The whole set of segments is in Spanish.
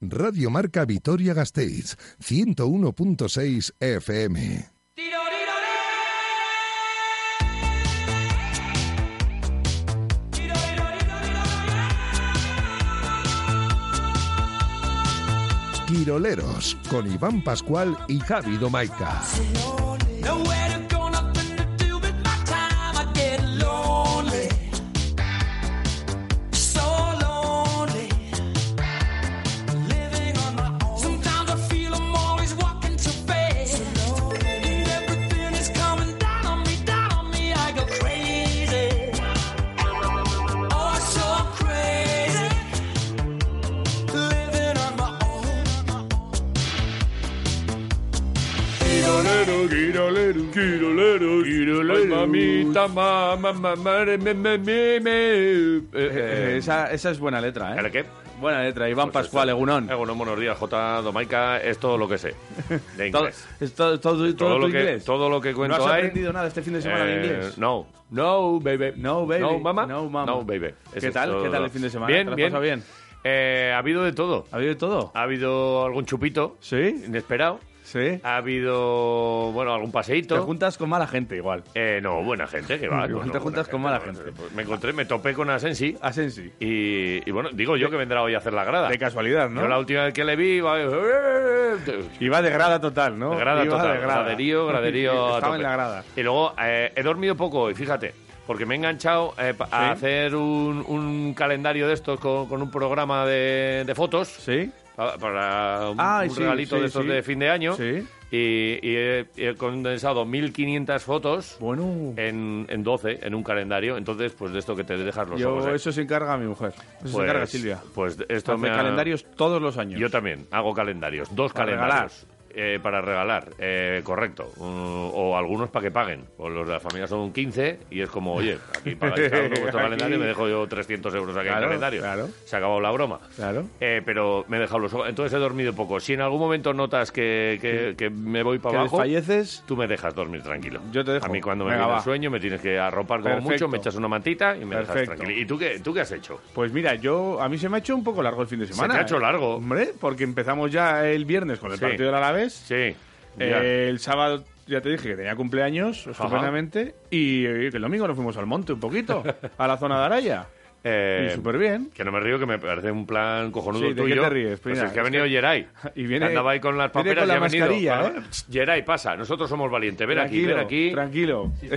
Radio Marca Vitoria Gasteiz, 101.6 FM. Quiroleros, con Iván Pascual y Javi Domaica. Quirolero, quirolero, quirolero, mamita, mamá, mamá, me, me, me, me, me. Eh, Eh, esa, esa es buena letra, ¿eh? ¿El qué? Buena letra. Iván Pues Pascual, Egunon. Egunon, buenos días, J. Domaica, es todo lo que sé de Todo, inglés. es todo, todo, todo Todo tu lo que- inglés. todo lo que cuento ¿No has hay, aprendido nada este fin de semana de Eh, inglés? No. No, baby. No, baby. No, mama. No, mama. No, baby. ¿Qué Eso tal? todo. ¿Qué tal el fin de semana? Bien, ¿Te lo has bien. bien? Eh, ha habido de todo. ¿Ha habido de todo? Ha habido algún chupito ¿Sí? inesperado. ¿Sí? Ha habido, bueno, algún Te paseíto. juntas con mala gente igual. Eh, no, buena gente, que va. Igual no, te juntas con mala gente. pues me encontré, me topé con Asensi. Asensi. Y, y bueno, digo yo que vendrá hoy a hacer la grada. De casualidad, ¿no? Yo la última vez que le vi iba... Iba de grada total, ¿no? De grada Iba total, de grada. graderío, graderío a Estaba tope. en la grada. Y luego eh, he dormido poco, y fíjate, porque me he enganchado eh, a ¿Sí? hacer un, un calendario de estos con, con un programa de, de fotos ¿Sí? Pa- para un, sí, regalito sí, de estos sí. de fin de año. Sí. Y, y he, y he condensado 1.500 fotos Bueno. en, en 12, en un calendario. Entonces, pues de esto que te dejas los ojos. Yo, ahí. eso se encarga mi mujer. Eso se Pues- encarga Silvia. Pues esto Hace me ha- calendarios todos los años. Yo también hago calendarios, dos Para calendarios. Eh, para regalar, eh, correcto. Uh, o algunos para que paguen. O los de la familia son 15 y es como, oye, aquí pagáis cada uno vuestro calendario y me dejo yo 300 euros aquí en Claro, calendario. claro. Se ha acabado la broma. Claro. Eh, pero me he dejado los ojos. Entonces he dormido poco. Si en algún momento notas que, que- que me voy para abajo, desfalleces. tú me dejas dormir tranquilo. Yo te dejo. A mí cuando me Venga, viene va. el sueño me tienes que arropar como Perfecto. mucho, me echas una mantita y me dejas Perfecto. tranquilo. ¿Y tú qué, tú qué has hecho? Pues mira, yo a mí se me ha hecho un poco largo el fin de semana. te ha hecho ¿eh? largo. Hombre, porque empezamos ya el viernes con el Sí. partido del Alavés. Sí. Eh, el sábado ya te dije que tenía cumpleaños, estupendamente. Y el domingo nos fuimos al monte un poquito, a la zona de Araya. Eh, súper bien. Que no me río, que me parece un plan cojonudo Sí, ¿de tuyo. qué te ríes? Pues es que ha venido que- Geray. Y viene- Andaba ahí con las paperas con la y ha mascarilla, Ah, ¿eh? Geray, pasa. Nosotros somos valientes. Ven aquí, ven aquí. tranquilo. Si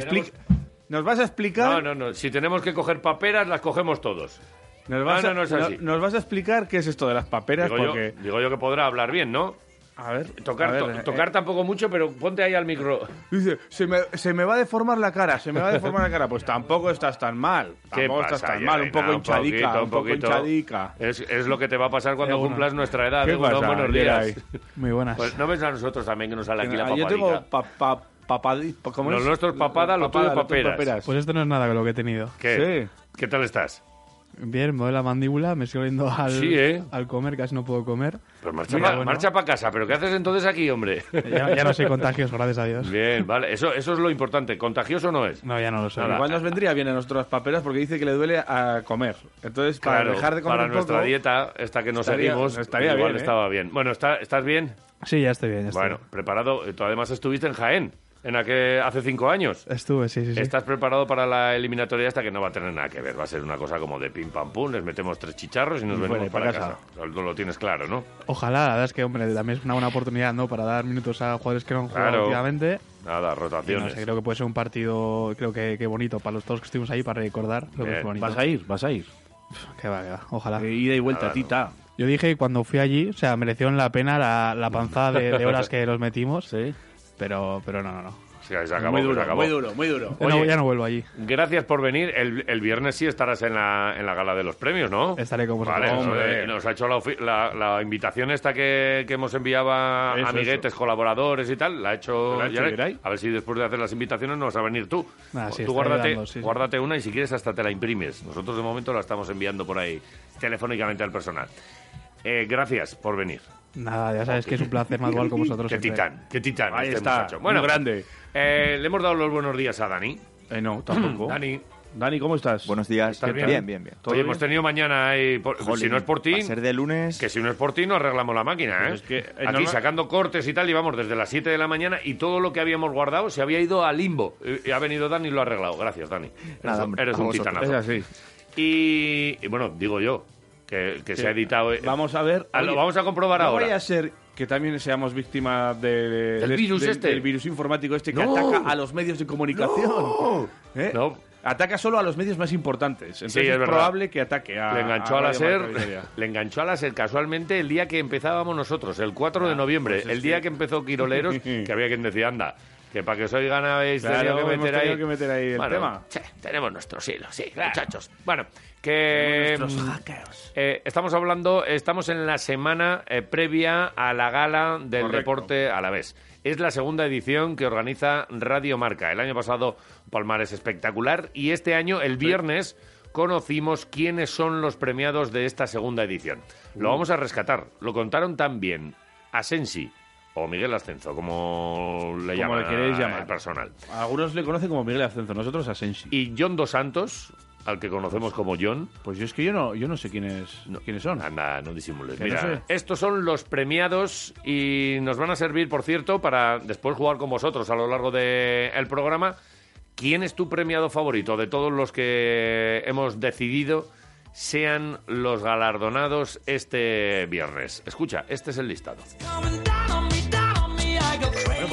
¿Nos vas a explicar? No, no, no. Si tenemos que coger paperas, las cogemos todos. Nos vas, No, a, no, no es así. nos vas a explicar qué es esto de las paperas, Digo, porque... yo, digo yo que podrá hablar bien, ¿no? A ver, Tocar, a ver, to- eh, tocar tampoco mucho, pero ponte ahí al micro. Dice, se me, se me va a deformar la cara, se me va a deformar la cara. Pues tampoco estás tan mal. ¿Qué Tampoco pasa, estás tan mal, un poco hinchadica, poquito, un poco poquito. hinchadica. Es, es lo que te va a pasar cuando Eh, cumplas nuestra edad. ¿Qué de unos pasa, buenos días. Muy buenas. Pues no ves a nosotros también que nos sale aquí la Ah, Yo tengo pa, pa- papadi- pa- ¿cómo Los es? nuestros papada, lo tuyo Papada, tuyos paperas. Pues esto no es nada con lo que he tenido. ¿Qué? Sí. ¿Qué tal estás? Bien, me duele la mandíbula, me sigo yendo al, Sí, ¿eh? al comer, casi no puedo comer. Pues marcha Mira, para bueno. casa, pero ¿qué haces entonces aquí, hombre? Ya, ya no soy contagioso, gracias a Dios. Bien, vale, eso, eso es lo importante. ¿Contagioso no es? No, ya no lo sé. Nada. Igual nos vendría bien a nosotros las paperas porque dice que le duele a comer. Entonces, para Claro, dejar de comer para un nuestra poco, dieta, esta que nos estaría- seguimos, estaría igual bien, ¿eh? estaba bien. Bueno, ¿está- ¿estás bien? Sí, ya estoy bien. ya estoy Bueno, bien. preparado. Tú además estuviste en Jaén, en aquel, hace cinco años. Estuve, sí, sí, sí. ¿Estás preparado para la eliminatoria esta que no va a tener nada que ver? Va a ser una cosa como de pim pam pum, les metemos tres chicharros y nos Y venimos para para casa. casa. Lo, lo tienes claro, ¿no? Ojalá, la verdad es que, hombre, también es una buena oportunidad, ¿no? Para dar minutos a jugadores que no han jugado Claro. últimamente. Nada, no rotaciones. sé, creo que puede ser un partido, creo que, que bonito para los todos que estuvimos ahí, para recordar. Creo que es bonito. Vas a ir, vas a ir. Que va, que va. Ojalá. Eh, ida y vuelta, Nada, no. tita. Yo dije que cuando fui allí, o sea, mereció la pena la, la panzada de, de horas que los metimos. Sí. Pero, pero no, no, no. Sí, se acabó, muy duro, acabó. muy duro, muy duro. Ya no, Oye. ya no vuelvo allí. Gracias por venir. El, el viernes sí estarás en la, en la gala de los premios, ¿no? Estaré con vosotros. Vale, nos, Hombre. nos ha hecho la, la- la invitación esta que, que hemos enviado a Eso, amiguetes, colaboradores y tal. La ha hecho, ha hecho. A ver si después de hacer las invitaciones nos vas a venir tú. Ah, sí, tú guárdate, dando, sí, sí. guárdate una y si quieres hasta te la imprimes. Nosotros de momento la estamos enviando por ahí telefónicamente al personal. Eh, gracias por venir. Nada, ya sabes que es un placer manual con vosotros. Qué siempre. titán, qué titán Ahí este está, muchacho. muy grande. eh, le hemos dado los buenos días a Dani. Eh, no, tampoco. Dani, Dani, ¿cómo estás? Buenos días. ¿Estás bien? Bien, bien, bien. ¿Todo Oye, bien? hemos tenido mañana ahí... por- Jolín, si no es por ti... ser de lunes. Que si no es por ti, no arreglamos la máquina, ¿eh? Es que, eh, Aquí sacando cortes y tal, íbamos desde las 7 de la mañana y todo lo que habíamos guardado se había ido al limbo. Y y ha venido Dani y lo ha arreglado. Gracias, Dani. Eres, Nada, un- hombre, eres un vosotros. titanazo. Es así. Y, y bueno, digo yo, que, que se ha editado... eh, Vamos a ver. Ah, lo vamos a comprobar no ahora. vaya a ser que también seamos víctimas de, ¿Del de- virus este? Del virus informático este que No. ataca a los medios de comunicación. ¿Eh? No. Ataca solo a los medios más importantes. Entonces Sí, es probable que ataque a. le enganchó a, la Radio SER, le enganchó a la SER casualmente el día que empezábamos nosotros, el 4 de noviembre, pues es el día que- que empezó Quiroleros, que había quien decía, anda, que para que os oigan habéis Claro, tenido que meter ahí... que meter ahí el Bueno, tema. che, tenemos nuestros hilos, sí, muchachos. Bueno, que... Nuestros mm, hackers. eh, estamos hablando, estamos en la semana eh, previa a la gala del Correcto. deporte a la vez. Es la segunda edición que organiza Radio Marca. El año pasado Palmares espectacular y este año, el viernes, conocimos quiénes son los premiados de esta segunda edición. Uh. Lo vamos a rescatar. Lo contaron también Asensi o Miguel Ascenso, como le Como llaman le queréis a- llamar. el personal. Algunos le conocen como Miguel Ascenso, nosotros a Sensi. Y John Dos Santos, al que conocemos como John, Pues yo es que yo no, yo no sé quiénes, quiénes son. Anda, no disimules. Mira, no sé. estos son los premiados y nos van a servir, por cierto, para después jugar con vosotros a lo largo del programa. ¿Quién es tu premiado favorito de todos los que hemos decidido sean los galardonados este viernes? Escucha, este es el listado.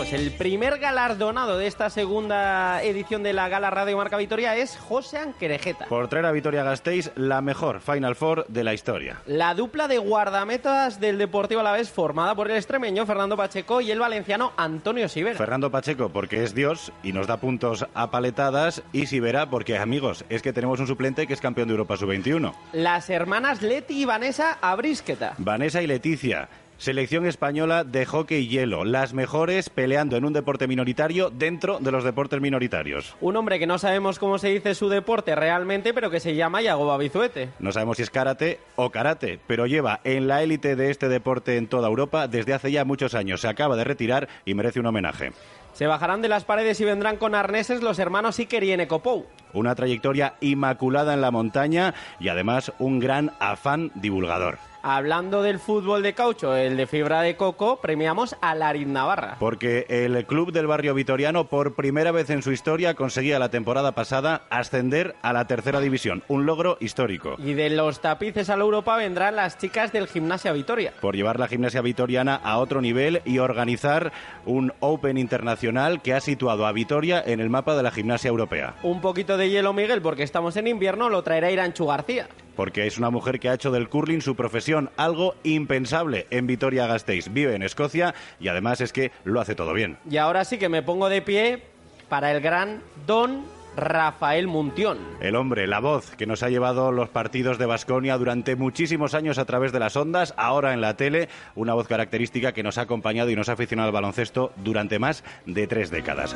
Pues el primer galardonado de esta segunda edición de la Gala Radio Marca Vitoria es José Anquerejeta. Por traer a Vitoria Gasteiz la mejor Final Four de la historia. La dupla de guardametas del Deportivo Alavés formada por el extremeño Fernando Pacheco y el valenciano Antonio Sivera. Fernando Pacheco porque es Dios y nos da puntos a paletadas y Sivera porque, amigos, es que tenemos un suplente que es campeón de Europa Sub-21. Las hermanas Leti y Vanessa Abrisqueta. Vanessa y Leticia. Selección española de hockey y hielo, las mejores peleando en un deporte minoritario dentro de los deportes minoritarios. Un hombre que no sabemos cómo se dice su deporte realmente, pero que se llama Yagoba Bizuete. No sabemos si es karate o karate, pero lleva en la élite de este deporte en toda Europa desde hace ya muchos años. Se acaba de retirar y merece un homenaje. Se bajarán de las paredes y vendrán con arneses los hermanos Iker y Enecopou. Una trayectoria inmaculada en la montaña y además un gran afán divulgador. Hablando del fútbol de caucho, el de fibra de coco, premiamos a Larid Navarra. Porque el club del barrio vitoriano por primera vez en su historia conseguía la temporada pasada ascender a la tercera división. Un logro histórico. Y de los tapices a la Europa vendrán las chicas del Gimnasia Vitoria. Por llevar la gimnasia vitoriana a otro nivel y organizar un Open internacional que ha situado a Vitoria en el mapa de la gimnasia europea. Un poquito de hielo, Miguel, porque estamos en invierno, lo traerá Iranchu García. Porque es una mujer que ha hecho del curling su profesión, algo impensable en Vitoria-Gasteiz. Vive en Escocia y además es que lo hace todo bien. Y ahora sí que me pongo de pie para el gran Don Rafael Muntión. El hombre, la voz que nos ha llevado los partidos de Basconia durante muchísimos años a través de las ondas, ahora en la tele, una voz característica que nos ha acompañado y nos ha aficionado al baloncesto durante más de tres décadas.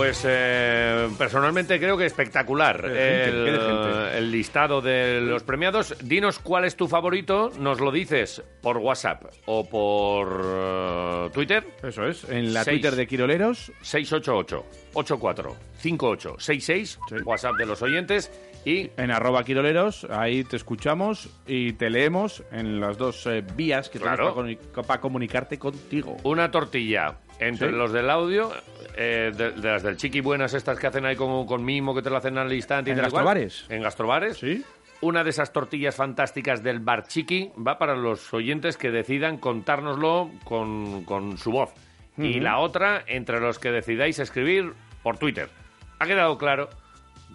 Pues eh, personalmente creo que espectacular gente, el, listado de los premiados. Dinos cuál es tu favorito, nos lo dices por WhatsApp o por eh, Twitter. Eso es, en la. Twitter de Quiroleros. 688 84 58 66 Sí. WhatsApp de los oyentes y En arroba Quiroleros, ahí te escuchamos y te leemos en las dos eh, vías que Claro. tenemos para, para comunicarte contigo. una tortilla entre Sí. los del audio, eh, de, de las del chiqui buenas estas que hacen ahí con, con mimo que te lo hacen al instante. y ¿En gastrobares? En gastrobares. ¿Sí? Una de esas tortillas fantásticas del bar chiqui va para los oyentes que decidan contárnoslo con, con su voz. Y la otra entre los que decidáis escribir por Twitter. ¿Ha quedado claro?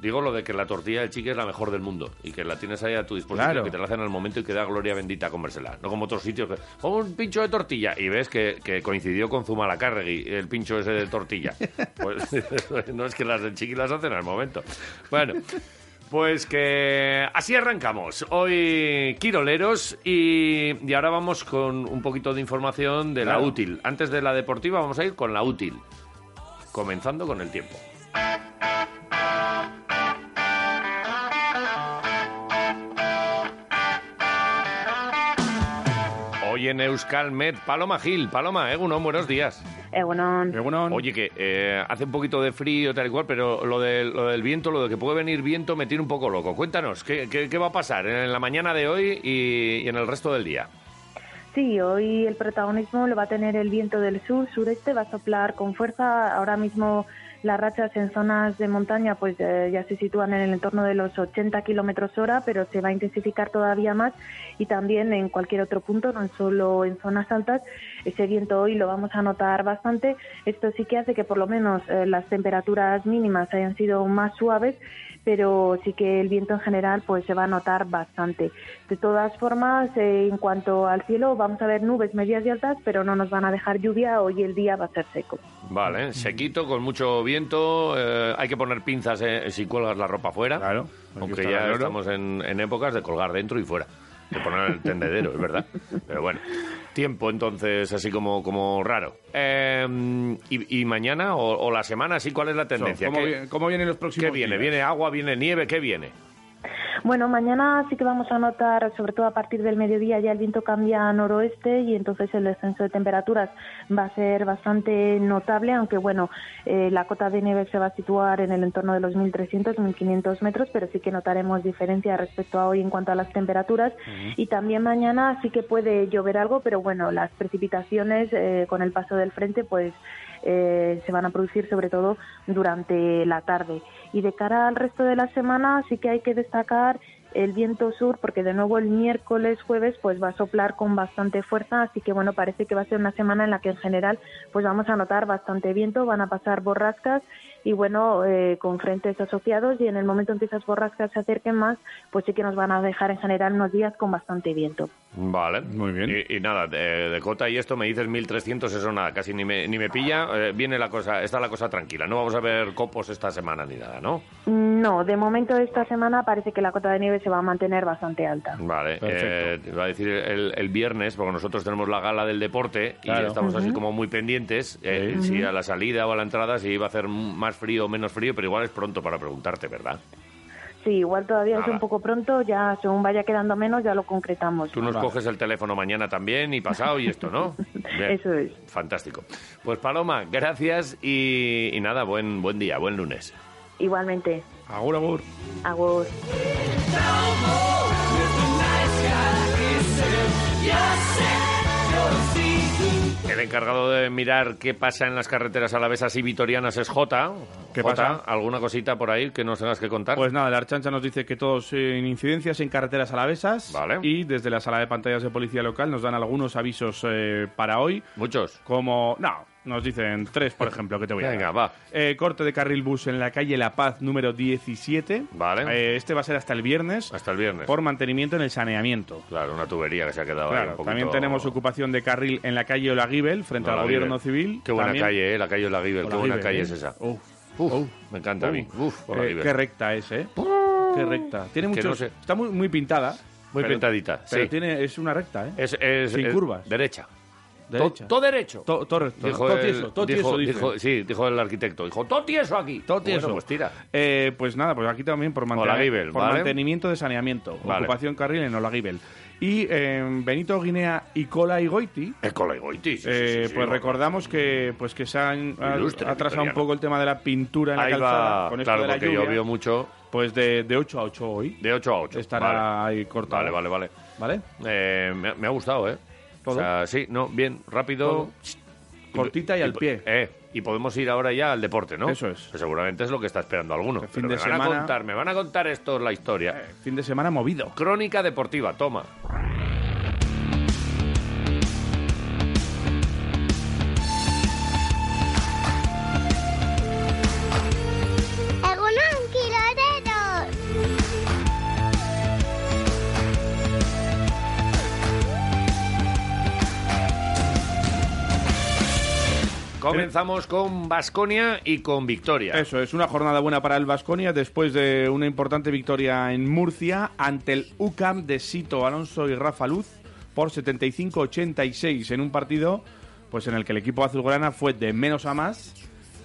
Digo lo de que la tortilla del chiqui es la mejor del mundo y que la tienes ahí a tu disposición, Claro. que te la hacen al momento y que da gloria bendita comérsela. No como otros sitios que, "Pongo un pincho de tortilla y ves que, que coincidió con Zumalacárregui el pincho ese de tortilla. Pues no es que las del chiqui las hacen al momento. Bueno, pues que así arrancamos. Hoy Quiroleros y, y ahora vamos con un poquito de información de la útil. Antes de la deportiva vamos a ir con la útil. Comenzando con el tiempo. Hoy en Euskalmet, Paloma Gil. Paloma, Egunon, buenos días. Egunon. Egunon. Oye, que eh, hace un poquito de frío, tal y cual, pero lo, de, lo del viento, lo de que puede venir viento, me tiene un poco loco. Cuéntanos, ¿qué, qué, qué va a pasar en la mañana de hoy y, y en el resto del día? Sí, hoy el protagonismo lo va a tener el viento del sur, sureste, va a soplar con fuerza. Ahora mismo las rachas en zonas de montaña pues eh, ya se sitúan en el entorno de los 80 kilómetros hora, pero se va a intensificar todavía más y también en cualquier otro punto, no solo en zonas altas. Ese viento hoy lo vamos a notar bastante. Esto sí que hace que por lo menos eh, las temperaturas mínimas hayan sido más suaves pero sí que el viento en general pues se va a notar bastante. De todas formas, eh, en cuanto al cielo, vamos a ver nubes medias y altas, pero no nos van a dejar lluvia. Hoy el día va a ser seco. Vale, sequito, con mucho viento. eh, hay que poner pinzas eh, si cuelgas la ropa fuera. Claro. Aunque ya estamos en, en épocas de colgar dentro y fuera. De poner el tendedero, es verdad. Pero bueno, tiempo entonces así como, como raro. Eh, y, y mañana o, o la semana, sí, ¿cuál es la tendencia? ¿Cómo, ¿Qué, vi- cómo vienen los próximos qué viene? días? ¿Viene agua, viene nieve? ¿Qué viene? Bueno, mañana sí que vamos a notar, sobre todo a partir del mediodía, ya el viento cambia a noroeste y entonces el descenso de temperaturas va a ser bastante notable, aunque bueno, eh, la cota de nieve se va a situar en el entorno de los 1.300, 1.500 metros, pero sí que notaremos diferencia respecto a hoy en cuanto a las temperaturas. Y también mañana sí que puede llover algo, pero bueno, las precipitaciones eh, con el paso del frente, pues eh, se van a producir sobre todo durante la tarde. Y de cara al resto de la semana sí que hay que destacar el viento sur porque de nuevo el miércoles jueves pues va a soplar con bastante fuerza así que bueno parece que va a ser una semana en la que en general pues vamos a notar bastante viento van a pasar borrascas y bueno eh, con frentes asociados y en el momento en que esas borrascas se acerquen más pues sí que nos van a dejar en general unos días con bastante viento Vale. Muy bien. Y, y nada, de, de cota y esto me dices 1300, eso nada, casi ni me, ni me pilla. Eh, viene la cosa, está la cosa tranquila. No vamos a ver copos esta semana ni nada, ¿no? no de momento esta semana parece que la cota de nieve se va a mantener bastante alta Vale, eh, te iba a decir el, el viernes, porque nosotros tenemos la gala del deporte y Claro. estamos así como muy pendientes. eh, Si a la salida o a la entrada si iba a hacer más frío o menos frío, pero igual es pronto para preguntarte, ¿verdad? Sí, igual todavía es un poco pronto, ya según vaya quedando menos ya lo concretamos. Tú nos Vale. coges el teléfono mañana también y pasado y esto, ¿no? Bien. Eso es. Fantástico. Pues Paloma, gracias y, y nada, buen, buen día, buen lunes. Igualmente. Agur, agur. Agur. El encargado de mirar qué pasa en las carreteras alavesas y vitorianas es Jota. ¿Qué Jota, pasa? ¿Alguna cosita por ahí que nos tengas que contar? Pues nada, la Archancha nos dice que todos en incidencias en carreteras alavesas. Vale. Y desde la sala de pantallas de policía local nos dan algunos avisos eh, para hoy. Muchos. Como. No, nos dicen tres, por ejemplo, que te voy a Venga, dar. va. Eh, corte de carril bus en la calle La Paz número 17. Vale. Eh, este va a ser hasta el viernes. Hasta el viernes. Por mantenimiento en el saneamiento. Claro, una tubería que se ha quedado ahí Claro, un poquito... también tenemos ocupación de carril en la calle Olaguibel, frente al gobierno civil. Qué buena También- calle, ¿eh? La calle Olaguibel. Qué buena calle ¿eh? es esa. Uf, Uf, uf, me encanta a mí. uf. Eh, Olaguibel. qué recta es, ¿eh? Qué recta. Tiene no sé. Está muy, muy pintada. Muy pero- pintadita, Pero sí. tiene, es una recta, ¿eh? Es, es- Sin es curvas. Derecha. Derecha. Todo derecho. To- todo. Dijo tieso, todo dijo- tieso, dice. dijo- sí, dijo el arquitecto. Dijo, todo tieso aquí. Todo tieso. Bueno, pues tira. Eh, pues nada, pues aquí también por, mantener- por ¿vale? mantenimiento de saneamiento. Vale. Ocupación carril en Olaguibel. Y en Benito Guinea y Cola y Goiti, Écola y Goiti, sí, sí, eh, sí, pues recordamos que pues que se han Ilustre, atrasado un poco el tema de la pintura en la calzada va, con esto claro, de la porque llovió mucho. Pues de, de 8 a 8 hoy. De 8 a 8. Estará Vale. ahí cortado. Vale, vale, vale. ¿Vale? Eh, me, me ha gustado, ¿eh? ¿Todo? O sea, sí, no, bien, rápido. Todo. Cortita y al pie. Eh, y podemos ir ahora ya al deporte, ¿no? Eso es. Que seguramente es lo que está esperando alguno. El fin Pero de me van a contar, me van a contar esto la historia. Eh, fin de semana movido. Crónica deportiva, toma. Comenzamos con Basconia y con Victoria. Eso es una jornada buena para el Vasconia después de una importante victoria en Murcia ante el UCAM de Sito Alonso y Rafa Luz por 75-86 en un partido pues en el que el equipo azulgrana fue de menos a más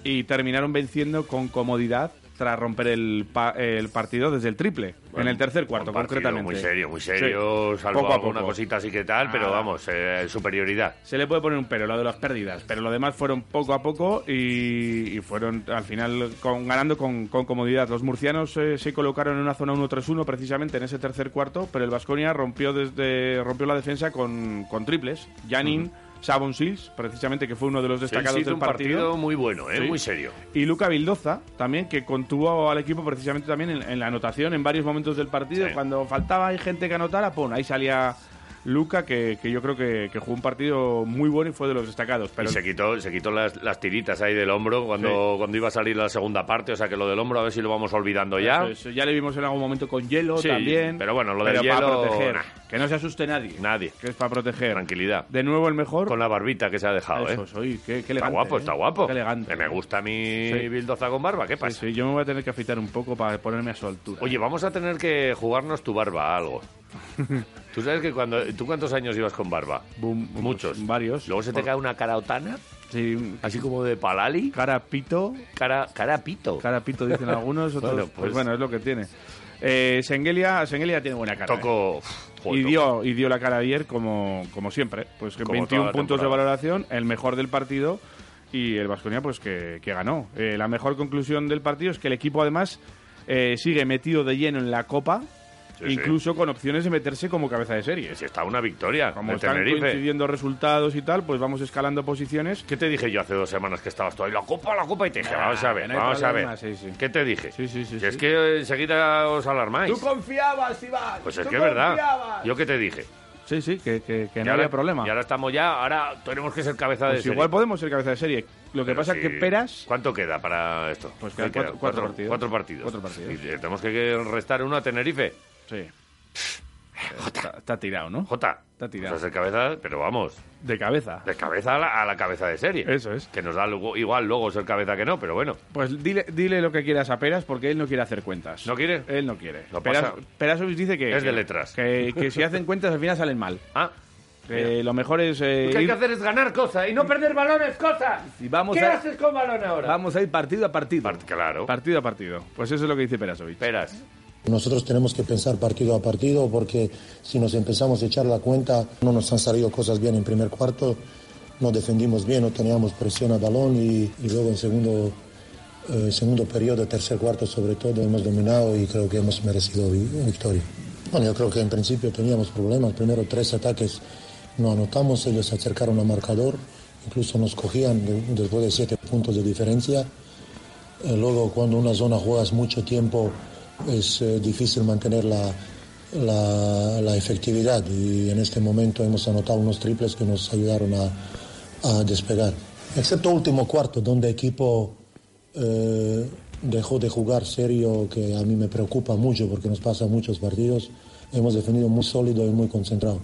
y terminaron venciendo con comodidad tras romper el, pa- el partido desde el triple, en el tercer cuarto, concretamente. Muy serio, muy serio. Sí, Salvo poco a alguna poco. cosita así que tal, pero vamos, eh, superioridad. Se le puede poner un pero, lo de las pérdidas, pero lo demás fueron poco a poco y, y fueron al final con- ganando con, con comodidad. Los murcianos eh, se colocaron en una zona 1-3-1 precisamente en ese tercer cuarto, pero el Vasconia rompió desde rompió la defensa con, con triples. Janin, Sabon Sils, precisamente que fue uno de los destacados Sí, sí, del un partido partido. muy bueno, eh, Sí. muy serio. Y Luca Vildoza, también, que contuvo al equipo precisamente también en, en la anotación en varios momentos del partido. Sí. Cuando faltaba hay gente que anotara, pum, ahí salía Luca, que, que yo creo que, que jugó un partido muy bueno y fue de los destacados. Pero y se quitó, se quitó las, las tiritas ahí del hombro cuando, cuando iba a salir la segunda parte, o sea que lo del hombro a ver si lo vamos olvidando ya. Eso ya le vimos en algún momento con hielo Sí, también. pero bueno, lo del para hielo, proteger. nah. Que no se asuste nadie. Nadie. Que es para proteger. Tranquilidad. De nuevo el mejor. Con la barbita que se ha dejado, Eso ¿eh? es, oye, qué, qué Está guapo, ¿eh? está guapo. Qué elegante. Me gusta a mí Sí. Bildoza con barba, ¿qué pasa? sí, yo me voy a tener que afeitar un poco para ponerme a su altura. Oye, vamos a tener que jugarnos tu barba a algo. Tú sabes que cuando... ¿Tú cuántos años ibas con barba? Bum, Muchos. varios. Luego se te Por- cae una caraotana, Sí, así como de palali. cara pito. Cara, cara pito. Cara pito dicen algunos, otros. Bueno, pues, pues- bueno, es lo que tiene. Eh, Sengelia, Sengelia tiene buena cara. ¿eh? Toco... joder, Y dio, y dio la cara ayer como, como siempre. Pues que Como 21 toda la puntos de temporada. valoración, el mejor del partido y el Vasconia pues que, que ganó. Eh, la mejor conclusión del partido es que el equipo además eh, sigue metido de lleno en la Copa, Sí, sí. incluso con opciones de meterse como cabeza de serie. Si está una victoria Como de están Tenerife. coincidiendo resultados y tal, pues vamos escalando posiciones. ¿Qué te dije yo hace dos semanas que estabas tú ahí? La copa, la copa, y te dije, Nah, vamos a ver, no vamos a problema, ver. sí, sí. ¿Qué te dije? Sí, sí, sí, Si sí. es que enseguida os alarmáis. confiabas, Iván. Pues es que es verdad. ¿Yo qué te dije? Sí, sí, que, que- que no ahora- había problema. Y ahora estamos ya, ahora tenemos que ser cabeza de Pues serie. igual podemos ser cabeza de serie. Lo que Pero pasa si- es que Peras ¿Cuánto queda para esto? Pues ¿Qué quedan queda? cuatro- cuatro partidos. Cuatro partidos. Cuatro partidos. Y tenemos que restar uno a Tenerife. Sí. Está, está tirado, ¿no? Jota. Está tirado. O sea, ser cabeza, pero vamos, De cabeza. de cabeza a la, a la cabeza de serie. Eso es. Que nos da luego- igual luego ser cabeza que no, pero bueno. Pues dile, dile lo que quieras a Peras porque él no quiere hacer cuentas. ¿No quiere? Él no quiere. No Peras. Perasovic dice que... Es de letras. Que, que si hacen cuentas al final salen mal. Ah, lo mejor es... eh, Lo que hay ir- que hacer es ganar cosas y no perder balones, cosas. Y vamos ¿Qué a- haces con balón ahora? Vamos a ir partido a partido. Part- claro. Partido a partido. Pues eso es lo que dice Perasovic. Esperas. Nosotros tenemos que pensar partido a partido porque si nos empezamos a echar la cuenta no nos han salido cosas bien en primer cuarto, no defendimos bien, no teníamos presión al balón y, luego en segundo, eh, segundo periodo, tercer cuarto sobre todo, hemos dominado y creo que hemos merecido vi- victoria. Bueno, yo creo que en principio teníamos problemas, primero tres ataques no anotamos, ellos acercaron al marcador, incluso nos cogían de- después de siete puntos de diferencia. Eh, Luego, cuando una zona juegas mucho tiempo, es eh, difícil mantener la, la- efectividad y en este momento hemos anotado unos triples que nos ayudaron a, a despegar. Excepto último cuarto, donde equipo eh, dejó de jugar serio, que a mí me preocupa mucho porque nos pasa muchos partidos. Hemos defendido muy sólido y muy concentrado.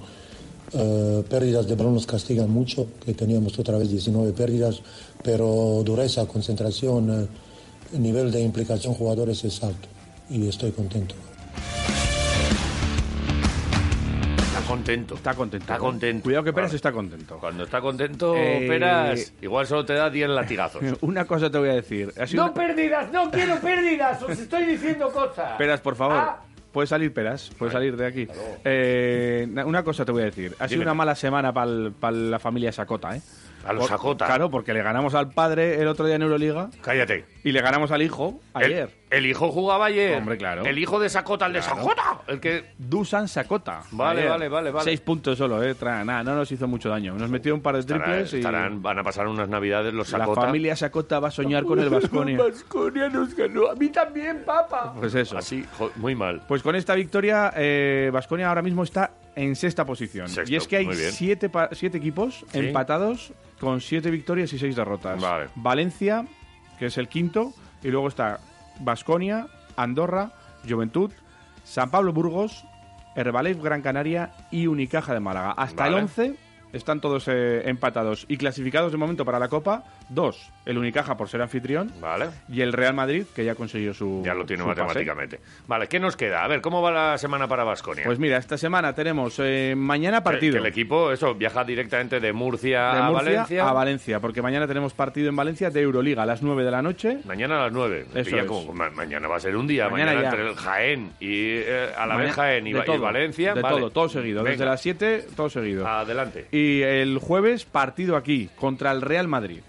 Eh, pérdidas de balón castigan mucho, que teníamos otra vez 19 pérdidas, pero dureza, concentración, nivel de implicación jugadores es alto y estoy contento. Está contento. Está contento. Está contento. Cuidado que Peras está contento. Cuando está contento, Eh, Peras, igual solo te da 10 latigazos. Una cosa te voy a decir. Ha sido una- pérdidas, no quiero pérdidas, os estoy diciendo cosas. Peras, por favor. Ah. Puede salir Peras, puede salir de aquí. Eh, na- una cosa te voy a decir. Ha sido una mala semana para la familia Sacota, ¿eh? A los Por- Sacota. Claro, porque le ganamos al padre el otro día en Euroliga Cállate. y le ganamos al hijo ayer. El, hijo jugaba ayer. Hombre, claro. El hijo de Sacota, el de Claro. Sacota. El que. Dusan Sacota. Vale, ayer. vale, vale, vale. Seis puntos solo, ¿eh? Tra- nada, no nos hizo mucho daño. Nos metió un par de Estarán, triples y estarán- van a pasar unas navidades los la Sacota. familia Sacota va a soñar con el Vasconia. Vasconia nos ganó. A mí también, papá. Pues eso. Así, jo- muy mal. Pues con esta victoria, Vasconia ahora mismo está en sexta posición. Sexto, y es que hay muy bien. siete, pa- siete equipos Sí. empatados con siete victorias y seis derrotas. Vale. Valencia, que es el quinto, y luego está Vasconia, Andorra, Juventud, San Pablo Burgos, Herbalife Gran Canaria y Unicaja de Málaga. Hasta Vale. el 11 están todos eh, empatados. Y clasificados de momento para la Copa, dos. El Unicaja por ser anfitrión Vale. y el Real Madrid, que ya consiguió su Ya lo tiene pase. matemáticamente. Vale, ¿qué nos queda? A ver, ¿cómo va la semana para Vasconia? Pues mira, esta semana tenemos eh, mañana partido. el equipo, eso, viaja directamente de Murcia, de a Valencia. a Valencia, porque mañana tenemos partido en Valencia de Euroliga a las 9 de la noche. Mañana a las 9. Me Eso es. como- ma- mañana va a ser un día. Mañana entre el Jaén y eh, a la vez Jaén y, de Valencia. De vale. todo, todo seguido. Desde las 7, todo seguido. Adelante. Y el jueves, partido aquí, contra el Real Madrid.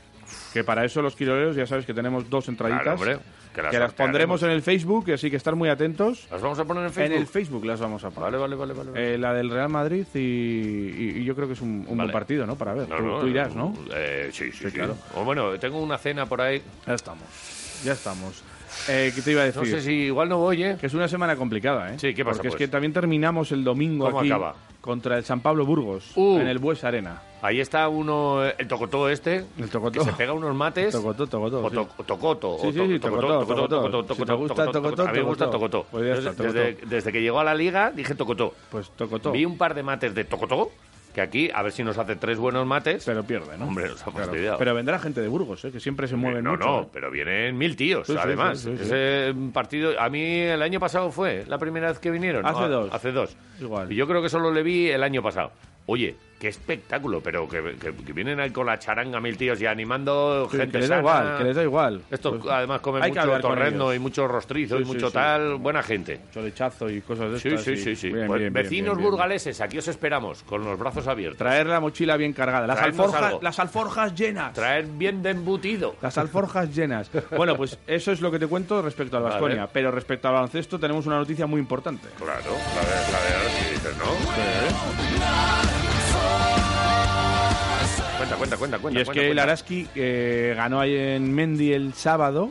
Que para eso los quiroleros ya sabes que tenemos dos entraditas. Claro, hombre, que las las pondremos en el Facebook, así que estar muy atentos. ¿Las vamos a poner en Facebook? En el Facebook las vamos a poner. Vale, vale, vale. vale. Eh, la del Real Madrid y, y- y yo creo que es un, un buen partido, ¿no? Para ver. No, tú, no, tú irás, ¿no? eh, sí, sí, sí. claro. O bueno, tengo una cena por ahí. Ya estamos. Ya estamos. Eh, ¿Qué te iba a decir? No sé si igual no voy, ¿eh? Que es una semana complicada, ¿eh? Sí, ¿qué pasa, Porque es pues? que también terminamos el domingo ¿Cómo aquí acaba? contra el San Pablo Burgos Uh. en el Bues Arena. Ahí está uno, el tocotó este, El tocotó. que se pega unos mates. Tocotó, tocotó. O sí. to- tocoto. Sí, o sí, to- sí, tocotó, tocotó, tocotó, Si te gusta tocotó, A mí me gusta tocotó. Pues tocotó. Desde, desde que llegó a la liga dije tocotó. Pues tocotó. Vi un par de mates de tocotó, que aquí, a ver si nos hace tres buenos mates. Pero pierde, ¿no? Hombre, nos ha Claro. fastidiado. Pero vendrá gente de Burgos, ¿eh? que siempre se mueven no, mucho. no, ¿eh? pero vienen mil tíos, Sí, además. sí, sí, sí. Ese partido, a mí el año pasado fue la primera vez que vinieron. Hace ¿no? dos. Hace dos. Igual. Y yo creo que solo le vi el año pasado. Oye, qué espectáculo, pero que, que- que vienen ahí con la charanga mil tíos y animando Sí, gente que les da sana. igual, que les da igual. Estos Pues, además comen mucho torrendo y mucho rostrizo Sí, y mucho sí. tal. Buena gente. Mucho lechazo y cosas de Sí, estas. sí, sí, sí. Bien, Pues bien, vecinos bien, burgaleses, aquí os esperamos, con los brazos abiertos. Traer la mochila bien cargada. Las alforjas, las alforjas llenas. Traer bien de embutido. Las alforjas llenas. Bueno, pues eso es lo que te cuento respecto al Vale. Vasconia. Pero respecto al baloncesto tenemos una noticia muy importante. Claro, la de, la de ahora sí dices, ¿no? Cuenta, cuenta, cuenta, cuenta. Y es cuenta, que el. Araski eh, ganó ahí en Mendy el sábado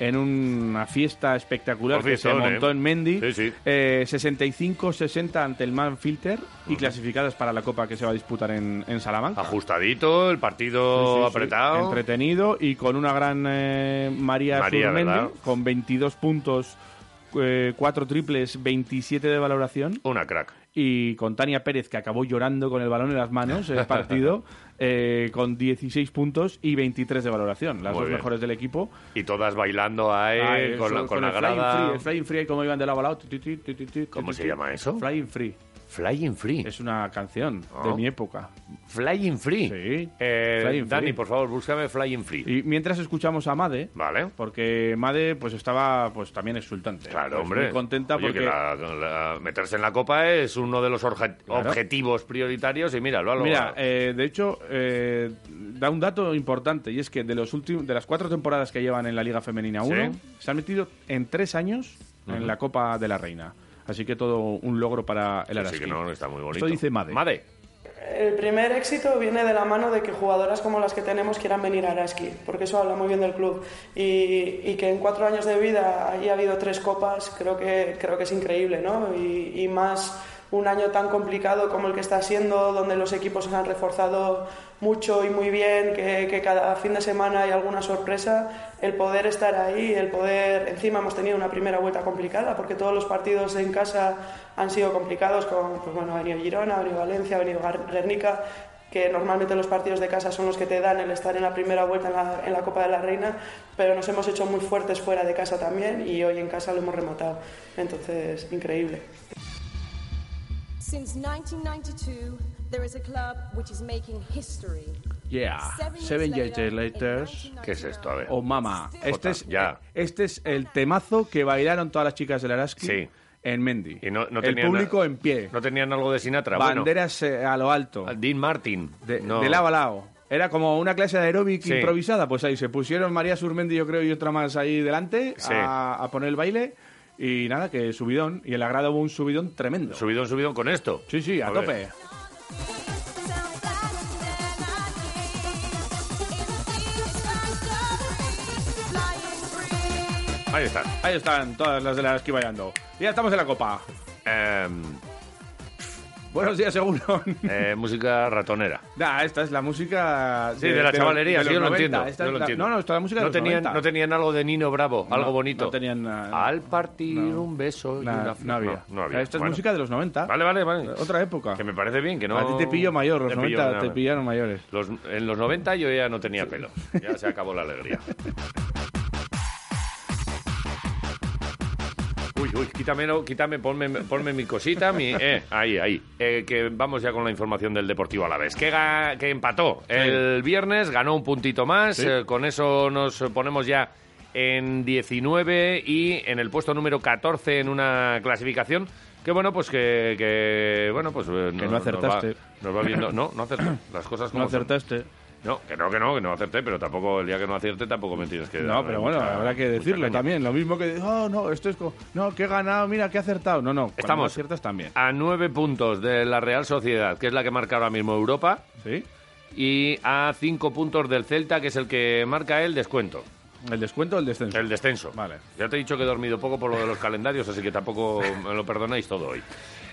en una fiesta espectacular que se montó ¿eh? en Mendy. Sí, sí. Eh, 65-60 ante el Manfilter y clasificadas para la Copa que se va a disputar en, en Salamanca. Ajustadito, el partido Sí, apretado. Entretenido y con una gran eh, María, María, ¿verdad? con 22 puntos, 4 triples, 27 de valoración. Una crack. Y con Tania Pérez, que acabó llorando con el balón en las manos el partido, eh, con 16 puntos y 23 de valoración. Las Muy dos bien. mejores del equipo. Y todas bailando ahí, Ah, con, la, eso, con la el flying grada. free, el flying free, como iban de lado a lado. ¿Cómo se llama eso? Flying free. Flying Free. Es una canción de mi época. Flying Free. Sí. Eh, Flying Dani, Free. por favor, búscame Flying Free. Y mientras escuchamos a Made, Vale. porque Made pues estaba pues también exultante. Claro, Pues, hombre. Muy contenta Oye, porque que la- la- meterse en la copa es uno de los orje- Claro. objetivos prioritarios y mira, lo ha Mira, logrado. eh, de hecho, eh, da un dato importante y es que de los últimos, de las cuatro temporadas que llevan en la Liga Femenina 1, Sí. se han metido en tres años en la Copa de la Reina. Así que todo un logro para el Araski. sí que no, está muy bonito. Esto dice Made. Made. El primer éxito viene de la mano de que jugadoras como las que tenemos quieran venir a Araski, porque eso habla muy bien del club. Y, y que en cuatro años de vida haya habido tres copas, creo que, creo que es increíble, ¿no? Y, y más un año tan complicado como el que está siendo, donde los equipos se han reforzado mucho y muy bien, que, cada fin de semana hay alguna sorpresa, el poder estar ahí, el poder, encima hemos tenido una primera vuelta complicada, porque todos los partidos en casa han sido complicados, con, pues bueno, ha venido Girona, ha venido Valencia, ha venido Guernica, que normalmente los partidos de casa son los que te dan el estar en la primera vuelta en la, en la Copa de la Reina, pero nos hemos hecho muy fuertes fuera de casa también y hoy en casa lo hemos rematado. Entonces, increíble. Since 1992, there is a club which is making history. Yeah, Seven Years Later. ¿Qué es esto? A ver. Oh, mama. Este es, ya. este es el temazo que bailaron todas las chicas del Araski Sí. en Mendy. Y no, no el tenían público en pie. No tenían algo de Sinatra. Banderas eh, a lo alto. Bueno, Dean Martin. De, No. de lado a lado. Era como una clase de aeróbic Sí. improvisada. Pues ahí se pusieron María Surmendi, yo creo, y otra más ahí delante Sí. a, a poner el baile. Y nada, que subidón. Y en la grada hubo un subidón tremendo. Subidón, subidón con esto. Sí, sí, a, A ver. Ahí está. Ahí están todas las de la esquí bailando. Y ya estamos en la copa. Em, Buenos días, seguro. Eh, música ratonera. Nah, esta es la música. Sí, de la chavalería, sí, yo lo entiendo. Esta yo lo la- entiendo. No, no, esta es la música de no los tenían, 90. no tenían algo de Nino Bravo, No, algo bonito. no tenían nada. Al partir No. un beso y una flor. no había. Había. Esta es Bueno. música de los 90. Vale, vale, vale. Otra época. Que me parece bien, que no... A ti te pillo mayor, los Te pillo 90 nada. te pillaron mayores. Los- en los 90 yo ya no tenía pelo. Ya se acabó la alegría. Uy, uy, quítamelo, quítame, ponme, ponme mi cosita, mi... Eh, ahí, ahí. Eh, que vamos ya con la información del Deportivo Alavés. Que, ga- que empató el viernes, ganó un puntito más. Sí. eh, con eso nos ponemos ya en 19 y en el puesto número 14 en una clasificación que bueno pues que, que, bueno pues eh, Que no acertaste. nos va, nos va viendo no no acerté las cosas como No son. No que no que no que no acerté pero tampoco el día que no acierte tampoco me tienes que No, pero bueno, mucha- habrá que decirlo también. Lo mismo que. Oh, no, esto es. co- No, que he ganado, mira, que he acertado. No, no. Estamos. aciertas también. a nueve puntos de la Real Sociedad que es la que marca ahora mismo Europa ¿Sí? y a cinco puntos del Celta que es el que marca el descuento ¿El descuento o el descenso? el descenso Vale. Ya te he dicho que he dormido poco por lo de los calendarios, así que tampoco me lo perdonáis todo hoy.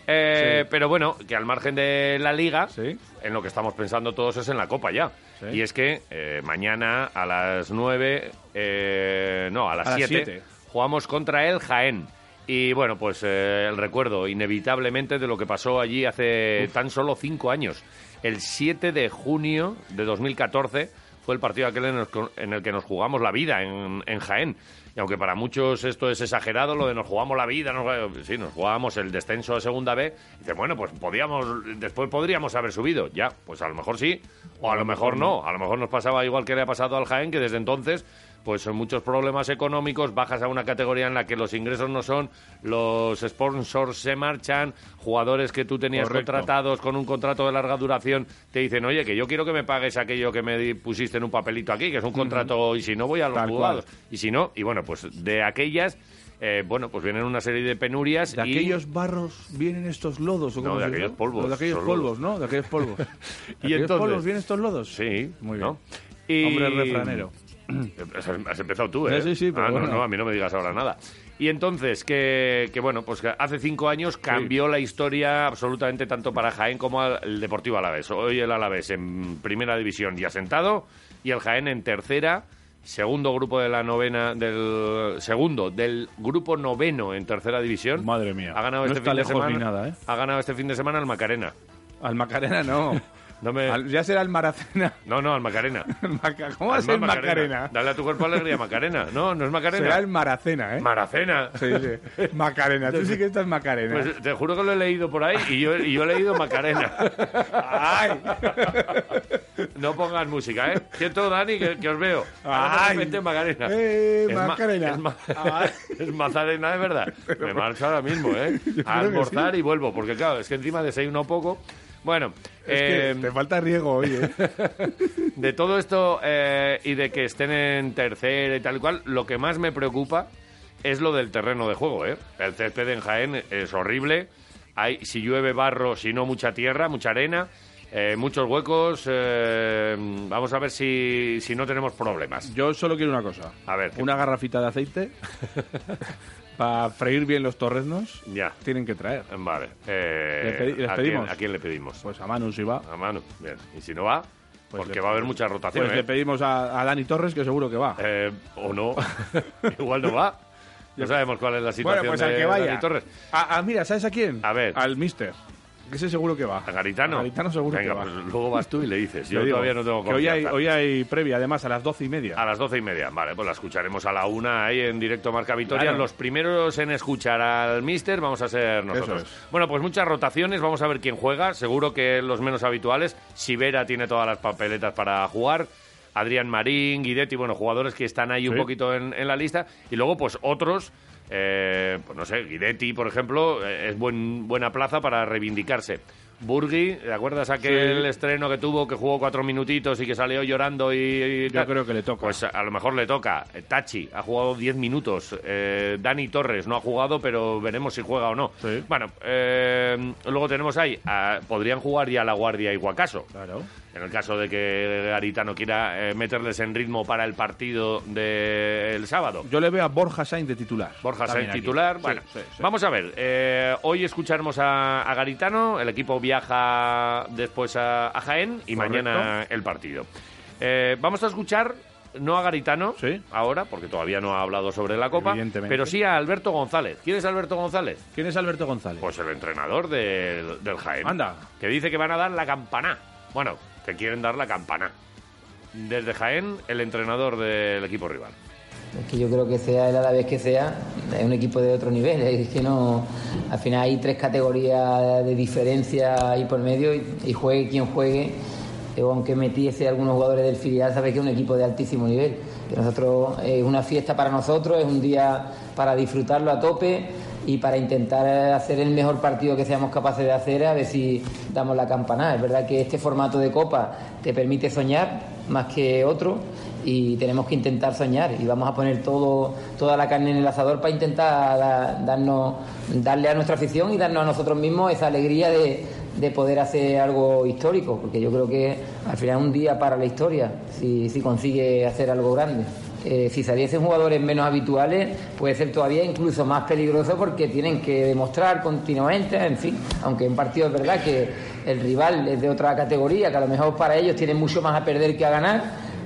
Eh, Sí. Pero bueno, que al margen de la liga, Sí. en lo que estamos pensando todos es en la Copa ya. Sí. Y es que eh, mañana a las 9, eh, no, a las A las 7, siete. jugamos contra el Jaén. Y bueno, pues eh, el recuerdo inevitablemente de lo que pasó allí hace tan solo cinco años. El 7 de junio de 2014 fue el partido aquel en el, en el que nos jugamos la vida en, en Jaén. Y aunque para muchos esto es exagerado, lo de nos jugamos la vida, nos, sí, nos jugábamos el descenso a segunda B, dice, bueno, pues podíamos, después podríamos haber subido. Ya, pues a lo mejor sí, o a lo mejor no. A lo mejor nos pasaba igual que le ha pasado al Jaén, que desde entonces pues son muchos problemas económicos, bajas a una categoría en la que los ingresos no son, los sponsors se marchan, jugadores que tú tenías Correcto. contratados con un contrato de larga duración te dicen, oye, que yo quiero que me pagues aquello que me pusiste en un papelito aquí, que es un contrato, y si no voy a los Tal cual. Y si no, y bueno, pues de aquellas, eh, bueno, pues vienen una serie de penurias De y... aquellos barros vienen estos lodos. ¿o No, de aquellos dice? polvos, O De aquellos polvos, ¿no? De aquellos polvos. ¿De Y aquellos entonces- polvos vienen estos lodos? Sí, Muy ¿no? bien. Y- Hombre refranero. Has, has empezado tú, ¿eh? Sí, sí, sí, pero Ah, no, bueno. no, a mí no me digas ahora nada. Y entonces, que, que bueno, pues que hace cinco años cambió la historia absolutamente tanto para Jaén como al- el Deportivo Alavés. Hoy el Alavés en primera división ya sentado y el Jaén en tercera. Segundo grupo de la novena, del segundo del grupo noveno en tercera división. Madre mía. Ha ganado No este está fin de lejos semana. ni nada, ¿eh? Ha ganado este fin de semana el Macarena. Al Macarena no. No me- Al- ya será el Maracena. No, no, al Macarena. ¿Cómo va a ser más Macarena? Dale a tu cuerpo alegría, Macarena. No, no es Macarena. Será el Maracena, ¿eh? Maracena. Sí, sí. Macarena. Tú sí que estás Macarena. Pues te juro que lo he leído por ahí y yo, y yo he leído Macarena. ¡Ay! No pongas música, ¿eh? Siento, Dani, que, que os veo. Ahora de Ay. repente Macarena. Eh, Es ma- Macarena. Es, ma- Ay. es Mazarena de verdad. Me marcho ahora mismo, ¿eh? A almorzar sí. y vuelvo, porque claro, es que encima desayuno poco. Bueno, Es que eh, te falta riego hoy, ¿eh? de todo esto eh, y de que estén en tercera y tal y cual, lo que más me preocupa es lo del terreno de juego, ¿eh? El césped en Jaén es horrible. Hay, si llueve barro, si no mucha tierra, mucha arena, eh, muchos huecos. eh, vamos a ver si, si no tenemos problemas. Yo solo quiero una cosa. A ver, ¿qué- Una garrafita de aceite para freír bien los torreznos. ya, Tienen que traer. vale. Eh, ¿Le pedi- les ¿a, quién, pedimos? a quién le pedimos? Pues a Manu si va. a Manu, bien. Y si no va, Pues porque va a haber mucha rotación, Pues ¿eh? le pedimos a, a Dani Torres que seguro que va. Eh, o no. Igual no va. No sabemos cuál es la situación bueno, pues al de que vaya. Dani Torres. Ah, ah, mira, ¿sabes a quién? A ver. Al Mister. Ese seguro que va. ¿A Garitano? A Garitano seguro Venga, que va. pues luego vas tú y le dices. Yo digo, todavía no tengo que hoy hay, hoy hay previa, además, a las doce y media. A las doce y media. Vale, pues la escucharemos a la una ahí en directo Marca Vitoria. Claro. Los primeros en escuchar al Mister vamos a ser nosotros. Es. Bueno, pues muchas rotaciones. Vamos a ver quién juega. Seguro que los menos habituales. Sibera tiene todas las papeletas para jugar. Adrián Marín, Guidetti, bueno, jugadores que están ahí un poquito en, en la lista. Y luego, pues otros, eh, pues no sé, Guidetti, por ejemplo, eh, es buen, buena plaza para reivindicarse. Burgui, ¿te acuerdas aquel Sí. estreno que tuvo que jugó cuatro minutitos y que salió llorando y, y Yo creo que le toca. Pues a lo mejor le toca. Eh, Tachi ha jugado 10 minutos. Eh, Dani Torres no ha jugado, pero veremos si juega o no. Sí. Bueno, eh, luego tenemos ahí, a- podrían jugar ya La Guardia y Guacaso. Claro. En el caso de que Garitano quiera eh, meterles en ritmo para el partido del sábado. Yo le veo a Borja Sainz de titular. Borja Sainz titular. Sí, bueno, sí, sí. vamos a ver. eh, hoy escucharemos a, a Garitano. El equipo viaja después a, a Jaén y mañana el partido. Eh, vamos a escuchar no a Garitano ahora, porque todavía no ha hablado sobre la Copa, pero sí a Alberto González. ¿Quién es Alberto González? ¿Quién es Alberto González? Pues el entrenador del, del Jaén. Anda. Que dice que van a dar la campana. Bueno, que quieren dar la campana. Desde Jaén, el entrenador del equipo rival. Es que yo creo que sea el Alavés que sea, es un equipo de otro nivel. Es que no. Al final hay tres categorías de diferencia ahí por medio y, juegue quien juegue. Aunque metiese algunos jugadores del filial, sabe que es un equipo de altísimo nivel. Nosotros es una fiesta para nosotros, es un día para disfrutarlo a tope y para intentar hacer el mejor partido que seamos capaces de hacer, a ver si damos la campanada. Es verdad que este formato de copa te permite soñar más que otro y tenemos que intentar soñar y vamos a poner todo, toda la carne en el asador para intentar da- darnos, darle a nuestra afición y darnos a nosotros mismos esa alegría de, de poder hacer algo histórico, porque yo creo que al final es un día para la historia si, si consigue hacer algo grande. Eh, si saliesen jugadores menos habituales, puede ser todavía incluso más peligroso porque tienen que demostrar continuamente, en fin, aunque en partido es verdad que el rival es de otra categoría, que a lo mejor para ellos tienen mucho más a perder que a ganar,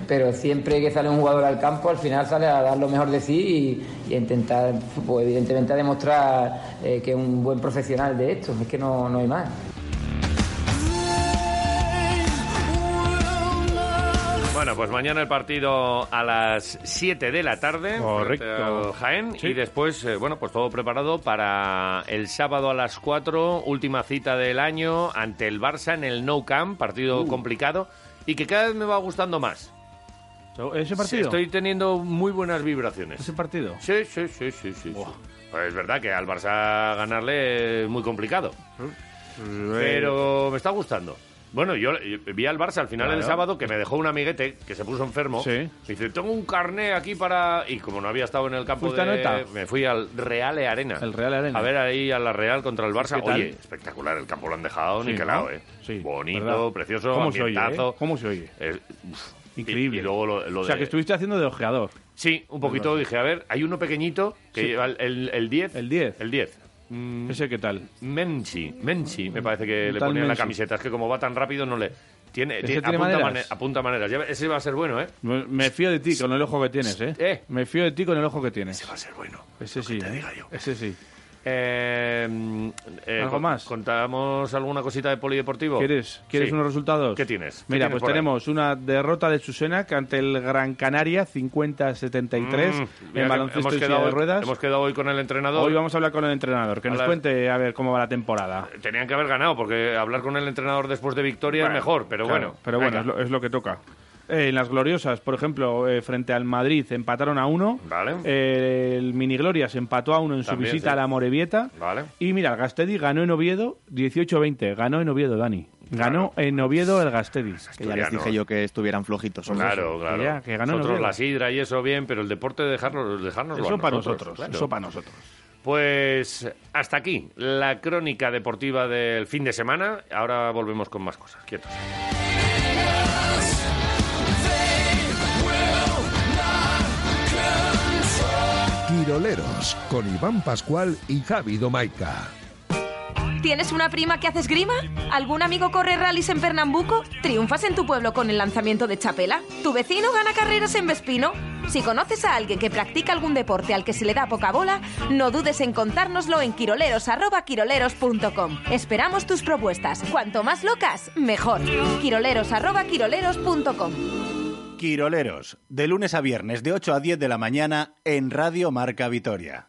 pero siempre que sale un jugador al campo, al final sale a dar lo mejor de sí y, a intentar, pues, evidentemente, a demostrar eh, que es un buen profesional de esto, es que no, no hay más. Bueno, pues mañana el partido a las 7 de la tarde. Correcto. Jaén. Y después, eh, bueno, pues todo preparado para el sábado a las 4, última cita del año ante el Barça en el Nou Camp, partido Uh. complicado y que cada vez me va gustando más. ¿Ese partido? Estoy teniendo muy buenas vibraciones. ¿Ese partido? Sí, sí, sí, sí, sí. sí. Pues es verdad que al Barça ganarle es muy complicado. Pero me está gustando. Bueno, yo, yo vi al Barça al final Claro. del sábado que me dejó un amiguete que se puso enfermo. Sí. Dice, tengo un carné aquí para... Y como no había estado en el campo. Me fui al Real Arena. El Real Arena. A ver ahí a la Real contra el Barça. Oye, espectacular. El campo lo han dejado Sí, niquelado, ¿no? ¿eh? Sí, Bonito, ¿verdad? precioso, ¿Cómo se oye, eh? ¿Cómo se oye? Uf. Increíble. Y, y luego lo, lo o sea, de- que estuviste haciendo de ojeador. Sí, un poquito. Dije, a ver, hay uno pequeñito que Sí. lleva el 10. El 10. El 10. Mm, ¿Ese qué tal? Menchi, Menchi, me parece que le tal ponía en la camiseta. Es que como va tan rápido, no le. Tiene, ¿Ese tiene- tiene apunta, maneras? mane- apunta maneras. Ya ese va a ser bueno, ¿eh? Me, fío de ti con el ojo que tienes, ¿eh? Eh. Me fío de ti con el ojo que tienes. Ese va a ser bueno. Ese sí. ¿eh? Ese sí. Eh, eh, ¿Algo más? ¿Contamos alguna cosita de polideportivo? ¿Quieres, ¿quieres Sí. unos resultados? ¿Qué tienes? ¿Qué Mira, tienes pues ahí? tenemos una derrota de Chusenac ante el Gran Canaria, 50-73, Mm, en baloncesto y quedado, de ruedas. hemos quedado hoy con el entrenador. Hoy vamos a hablar con el entrenador, que A nos cuente a ver cómo va la temporada. Tenían que haber ganado, porque hablar con el entrenador después de victoria Bueno, es mejor, pero claro, bueno. Pero bueno, venga. es lo, es lo que toca. Eh, en las gloriosas, por ejemplo, eh, frente al Madrid empataron a uno. Vale. Eh, el Mini Glorias empató a uno en su visita sí. a la Morevieta. Vale. Y mira, el Gastedi ganó en Oviedo 18-20. Ganó en Oviedo, Dani. Ganó en Oviedo el Gastedi. Que ya les dije yo que estuvieran flojitos. hombre. Claro, claro. ya, que ganó nosotros la sidra y eso bien, pero el deporte dejarnos, dejarnos Eso para nosotros, eso para nosotros. Pues hasta aquí la crónica deportiva del fin de semana. Ahora volvemos con más cosas. Quietos. Quiroleros, con Iván Pascual y Javi Domaica. ¿Tienes una prima que hace esgrima? ¿Algún amigo corre rallies en Pernambuco? ¿Triunfas en tu pueblo con el lanzamiento de chapela? ¿Tu vecino gana carreras en Vespino? Si conoces a alguien que practica algún deporte al que se le da poca bola, no dudes en contárnoslo en quiroleros@quiroleros.com. Esperamos tus propuestas. Cuanto más locas, mejor. quiroleros@quiroleros.com. Quiroleros, de lunes a viernes de 8 a 10 de la mañana en Radio Marca Vitoria.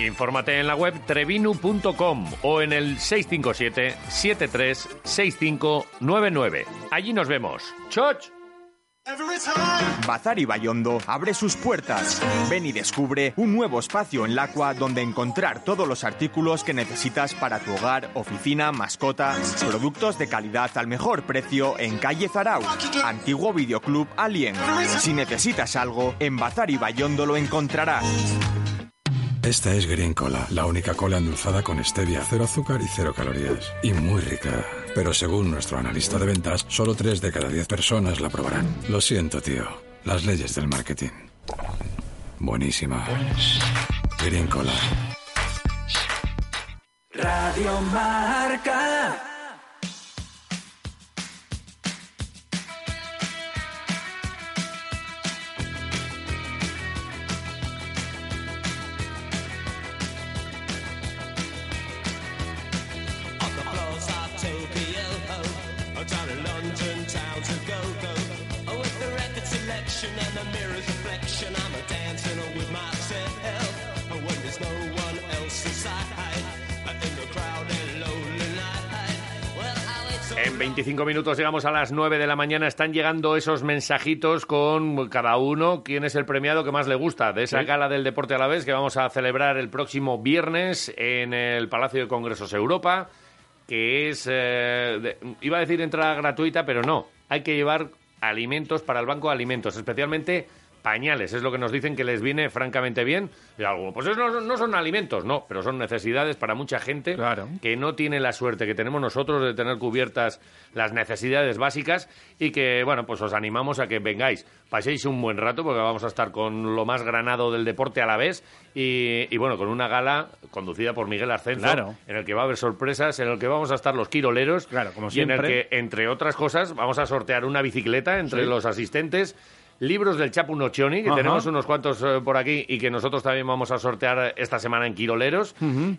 Infórmate en la web trevinu.com o en el 657 736599. Allí nos vemos. ¡Choch! Bazar Ibayondo abre sus puertas. Ven y descubre un nuevo espacio en Lacua donde encontrar todos los artículos que necesitas para tu hogar, oficina, mascota, productos de calidad al mejor precio en calle Zarau, antiguo videoclub Alien. Si necesitas algo, en Bazar Ibayondo lo encontrarás. Esta es Green Cola, la única cola endulzada con stevia, cero azúcar y cero calorías. Y muy rica. Pero según nuestro analista de ventas, solo 3 de cada 10 personas la probarán. Lo siento, tío. Las leyes del marketing. Buenísima. Green Cola. Radio Marca. 25 minutos llegamos a las 9 de la mañana. Están llegando esos mensajitos con cada uno quién es el premiado que más le gusta de esa Sí. gala del deporte a la vez que vamos a celebrar el próximo viernes en el Palacio de Congresos Europa, que es, eh, de- iba a decir entrada gratuita, pero no. Hay que llevar alimentos para el banco de alimentos, especialmente pañales. Es lo que nos dicen que les viene francamente bien. Y algo, pues eso no, no son alimentos, no, pero son necesidades para mucha gente que no tiene la suerte que tenemos nosotros de tener cubiertas las necesidades básicas y que, bueno, pues os animamos a que vengáis, paséis un buen rato porque vamos a estar con lo más granado del deporte a la vez y, y, bueno, con una gala conducida por Miguel Arcenzo Claro. en el que va a haber sorpresas, en el que vamos a estar los quiroleros como y en el que, entre otras cosas, vamos a sortear una bicicleta entre Sí. los asistentes. Libros del Chapu Nocioni, que Ajá. tenemos unos cuantos eh, por aquí y que nosotros también vamos a sortear esta semana en Quiroleros.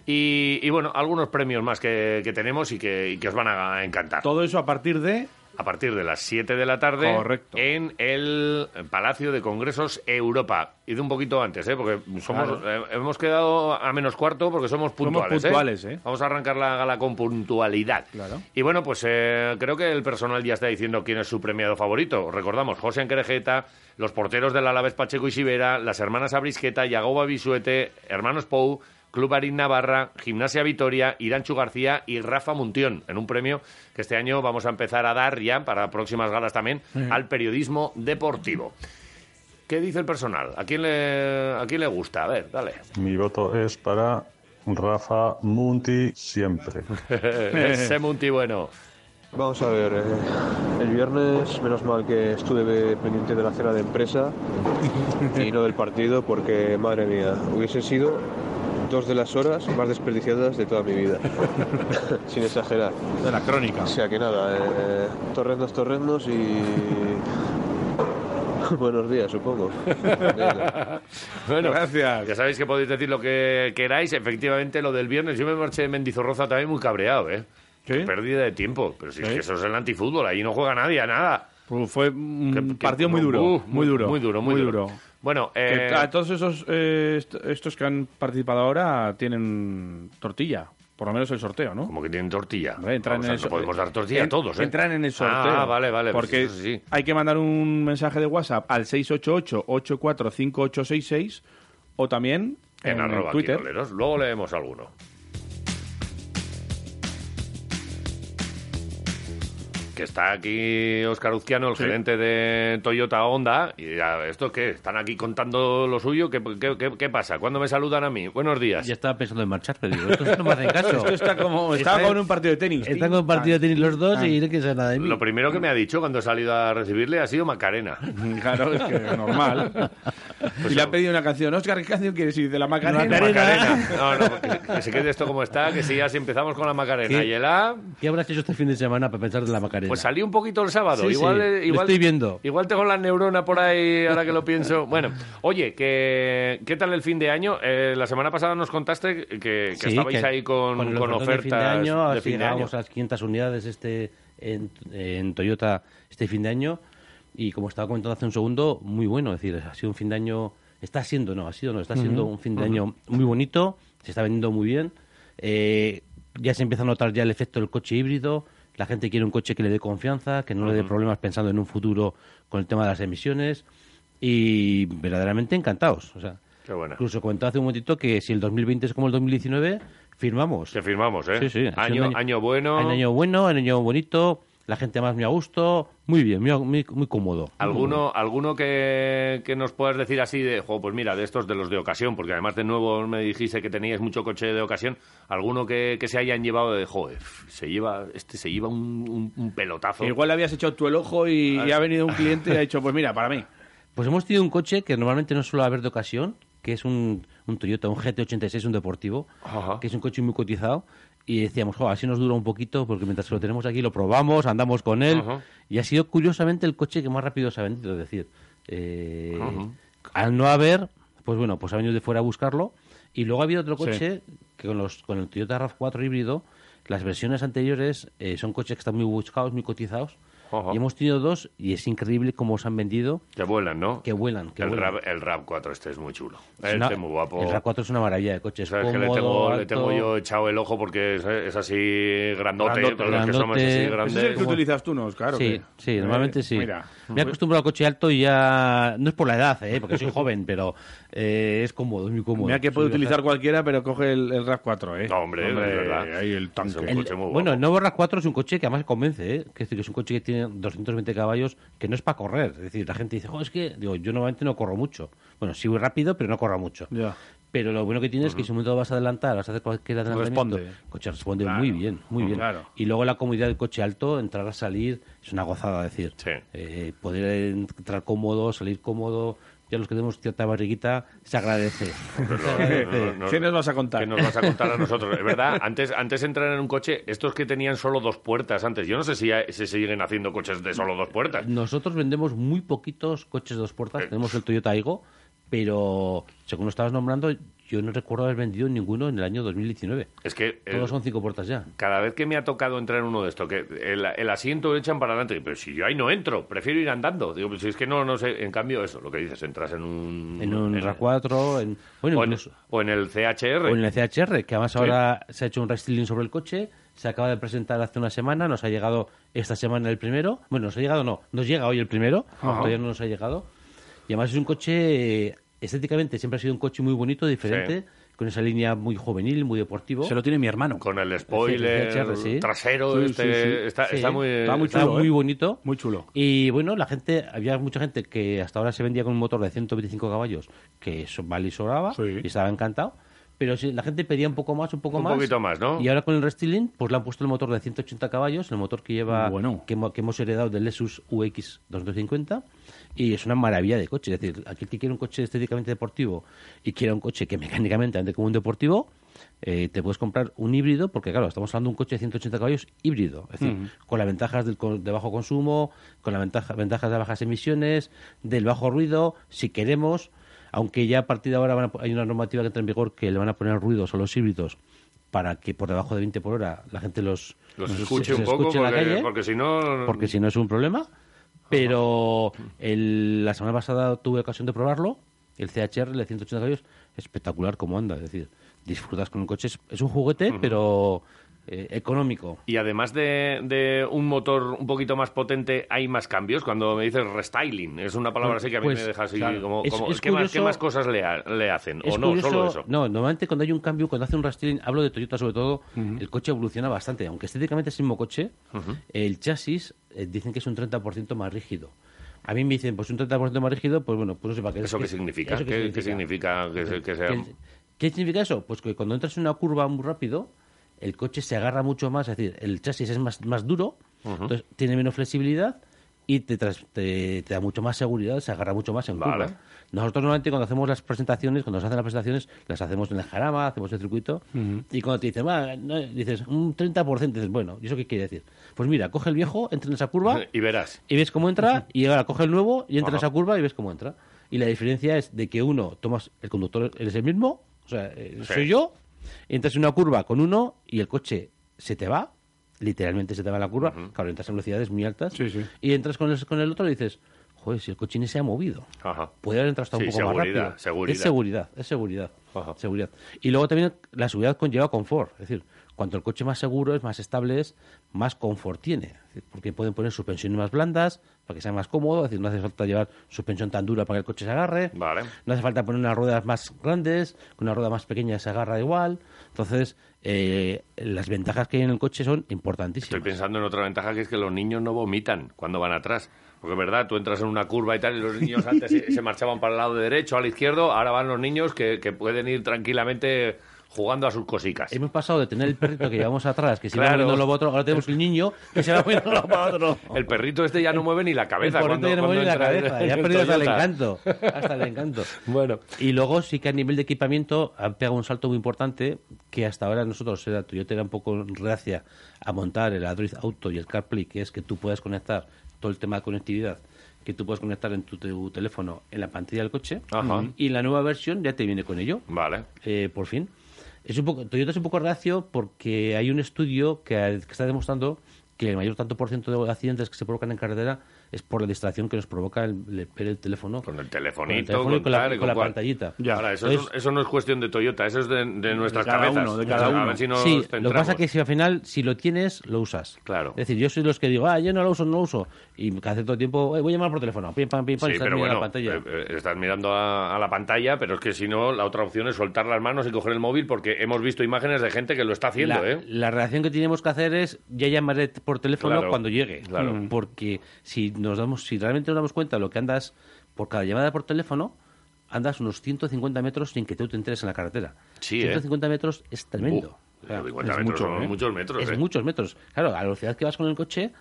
y, y, bueno, algunos premios más que, que tenemos y que, y que os van a encantar. Todo eso a partir de... A partir de las 7 de la tarde Correcto. en el Palacio de Congresos Europa. Id un poquito antes, ¿eh? porque somos, Claro. eh, hemos quedado a menos cuarto porque somos puntuales. puntuales, ¿eh? Vamos a arrancar la gala con puntualidad. Claro. Y bueno, pues eh, creo que el personal ya está diciendo quién es su premiado favorito. Recordamos, José Anquerejeta, los porteros del Alavés Pacheco y Sibera, las hermanas Abrisqueta, Yagoba Bisuete, hermanos Pou, Club Arín Navarra, Gimnasia Vitoria, Iranchu García y Rafa Muntión, en un premio que este año vamos a empezar a dar ya para próximas galas también Sí. al periodismo deportivo. ¿Qué dice el personal? ¿A quién le, a quién le gusta? A ver, dale. Mi voto es para Rafa Munti siempre. Ese Munti bueno. Vamos a ver, eh, el viernes menos mal que estuve pendiente de la cena de empresa y no del partido porque, madre mía, hubiesen sido dos de las horas más desperdiciadas de toda mi vida, sin exagerar. De la crónica. O sea que nada, eh, torrendos, torrendos y... Buenos días, supongo. Bueno, Ya sabéis que podéis decir lo que queráis. Efectivamente, lo del viernes, yo me marché de Mendizorroza también muy cabreado, ¿eh? Pérdida de tiempo. Pero si es que eso es el antifútbol, ahí no juega nadie a nada. Pues fue un Que- que- partido muy duro, uh, muy duro, Muy duro, muy, muy duro. Bueno, eh, a todos esos eh, est- estos que han participado ahora tienen tortilla, por lo menos el sorteo, ¿no? Como que tienen tortilla. entran Vamos, en el so- podemos dar tortilla a en- todos, ¿eh? Entran en el sorteo. Ah, vale, vale, pues Porque sí. hay que mandar un mensaje de WhatsApp al 688-845866 o también en, en, el arroba Twitter. quiroleros. Luego leemos alguno. Que está aquí Óscar Uzquiano, el Sí. gerente de Toyota Honda. Y a- ¿esto qué? ¿Están aquí contando lo suyo? ¿Qué, qué, qué- qué pasa? ¿Cuándo me saludan a mí? Buenos días. Ya estaba pensando en marcharme, digo, estos no me hacen caso. Esto está como estaba con un partido de tenis. Están con un partido de tenis los dos y no quieren saber nada de mí. Lo primero que me ha dicho cuando he salido a recibirle ha sido Macarena. Claro, es que es normal. y le ha pedido una canción. Oscar, ¿qué canción quieres? Y dice la Macarena. Macarena. No, no, que, que se quede esto como está, que si ya si empezamos con la Macarena. ¿Qué? Y el A, ¿Qué habrás hecho este fin de semana para pensar de la Macarena? Pues salí un poquito el sábado. Sí, igual, sí, eh, lo igual estoy viendo. Igual tengo la neurona por ahí, ahora que lo pienso. Bueno, oye, que, ¿qué tal el fin de año? Eh, la semana pasada nos contaste que, que Sí, estabais que ahí con, con ofertón de ofertas fin de año, de fin de año. a las 500 unidades este en, en Toyota este fin de año y como estaba comentando hace un segundo, muy bueno, es decir, ha sido un fin de año, está siendo, no, ha sido, no, está siendo un fin de año muy bonito, se está vendiendo muy bien, eh, ya se empieza a notar ya el efecto del coche híbrido, La gente quiere un coche que le dé confianza, que no le dé problemas pensando en un futuro con el tema de las emisiones. Y verdaderamente encantados. O sea, Qué incluso comentó hace un momentito que si el 2020 es como el 2019, firmamos. Que firmamos, ¿eh? Sí, sí. Año, un año bueno. Año bueno, año bonito. La gente más me a gusto. Muy bien, muy, muy, muy cómodo. muy ¿Alguno, alguno que, que nos puedas decir así de, jo, pues mira, de estos de los de ocasión, porque además de nuevo me dijiste que teníais mucho coche de ocasión, alguno que, que se hayan llevado de, joder, se lleva, este se lleva un, un- un pelotazo. Igual le habías echado tú el ojo y, y ha venido un cliente y ha dicho, pues mira, para mí. Pues hemos tenido un coche que normalmente no suele haber de ocasión, que es un, un Toyota, un GT86, un deportivo, que es un coche muy cotizado. Y decíamos, jo, así nos dura un poquito, porque mientras lo tenemos aquí lo probamos, andamos con él. Ajá. Y ha sido curiosamente el coche que más rápido se ha vendido. Es decir, eh, al no haber, pues bueno, pues ha venido de fuera a buscarlo. Y luego ha habido otro Sí. coche que con, los, con el Toyota RAV4 híbrido, las versiones anteriores eh, son coches que están muy buscados, muy cotizados. Ajá. Y hemos tenido dos y es increíble cómo se han vendido. Que vuelan, ¿no? Que vuelan, que el, vuelan. Rap, el Rap 4 este es muy chulo. Es Este una- es muy guapo. El RAV4 es una maravilla de coche. Es Sabes que le cómodo, tengo, le tengo yo echado el ojo porque es, es así grandote, Grandote, para los que somos grandote. así Ese grandes. es el que utilizas tú, ¿no? Claro. sí, que- sí, eh, normalmente sí. Mira. Me he acostumbrado al coche alto y ya... No es por la edad, ¿eh? porque soy joven, pero eh, es cómodo, es muy cómodo. Mira que puede utilizar cualquiera, pero coge el, el RAV4, ¿eh? No, hombre, de verdad. Ahí el tanque. Es un El- coche muy guapo. bueno, el nuevo RAV4 es un coche que además convence, ¿eh? Es, que es un coche que tiene 220 caballos, que no es para correr. Es decir, la gente dice, "Jo, es que digo, yo normalmente no corro mucho. Bueno, sí voy rápido, pero no corro mucho. Ya. Pero lo bueno que tiene es que si un momento vas a adelantar, vas a hacer cualquier adelantamiento, Responde. el coche responde Claro. muy bien, muy bien. Claro. Y luego la comodidad del coche alto, entrar a salir, es una gozada, es decir, Sí. eh, poder entrar cómodo, salir cómodo, ya los que tenemos cierta barriguita, se agradece. No, no. ¿Qué nos vas a contar? ¿Qué nos vas a contar a nosotros? Es verdad, antes, antes de entrar en un coche, estos que tenían solo dos puertas antes, yo no sé si se siguen haciendo coches de solo dos puertas. Nosotros vendemos muy poquitos coches de dos puertas. Tenemos el Toyota Aigo, pero según lo estabas nombrando, yo no recuerdo haber vendido ninguno en el año 2019. Es que eh, Todos son cinco puertas ya. cada vez que me ha tocado entrar en uno de estos, que el, el asiento lo echan para adelante, pero si yo ahí no entro, prefiero ir andando. Digo, pues si es que no, no sé, en cambio eso, lo que dices, entras en un... En un en- RAV4, en, bueno, o, en, incluso- o en el CHR. o en el CHR, que además Sí. ahora se ha hecho un restyling sobre el coche. Se acaba de presentar hace una semana, nos ha llegado esta semana el primero. Bueno, nos ha llegado, no, nos llega hoy el primero, Ajá. todavía no nos ha llegado. Y además es un coche, estéticamente siempre ha sido un coche muy bonito, diferente, con esa línea muy juvenil, muy deportivo. Se lo tiene mi hermano. Con el spoiler sí. trasero, este. Está, está muy... está muy Está chulo, muy ¿eh? bonito. Muy chulo. Y bueno, la gente, había mucha gente que hasta ahora se vendía con un motor de 125 caballos, que eso vale y sobraba, Sí. y estaba encantado. Pero sí, la gente pedía un poco más, un poco Un más. poquito más, ¿no? Y ahora con el restyling, pues le han puesto el motor de 180 caballos, el motor que lleva, Bueno. que, hemo- que hemos heredado del Lexus UX 250, y es una maravilla de coche. Es decir, aquel que quiere un coche estéticamente deportivo y quiere un coche que mecánicamente ande como un deportivo, eh, te puedes comprar un híbrido, porque claro, estamos hablando de un coche de 180 caballos híbrido, es decir, con las ventajas del, co- de bajo consumo, con las ventaja, ventajas de bajas emisiones, del bajo ruido, si queremos, aunque ya a partir de ahora van a hay una normativa que entra en vigor que le van a poner ruidos a los híbridos para que por debajo de 20 por hora la gente los, Los escuche un poco, escuche en la porque, calle porque si no... porque si no es un problema. Pero el- la semana pasada tuve ocasión de probarlo. El CHR, el de 180 caballos, espectacular como anda. Es decir, disfrutas con el coche. Es, es un juguete, pero eh, económico. Y además de, de un motor un poquito más potente, ¿hay más cambios? Cuando me dices restyling, es una palabra así que a mí Pues, me deja así claro. como... Es- como- es ¿qué, más, curioso- qué más cosas le, ha- le hacen? ¿O no? curioso- Solo eso. No, normalmente cuando hay un cambio, cuando hace un restyling, hablo de Toyota sobre todo, el coche evoluciona bastante. Aunque estéticamente es el mismo coche, el chasis eh, dicen que es un 30% más rígido. A mí me dicen, pues un 30% más rígido, pues bueno, pues no sé para qué. ¿Eso qué significa? ¿Eso ¿Qué, qué significa qué significa eso? Pues que cuando entras en una curva muy rápido, el coche se agarra mucho más, es decir, el chasis es más, más duro, entonces tiene menos flexibilidad y te, tras- te, te da mucho más seguridad, se agarra mucho más en Vale. curva. Nosotros normalmente cuando hacemos las presentaciones, cuando nos hacen las presentaciones, las hacemos en el jarama, hacemos el circuito, y cuando te dicen, dices, un 30%, dices, bueno, ¿y eso qué quiere decir? Pues mira, coge el viejo, entra en esa curva Y verás. y ves cómo entra, y ahora coge el nuevo y entra en esa curva y ves cómo entra. Y la diferencia es de que uno, tomas, el conductor eres el mismo, o sea, eh, Sí. soy yo, entras en una curva con uno y el coche se te va, literalmente se te va en la curva, claro, entras a velocidades muy altas, y entras con el, con el otro y dices, joder, si el coche ni se ha movido. Ajá. Puede haber entrado hasta un poco más rápido. seguridad. Es seguridad, es seguridad. seguridad. Y luego también la seguridad conlleva confort. Es decir, cuanto el coche más seguro es, más estable es, más confort tiene. Porque pueden poner suspensiones más blandas para que sea más cómodo, es decir, no hace falta llevar suspensión tan dura para que el coche se agarre. Vale. No hace falta poner unas ruedas más grandes, con una rueda más pequeña se agarra igual. Entonces, eh, las ventajas que hay en el coche son importantísimas. Estoy pensando en otra ventaja que es que los niños no vomitan cuando van atrás. Porque es verdad, tú entras en una curva y tal, y los niños antes se, marchaban para el lado derecho, al izquierdo, ahora van los niños que, que pueden ir tranquilamente jugando a sus cosicas. Hemos pasado de tener el perrito que llevamos atrás, que se Claro. va moviendo lo otro, ahora tenemos el niño que se va moviendo lo otro. El perrito este ya no mueve ni la cabeza. El cuando, ya no mueve ni la cabeza, ya ha perdido hasta el encanto. Hasta el encanto. Bueno. Y luego sí que a nivel de equipamiento han pegado un salto muy importante que hasta ahora nosotros, era Toyota era un poco reacia a montar el Android Auto y el CarPlay, que es que tú puedas conectar todo el tema de conectividad que tú puedes conectar en tu, tu teléfono en la pantalla del coche Ajá. y la nueva versión ya te viene con ello. Vale. Eh, por fin. Es un poco, Toyota es un poco reacio porque hay un estudio que, que está demostrando que el mayor tanto por ciento de accidentes que se provocan en carretera es por la distracción que nos provoca el, el, ver el teléfono. Con el Con el telefonito, teléfono y con la, con la pantallita. Ahora, eso, Entonces, es- eso no es cuestión de Toyota, eso es de, de nuestras cada cabezas. uno, de cada A uno. ver si nos sí, lo que pasa es que si al final, si lo tienes, lo usas. Claro. Es decir, yo soy los que digo, ah, yo no lo uso, no lo uso. Y cada cierto tiempo, "Eh, voy a llamar por teléfono, pim, pam, pim, pam, Sí, estás pero mirando bueno, la pantalla. eh, eh, estás mirando a, a la pantalla, pero es que si no, la otra opción es soltar las manos y coger el móvil porque hemos visto imágenes de gente que lo está haciendo, la, ¿eh? la reacción que tenemos que hacer es ya llamaré por teléfono Claro, cuando llegue. claro. Mm, Porque si nos damos, si realmente nos damos cuenta de lo que andas por cada llamada por teléfono, andas unos 150 metros sin que tú te enteres en la carretera. Sí, ¿eh? 150 metros es tremendo. Uh, O sea, 50 es metros mucho, son ¿eh? muchos metros, Es ¿eh? muchos metros. Claro, a la velocidad que vas con el coche,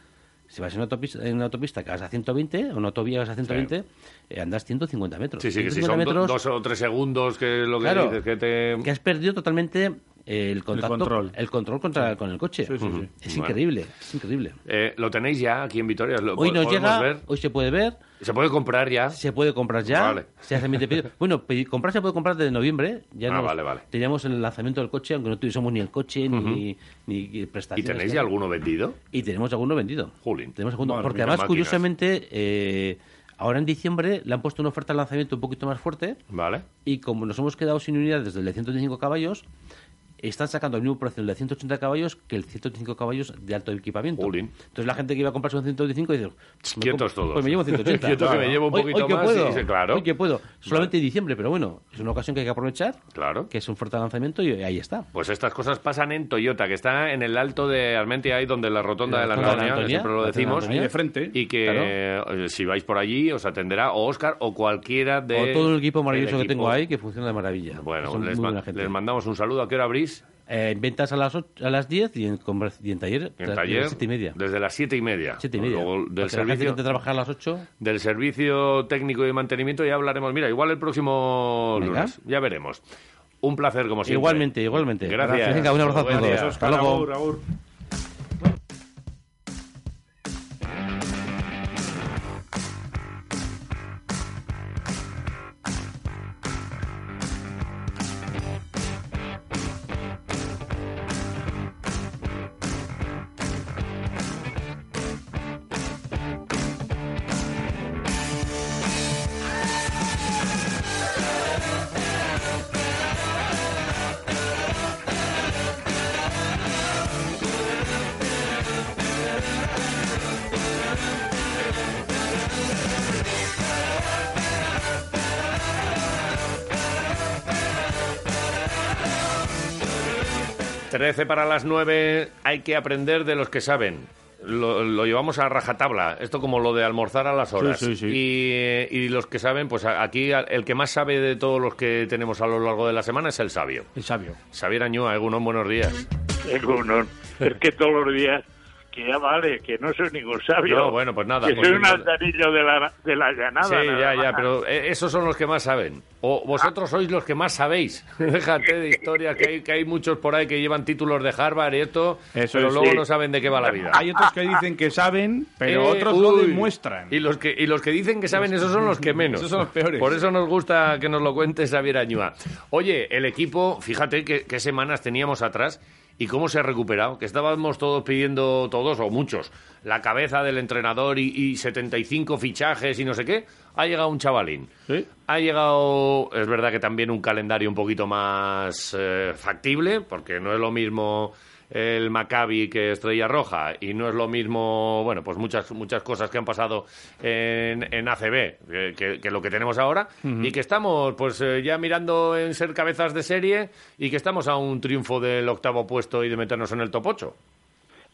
si vas en una autopista, en una autopista que vas a 120, o una autovía que vas a 120, eh, andas 150 metros. Sí, sí, que si 150 son do- dos o tres segundos que es lo que Claro. dices, que te... que has perdido totalmente el contacto, control. el control contra, con el coche. Sí, sí, sí. Ujú. Vale. Es increíble, es increíble. Eh, lo tenéis ya aquí en Vitoria. ¿Lo Hoy nos llega, ver? hoy se puede ver, Se puede comprar ya. se puede comprar ya, Vale. se hace pedido. Bueno, comprar se puede comprar desde noviembre, ya Ah, vale, vale. teníamos el lanzamiento del coche, aunque no tuviésemos ni el coche ni, ni ¿Y prestaciones. tenéis que ya alguno vendido? Y tenemos alguno vendido. Jolín. Tenemos alguno, porque además, máquinas. curiosamente, eh, ahora en diciembre le han puesto una oferta de lanzamiento un poquito más fuerte Vale. y como nos hemos quedado sin unidades del de 125 caballos, están sacando el mismo precio el de 180 caballos que el 125 caballos de alto equipamiento. Jolín. Entonces la gente que iba a comprarse un 125 dice, me Quietos todos. Pues me llevo un 180. Quieto que me llevo un Hoy- poquito hoy que más puedo, y dice, claro. Hoy que puedo. Solamente en diciembre, pero bueno, es una ocasión que hay que aprovechar, Claro. que es un oferta de lanzamiento y ahí está. Pues estas cosas pasan en Toyota, que está en el alto de Armentia, ahí donde la rotonda La de la de Antonia, siempre lo decimos. Ahí de frente. Y que eh, si vais por allí os atenderá o Oscar o cualquiera de... o todo el equipo maravilloso que tengo ahí, que funciona de maravilla. Bueno, ma- gente. les mandamos un saludo. ¿A qué hora abrís? Eh, en ventas a las, ocho- a las 10 y en, y en taller, En a las taller. siete y media. Desde las siete y media. Siete y media. Luego del servicio, que trabajar a las 8 del servicio técnico y de mantenimiento ya hablaremos. Mira, igual el próximo Venga. lunes. Ya veremos. Un placer, como siempre. Igualmente, igualmente. Gracias. Venga, un abrazo a todos. Hasta luego. Agur, agur. Trece para las nueve. Hay que aprender de los que saben. Lo, lo llevamos a rajatabla. Esto como lo de almorzar a las horas. Sí, sí, sí. Y, y los que saben, pues aquí el que más sabe de todos los que tenemos a lo largo de la semana es el sabio. El sabio. Xavier Añúa, Egunon, buenos días. Egunon. Es que todos los días, que ya vale, que no soy ningún sabio. No, bueno, pues nada, Que pues soy un nada. altanillo de la, de la llanada. Sí, ya, ya, más. pero eh, esos son los que más saben. O vosotros sois los que más sabéis. Déjate de historias, que hay, que hay muchos por ahí que llevan títulos de Harvard y esto, Eso pero es, luego sí. no saben de qué va la vida. Hay otros que dicen que saben, pero Eh, otros lo demuestran. Y los, que, y los que dicen que saben, esos son los que menos. Esos son los peores. Por eso nos gusta que nos lo cuente Xavier Añúa. Oye, el equipo, fíjate qué semanas teníamos atrás y cómo se ha recuperado. Que estábamos todos pidiendo, todos o muchos, la cabeza del entrenador y, y 75 fichajes y no sé qué. Ha llegado un chavalín. Ha llegado, es verdad que también un calendario un poquito más eh, factible, porque no es lo mismo el Maccabi que Estrella Roja y no es lo mismo, bueno, pues muchas muchas cosas que han pasado en, en ACB que, que- que lo que tenemos ahora y que estamos pues eh, ya mirando en ser cabezas de serie y que estamos a un triunfo del octavo puesto y de meternos en el top 8.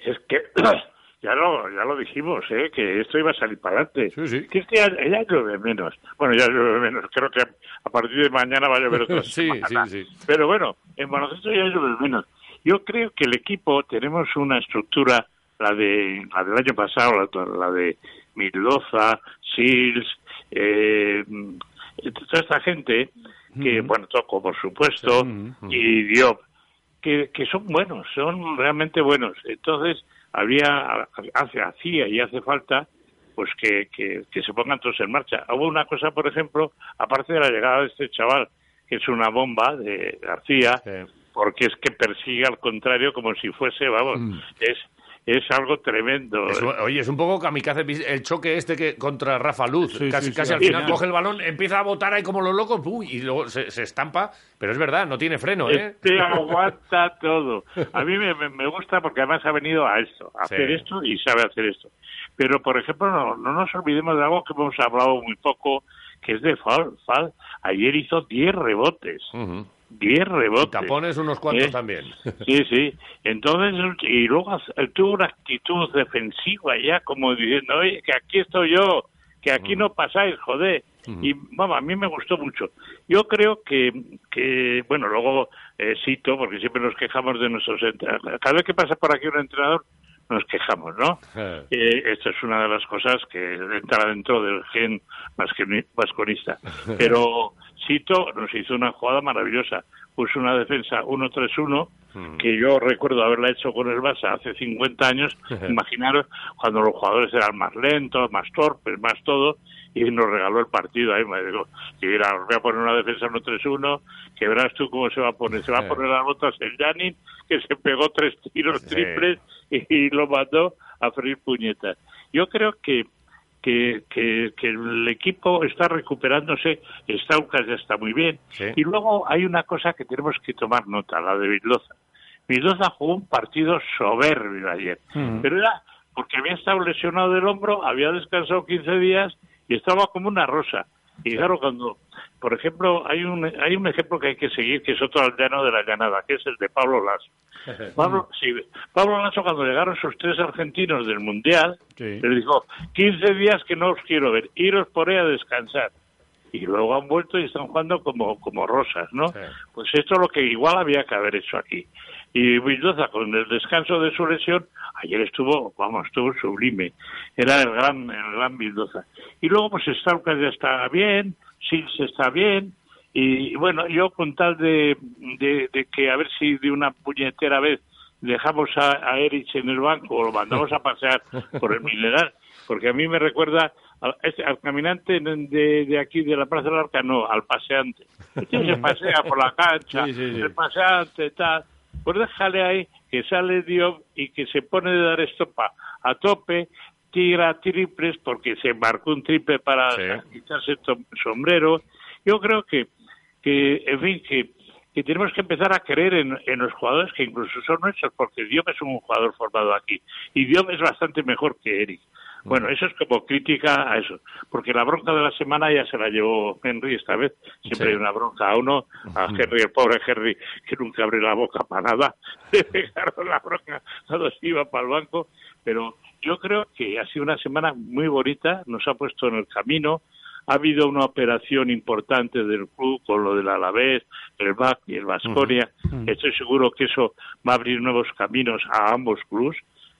Es que ya lo, ya lo dijimos, ¿eh? que esto iba a salir para adelante. Que es que ya, ya llueve menos. Bueno, ya llueve menos. Creo que a partir de mañana va a llover otra Sí, semana. sí, sí. Pero bueno, en baloncesto ya llueve menos. Yo creo que el equipo tenemos una estructura, la de la del año pasado, la, la de Mendoza, Sils, eh, toda esta gente que, bueno, Toco, por supuesto, y Diop, que, que son buenos, son realmente buenos. Entonces, habría, hace, hacía y hace falta pues que, que, que se pongan todos en marcha. Hubo una cosa, por ejemplo, aparte de la llegada de este chaval, que es una bomba de García, porque es que persigue al contrario como si fuese, vamos, es es algo tremendo. Es- oye, es un poco kamikaze el choque este que contra Rafa Luz. Sí, casi sí, casi sí, al al final coge el balón, empieza a botar ahí como los locos uy, y luego se, se estampa. Pero es verdad, no tiene freno, ¿eh? Este aguanta todo. A mí me, me- me gusta porque además ha venido a esto, a Sí. hacer esto y sabe hacer esto. Pero, por ejemplo, no, no nos olvidemos de algo que hemos hablado muy poco, que es de Fal. Fal ayer hizo 10 rebotes. 10 rebotes. Tapones unos cuantos ¿Eh? también. Sí, sí. Entonces, y luego tuvo una actitud defensiva ya, como diciendo, oye, que aquí estoy yo, que aquí no pasáis, joder. Y vamos, a mí me gustó mucho. Yo creo que, que bueno, luego eh, cito, porque siempre nos quejamos de nuestros entrenadores. Cada vez que pasa por aquí un entrenador, nos quejamos, ¿no? Eh, esto es una de las cosas que entra dentro del gen vasconista. Pero Sito nos hizo una jugada maravillosa. Puso una defensa 1-3-1 que yo recuerdo haberla hecho con el Barça hace 50 años. Imaginaros cuando los jugadores eran más lentos, más torpes, más todo, y nos regaló el partido ahí. Me digo, y mira, voy a poner una defensa 1-3-1, que verás tú cómo se va a poner. Se va a poner las botas el Janin, que se pegó tres tiros triples y lo mandó a freír puñetas. Yo creo que que, que, que el equipo está recuperándose, Staukas ya está muy bien. Y luego hay una cosa que tenemos que tomar nota, la de Vildoza. Vildoza jugó un partido soberbio ayer, pero era porque había estado lesionado del hombro, había descansado 15 días y estaba como una rosa. Y claro, cuando, por ejemplo, hay un, hay un ejemplo que hay que seguir, que es otro aldeano de la llanada, que es el de Pablo Lasso. Pablo, sí, Pablo Lasso, cuando llegaron sus tres argentinos del Mundial, les dijo, 15 días que no os quiero ver, iros por ahí a descansar. Y luego han vuelto y están jugando como, como rosas, ¿no? Pues esto es lo que igual había que haber hecho aquí. Y Vildoza, con el descanso de su lesión, ayer estuvo, vamos, estuvo sublime. Era el gran, el gran Vildoza. Y luego, pues, Staukas ya está bien, Sils está bien, y bueno, yo con tal de, de, de que a ver si de una puñetera vez dejamos a, a Erich en el banco o lo mandamos a pasear por el mineral, porque a mí me recuerda al, este- al caminante de, de aquí de la Plaza del Arca, no, al paseante. Este se pasea por la cancha, Sí, sí, sí. el paseante, tal. Pues déjale ahí que sale Dios y que se pone de dar estopa a tope, tira triples porque se marcó un triple para quitarse el sombrero. Yo creo que, que en fin, que, que tenemos que empezar a creer en, en los jugadores que incluso son nuestros, porque Diop es un jugador formado aquí y Diop es bastante mejor que Eric. Bueno, eso es como crítica a eso, porque la bronca de la semana ya se la llevó Henry esta vez. Siempre Sí. hay una bronca a uno, a Henry, el pobre Henry, que nunca abre la boca para nada. Le pegaron la bronca cuando se iba para el banco. Pero yo creo que ha sido una semana muy bonita, nos ha puesto en el camino. Ha habido una operación importante del club con lo del Alavés, el BAC y el Vasconia. Estoy seguro que eso va a abrir nuevos caminos a ambos clubs.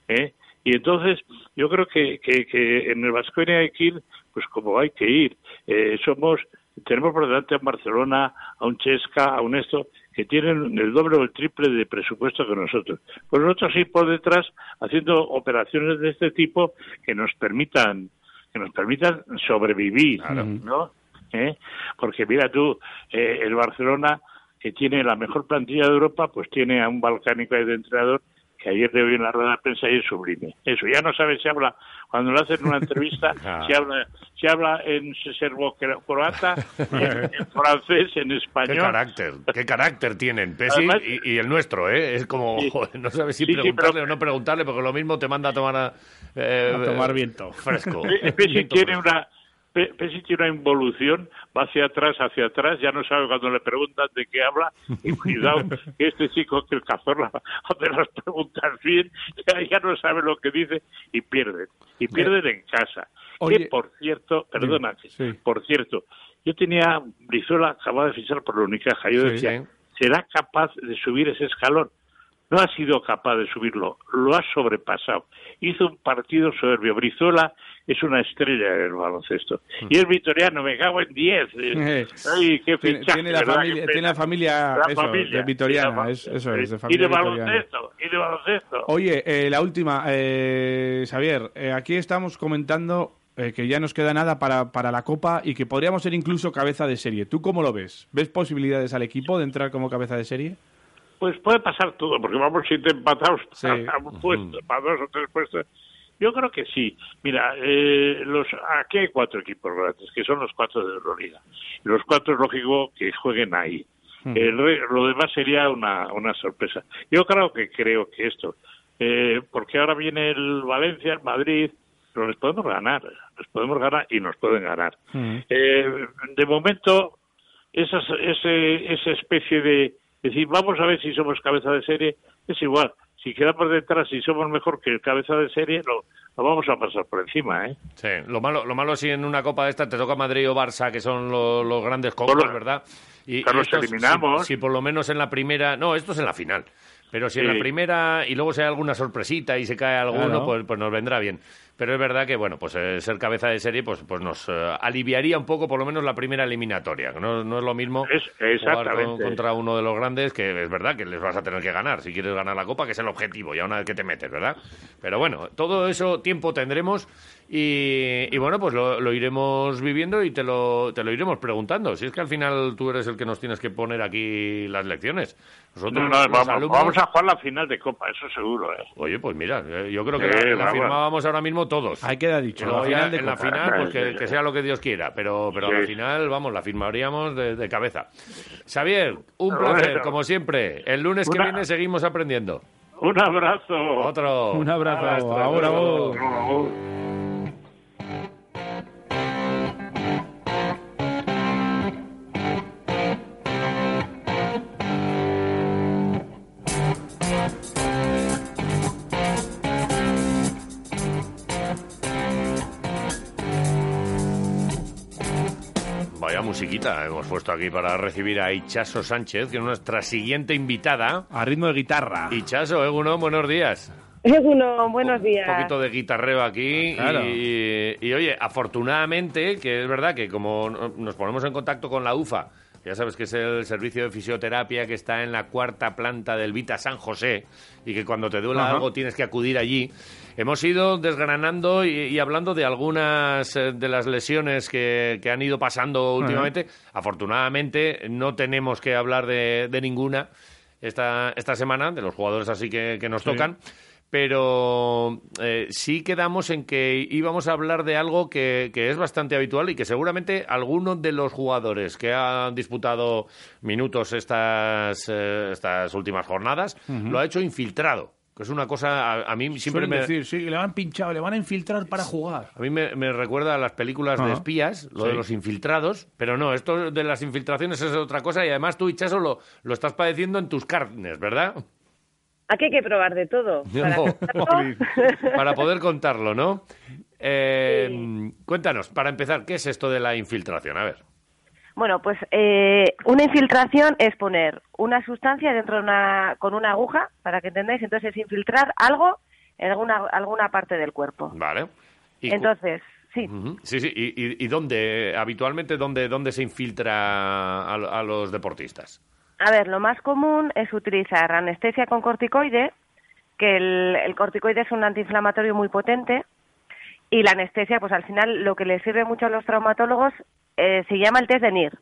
¿eh? Y entonces yo creo que, que, que en el Vasconia hay que ir, pues como hay que ir. Eh, somos tenemos por delante a un Barcelona, a un Chesca, a un esto, que tienen el doble o el triple de presupuesto que nosotros. Pues nosotros ir por detrás haciendo operaciones de este tipo que nos permitan que nos permitan sobrevivir, ¿no? ¿Eh? Porque mira tú, eh, el Barcelona que tiene la mejor plantilla de Europa, pues tiene a un balcánico ahí de entrenador que ayer le oí en la rueda de prensa y es sublime. Eso, ya no sabe si habla, cuando le hacen una entrevista, Ah. si habla si habla en serbo-croata, en, en francés, en Qué español. carácter, qué carácter tienen Además- y, y el nuestro, ¿eh? Es como, Sí. joder, no sabes si Sí, sí, preguntarle o no preguntarle, porque lo mismo te manda a tomar, a, eh, A tomar eh, viento. Fresco. Pe- Pesic Viento tiene fresco. una Pe- Pesic tiene una involución, va hacia atrás, hacia atrás, ya no sabe cuando le preguntan de qué habla, y cuidado, que este chico que el cazorla hace las preguntas bien, ya, ya no sabe lo que dice y pierden, y pierden en casa. Oye. que por cierto, perdona, Sí. por cierto, yo tenía Brizuela acababa de fichar por la Unicaja, yo decía, sí. ¿será capaz de subir ese escalón? No ha sido capaz de subirlo, lo ha sobrepasado. Hizo un partido soberbio. Brizuela es una estrella del baloncesto. Y es vitoriano, me cago en 10. Eh, Ay, qué tiene, fichaje, tiene la familia, Qué tiene pena. la familia, La eso, familia, de vitoriana, y es, eso es, de y familia de vitoriana. baloncesto, y de baloncesto. Oye, eh, la última, eh, Xavier, eh, aquí estamos comentando eh, que ya nos queda nada para, para la Copa y que podríamos ser incluso cabeza de serie. ¿Tú cómo lo ves? ¿Ves posibilidades al equipo de entrar como cabeza de serie? Pues puede pasar todo, porque vamos siete empatados Sí. para un puesto, para dos o tres puestos. Yo creo que sí. Mira, eh, los aquí hay cuatro equipos grandes, que son los cuatro de Euroliga. Los cuatro es lógico que jueguen ahí. Mm. El re- lo demás sería una, una sorpresa. Yo creo que creo que esto, eh, porque ahora viene el Valencia, el Madrid, pero les podemos ganar, les podemos ganar y nos pueden ganar. Eh, de momento, esas, ese, esa especie de decir, vamos a ver si somos cabeza de serie, es igual. Si quedamos detrás y somos mejor que el cabeza de serie, lo, lo vamos a pasar por encima, ¿eh? Sí, lo malo, lo malo si en una copa de esta te toca Madrid o Barça, que son lo- los grandes Bueno, ¿verdad? Y, claro, y estos, eliminamos. Si, si por lo menos en la primera... No, esto es en la final. Pero si en Sí. la primera y luego si hay alguna sorpresita y se cae alguno, Claro. pues, pues nos vendrá bien. Pero es verdad que, bueno, pues eh, ser cabeza de serie pues, pues nos eh, aliviaría un poco por lo menos la primera eliminatoria. No, no es lo mismo Es- jugar con- contra uno de los grandes, que es verdad que les vas a tener que ganar si quieres ganar la Copa, que es el objetivo, ya una vez que te metes, ¿verdad? Pero bueno, todo eso tiempo tendremos y, y bueno, pues lo, lo iremos viviendo y te lo, te lo iremos preguntando. Si es que al final tú eres el que nos tienes que poner aquí las lecciones. Nosotros, No, no, vamos, alumnos- vamos a jugar la final de Copa, eso seguro, ¿eh? Oye, pues mira, eh, yo creo que Sí, la, la firmábamos ahora mismo todos. Ahí queda dicho. La final de en la Copa. final, pues que, que sea lo que Dios quiera, pero, pero a la Sí. final, vamos, la firmaríamos de, de cabeza. Xavier, un placer, Bueno. como siempre. El lunes que Una- viene seguimos aprendiendo. Un abrazo. Otro. Un abrazo. Hasta Ahora luego. vos. Musiquita hemos puesto aquí para recibir a Ichaso Sánchez, que es nuestra siguiente invitada. A ritmo de guitarra. Ichaso, Eguno, buenos días. Uno, buenos días. Un poquito de guitarreo aquí. Claro. Y, y, oye, afortunadamente, que es verdad que como no- nos ponemos en contacto con la UFA, ya sabes que es el servicio de fisioterapia que está en la cuarta planta del Vita San José y que cuando te duela Ajá. algo tienes que acudir allí. Hemos ido desgranando y, y hablando de algunas eh, de las lesiones que, que han ido pasando últimamente. Afortunadamente no tenemos que hablar de, de ninguna esta, esta semana, de los jugadores así que, que nos Sí. tocan pero eh, sí quedamos en que íbamos a hablar de algo que, que es bastante habitual y que seguramente algunos de los jugadores que han disputado minutos estas, eh, estas últimas jornadas lo ha hecho infiltrado, que es una cosa, a, a mí siempre Suelen me... decir, sí, le han pinchado, le van a infiltrar para jugar. A mí me, me recuerda a las películas de espías, lo de los infiltrados, pero no, esto de las infiltraciones es otra cosa y además tú, Hichaso, lo, lo estás padeciendo en tus carnes, ¿verdad? Aquí hay que probar de todo. Para No. contarlo. para poder contarlo, ¿no? Eh, Cuéntanos, para empezar, ¿qué es esto de la infiltración? A ver. Bueno, pues eh, una infiltración es poner una sustancia dentro de una, con una aguja, para que entendáis, entonces es infiltrar algo en alguna, alguna parte del cuerpo. Vale. Y Entonces, sí. Sí, sí. ¿Y, y- y dónde, habitualmente, dónde, dónde se infiltra a, a los deportistas? a ver, lo más común es utilizar anestesia con corticoide, que el, el corticoide es un antiinflamatorio muy potente, y la anestesia, pues al final lo que le sirve mucho a los traumatólogos eh, se llama el test de NIR,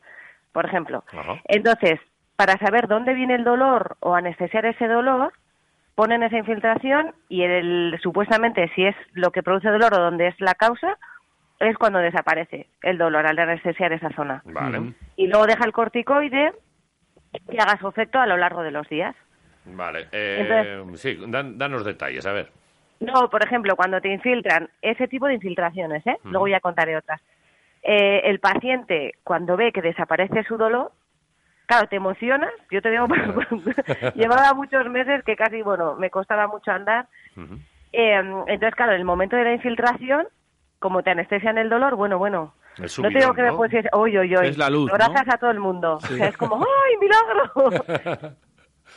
por ejemplo. Ajá. Entonces, para saber dónde viene el dolor o anestesiar ese dolor, ponen esa infiltración y el, supuestamente si es lo que produce dolor o donde es la causa, es cuando desaparece el dolor al anestesiar esa zona. Vale. Y luego deja el corticoide que haga su efecto a lo largo de los días. Vale. Eh, sí, dan- danos detalles, a ver. No, por ejemplo, cuando te infiltran, ese tipo de infiltraciones, ¿eh? Luego ya contaré otras. Eh, el paciente, cuando ve que desaparece su dolor, claro, te emocionas. Yo te digo, llevaba muchos meses que casi, bueno, me costaba mucho andar. Eh, entonces, claro, en el momento de la infiltración, como te anestesian el dolor, bueno, bueno. No te digo que ¿no? después es, oy, oy, oy. Es la luz, ¿no? Gracias a todo el mundo. Sí. O sea, es como, ¡ay, milagro!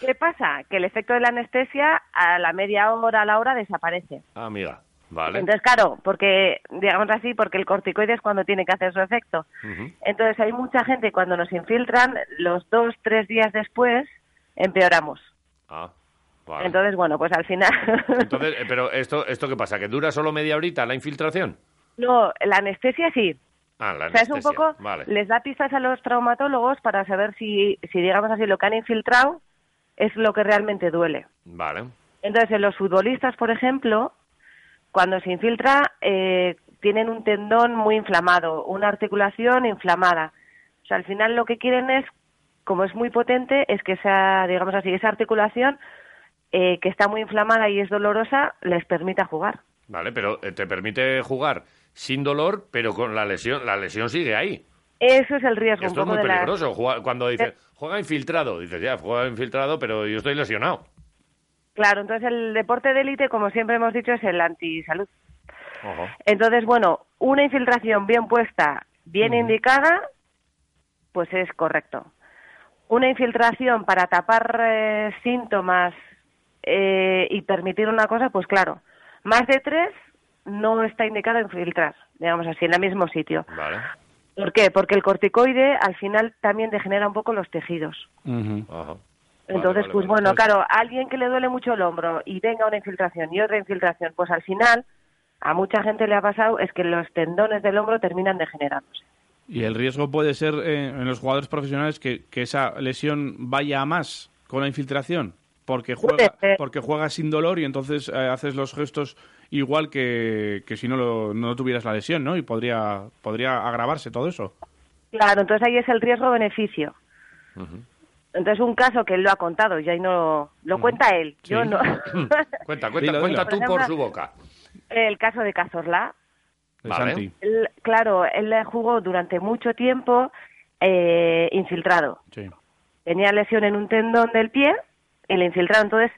¿Qué pasa? Que el efecto de la anestesia a la media hora, a la hora, desaparece. Ah, amiga. Vale. Entonces, claro, porque, digamos así, porque el corticoide es cuando tiene que hacer su efecto. Entonces, hay mucha gente cuando nos infiltran, los dos, tres días después, empeoramos. Ah, vale. Entonces, bueno, pues al final... Entonces, eh, pero esto, ¿esto qué pasa? ¿Que dura solo media horita la infiltración? no, la anestesia sí. Ah, la O sea, es un anestesia. poco... Vale. Les da pistas a los traumatólogos para saber si, si, digamos así, lo que han infiltrado es lo que realmente duele. Vale. Entonces, en los futbolistas, por ejemplo, cuando se infiltra, eh, tienen un tendón muy inflamado, una articulación inflamada. O sea, al final lo que quieren es, como es muy potente, es que esa, digamos así, esa articulación eh, que está muy inflamada y es dolorosa, les permita jugar. Vale, pero eh, te permite jugar sin dolor, pero con la lesión. La lesión sigue ahí. Eso es el riesgo Esto es un poco muy de la- peligroso. cuando dices, juega infiltrado, dices, ya, juega infiltrado, pero yo estoy lesionado. Claro, entonces el deporte de élite, como siempre hemos dicho, es el antisalud. Ojo. Entonces, bueno, una infiltración bien puesta, bien indicada, pues es correcto. Una infiltración para tapar eh, síntomas eh, y permitir una cosa, pues claro, más de tres no está indicado infiltrar, digamos así, en el mismo sitio. Vale. ¿Por qué? Porque el corticoide al final también degenera un poco los tejidos. Ajá. Entonces, vale, pues vale. bueno, claro, a alguien que le duele mucho el hombro y venga una infiltración y otra infiltración, pues al final a mucha gente le ha pasado es que los tendones del hombro terminan degenerándose. Y el riesgo puede ser eh, en los jugadores profesionales que, que esa lesión vaya a más con la infiltración, porque juega, porque juega sin dolor y entonces eh, haces los gestos igual que, que si no, lo, no tuvieras la lesión, ¿no? Y podría, podría agravarse todo eso. Claro, entonces ahí es el riesgo-beneficio. Entonces un caso que él lo ha contado y ahí no lo cuenta él, yo no. Cuenta, cuenta, Dilo, cuenta tú Por su boca. el caso de Cazorla, Vale. Él- claro, él jugó durante mucho tiempo eh, infiltrado. Sí. tenía lesión en un tendón del pie y le infiltraron. Entonces,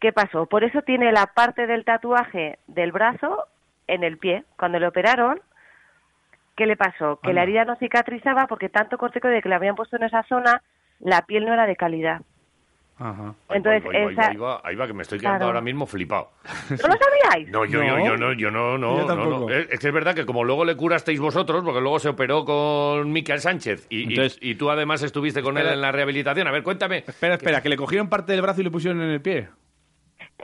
¿qué pasó? Por eso tiene la parte del tatuaje del brazo en el pie. Cuando le operaron, ¿qué le pasó? Que la herida no cicatrizaba porque tanto corticoide que le habían puesto en esa zona, la piel no era de calidad. Ajá. Entonces, Ahí va, ahí va, esa... ahí va, ahí va, que me estoy quedando Claro. ahora mismo flipado. ¿No lo sabíais? No, yo, yo, yo no, yo no, no, Yo no, no. Es, que es verdad que como luego le curasteis vosotros, porque luego se operó con Miquel Sánchez y, y- Entonces- y tú además estuviste con Espera. él en la rehabilitación. A ver, cuéntame. Espera, espera, que le cogieron parte del brazo y le pusieron en el pie.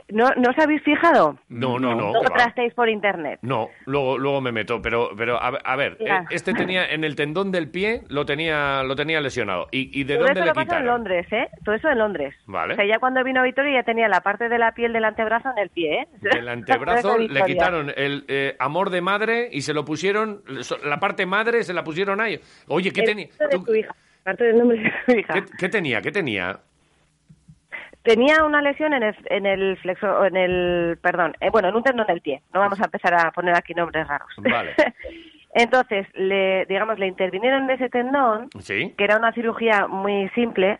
¿No, ¿No os habéis fijado? No, no, no. No trasteis por internet. No, luego, luego me meto, pero, pero a, ver- a ver, eh, este tenía en el tendón del pie lo tenía, lo tenía lesionado. ¿Y, y de Todo dónde eso le lo pasa en quitaron? Londres, ¿eh? Todo eso en Londres. Vale. O sea, ya cuando vino Victoria ya tenía la parte de la piel del antebrazo en el pie, ¿eh? Del antebrazo le quitaron el eh, amor de madre y se lo pusieron, la parte madre se la pusieron ahí. Oye, ¿qué tenía? nombre de su hija. Parte del nombre de su hija. ¿Qué, qué tenía? ¿Qué tenía? Tenía una lesión en el, en el flexo, en el, perdón, eh, bueno, en un tendón del pie. No vamos a empezar a poner aquí nombres raros. Vale. Entonces, le, digamos, le intervinieron en ese tendón, Sí. que era una cirugía muy simple,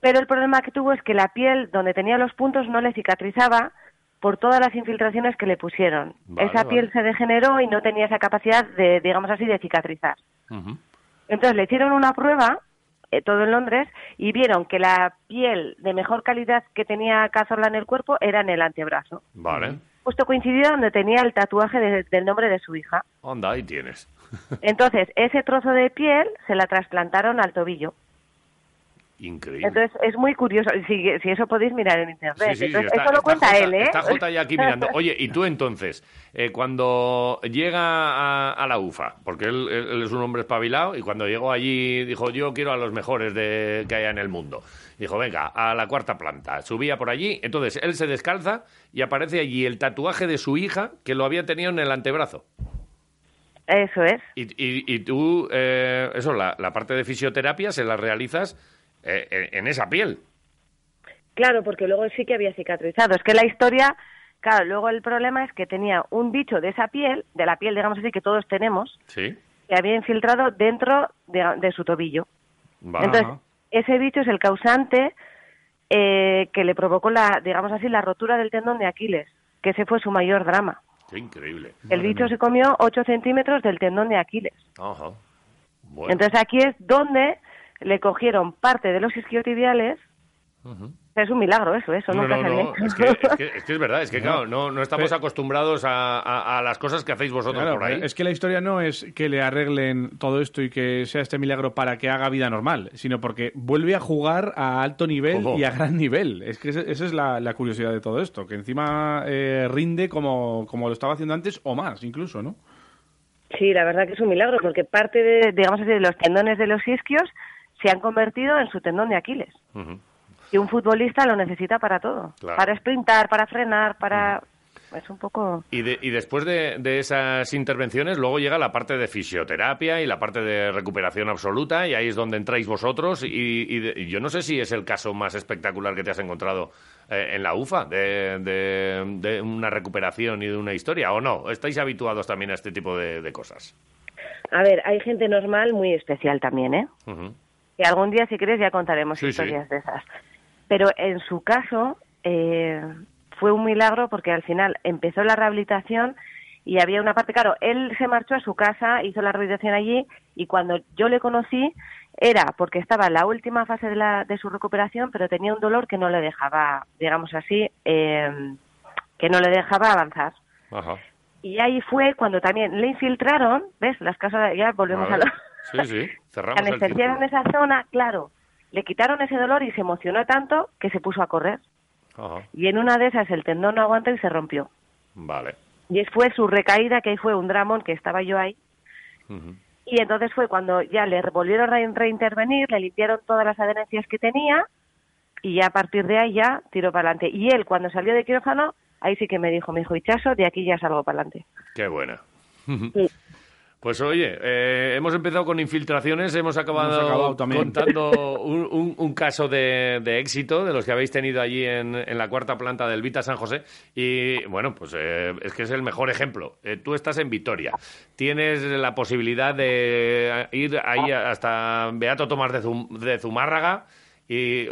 pero el problema que tuvo es que la piel donde tenía los puntos no le cicatrizaba por todas las infiltraciones que le pusieron. Vale, esa vale. piel se degeneró y no tenía esa capacidad de, digamos así, de cicatrizar. Entonces le hicieron una prueba, eh, todo en Londres, y vieron que la piel de mejor calidad que tenía Cazorla en el cuerpo era en el antebrazo. Vale. Justo coincidió donde tenía el tatuaje de- del nombre de su hija. Onda, ahí tienes. Entonces, ese trozo de piel se la trasplantaron al tobillo. Increíble. Entonces es muy curioso. Si, si eso podéis mirar en internet. Sí, sí, sí, Entonces, está- eso lo cuenta él, ¿eh? Está ya aquí mirando. Oye, y tú entonces, eh, cuando llega a, a la UFA, porque él, él- él es un hombre espabilado, y cuando llegó allí dijo, yo quiero a los mejores de, que haya en el mundo. Dijo, venga, a la cuarta planta. Subía por allí, entonces él se descalza y aparece allí el tatuaje de su hija que lo había tenido en el antebrazo. Eso es. Y, y- y tú, eh, eso, la, la parte de fisioterapia se la realizas eh, en, esa piel. Claro, porque luego sí que había cicatrizado. Es que la historia, claro, luego el problema es que tenía un bicho de esa piel, de la piel, digamos así, que todos tenemos, Sí. que había infiltrado dentro de, de su tobillo. Entonces, ese bicho es el causante eh, que le provocó la, digamos así, la rotura del tendón de Aquiles, que ese fue su mayor drama. Qué increíble. el bicho se comió 8 centímetros del tendón de Aquiles. Ajá. Bueno. Entonces aquí es donde le cogieron parte de los isquiotibiales. Ujú. Es un milagro eso, eso No, nunca no, se no, es que, es, que, es que es verdad, es que No. claro, no, no estamos Pero- acostumbrados a, a- a las cosas que hacéis vosotros Claro, por ahí. Es que la historia no es que le arreglen todo esto y que sea este milagro para que haga vida normal, sino porque vuelve a jugar a alto nivel Ojo. y a gran nivel. Es que ese- esa es la, la curiosidad de todo esto, que encima eh, rinde como, como lo estaba haciendo antes o más incluso, ¿no? Sí, la verdad que es un milagro, porque parte de, digamos así, de los tendones de los isquios se han convertido en su tendón de Aquiles. Y un futbolista lo necesita para todo. Claro. Para sprintar, para frenar, para... Es un poco... Y, de- y después de, de esas intervenciones, luego llega la parte de fisioterapia y la parte de recuperación absoluta, y ahí es donde entráis vosotros. Y, y de- y yo no sé si es el caso más espectacular que te has encontrado eh, en la UFA, de, una recuperación y de una historia, ¿o no? ¿Estáis habituados también a este tipo de, cosas? A ver, hay gente normal muy especial también, ¿eh? Ujú. Que algún día, si quieres, ya contaremos Sí, sí. historias de esas. Pero en su caso eh, fue un milagro porque al final empezó la rehabilitación y había una parte, claro, él se marchó a su casa, hizo la rehabilitación allí y cuando yo le conocí era porque estaba en la última fase de, la, de su recuperación, pero tenía un dolor que no le dejaba, digamos así, eh, que no le dejaba avanzar. Ajá. Y ahí fue cuando también le infiltraron, ¿ves? Las casas, ya volvemos a, lo... Sí, sí, cerramos anestesiaron esa zona, claro, le quitaron ese dolor y se emocionó tanto que se puso a correr. Ajá. Y en una de esas el tendón no aguantó y se rompió. Vale. Y fue su recaída, que ahí fue un dramón, que estaba yo ahí. Y entonces fue cuando ya le volvieron a re- reintervenir, le limpiaron todas las adherencias que tenía y ya a partir de ahí ya tiró para adelante. Y él cuando salió de quirófano, ahí sí que me dijo, me dijo, Hichazo, de aquí ya salgo para adelante. Qué buena. Sí. Pues oye, eh, hemos empezado con infiltraciones, hemos acabado, Hemos acabado contando un, un- un caso de, de éxito de los que habéis tenido allí en, en la cuarta planta del Vita San José. Y bueno, pues eh, es que es el mejor ejemplo. Eh, tú estás en Vitoria, tienes la posibilidad de ir ahí hasta Beato Tomás de, Zum- de Zumárraga y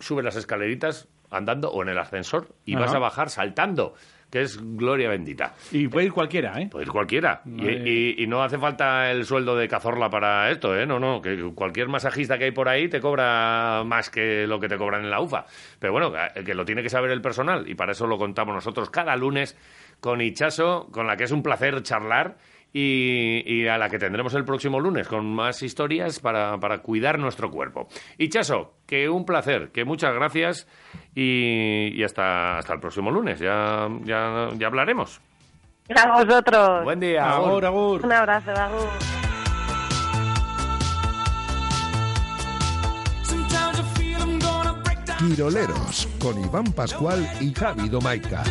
subes las escaleritas andando o en el ascensor y Ajá. vas a bajar saltando, que es gloria bendita. Y puede ir cualquiera, ¿eh? Puede ir cualquiera. Y, Madre. y- y no hace falta el sueldo de cazorla para esto, ¿eh? No, no, que cualquier masajista que hay por ahí te cobra más que lo que te cobran en la UFA. Pero bueno, que- que lo tiene que saber el personal y para eso lo contamos nosotros cada lunes con Ichaso, con la que es un placer charlar y, y a la que tendremos el próximo lunes con más historias para, para cuidar nuestro cuerpo. Ichaso, que un placer, que muchas gracias y, y hasta, hasta el próximo lunes. Ya, ya, ya hablaremos. A vosotros. Buen día. Agur, agur. Un abrazo, agur. Quiroleros, con Iván Pascual y Javi Domaica.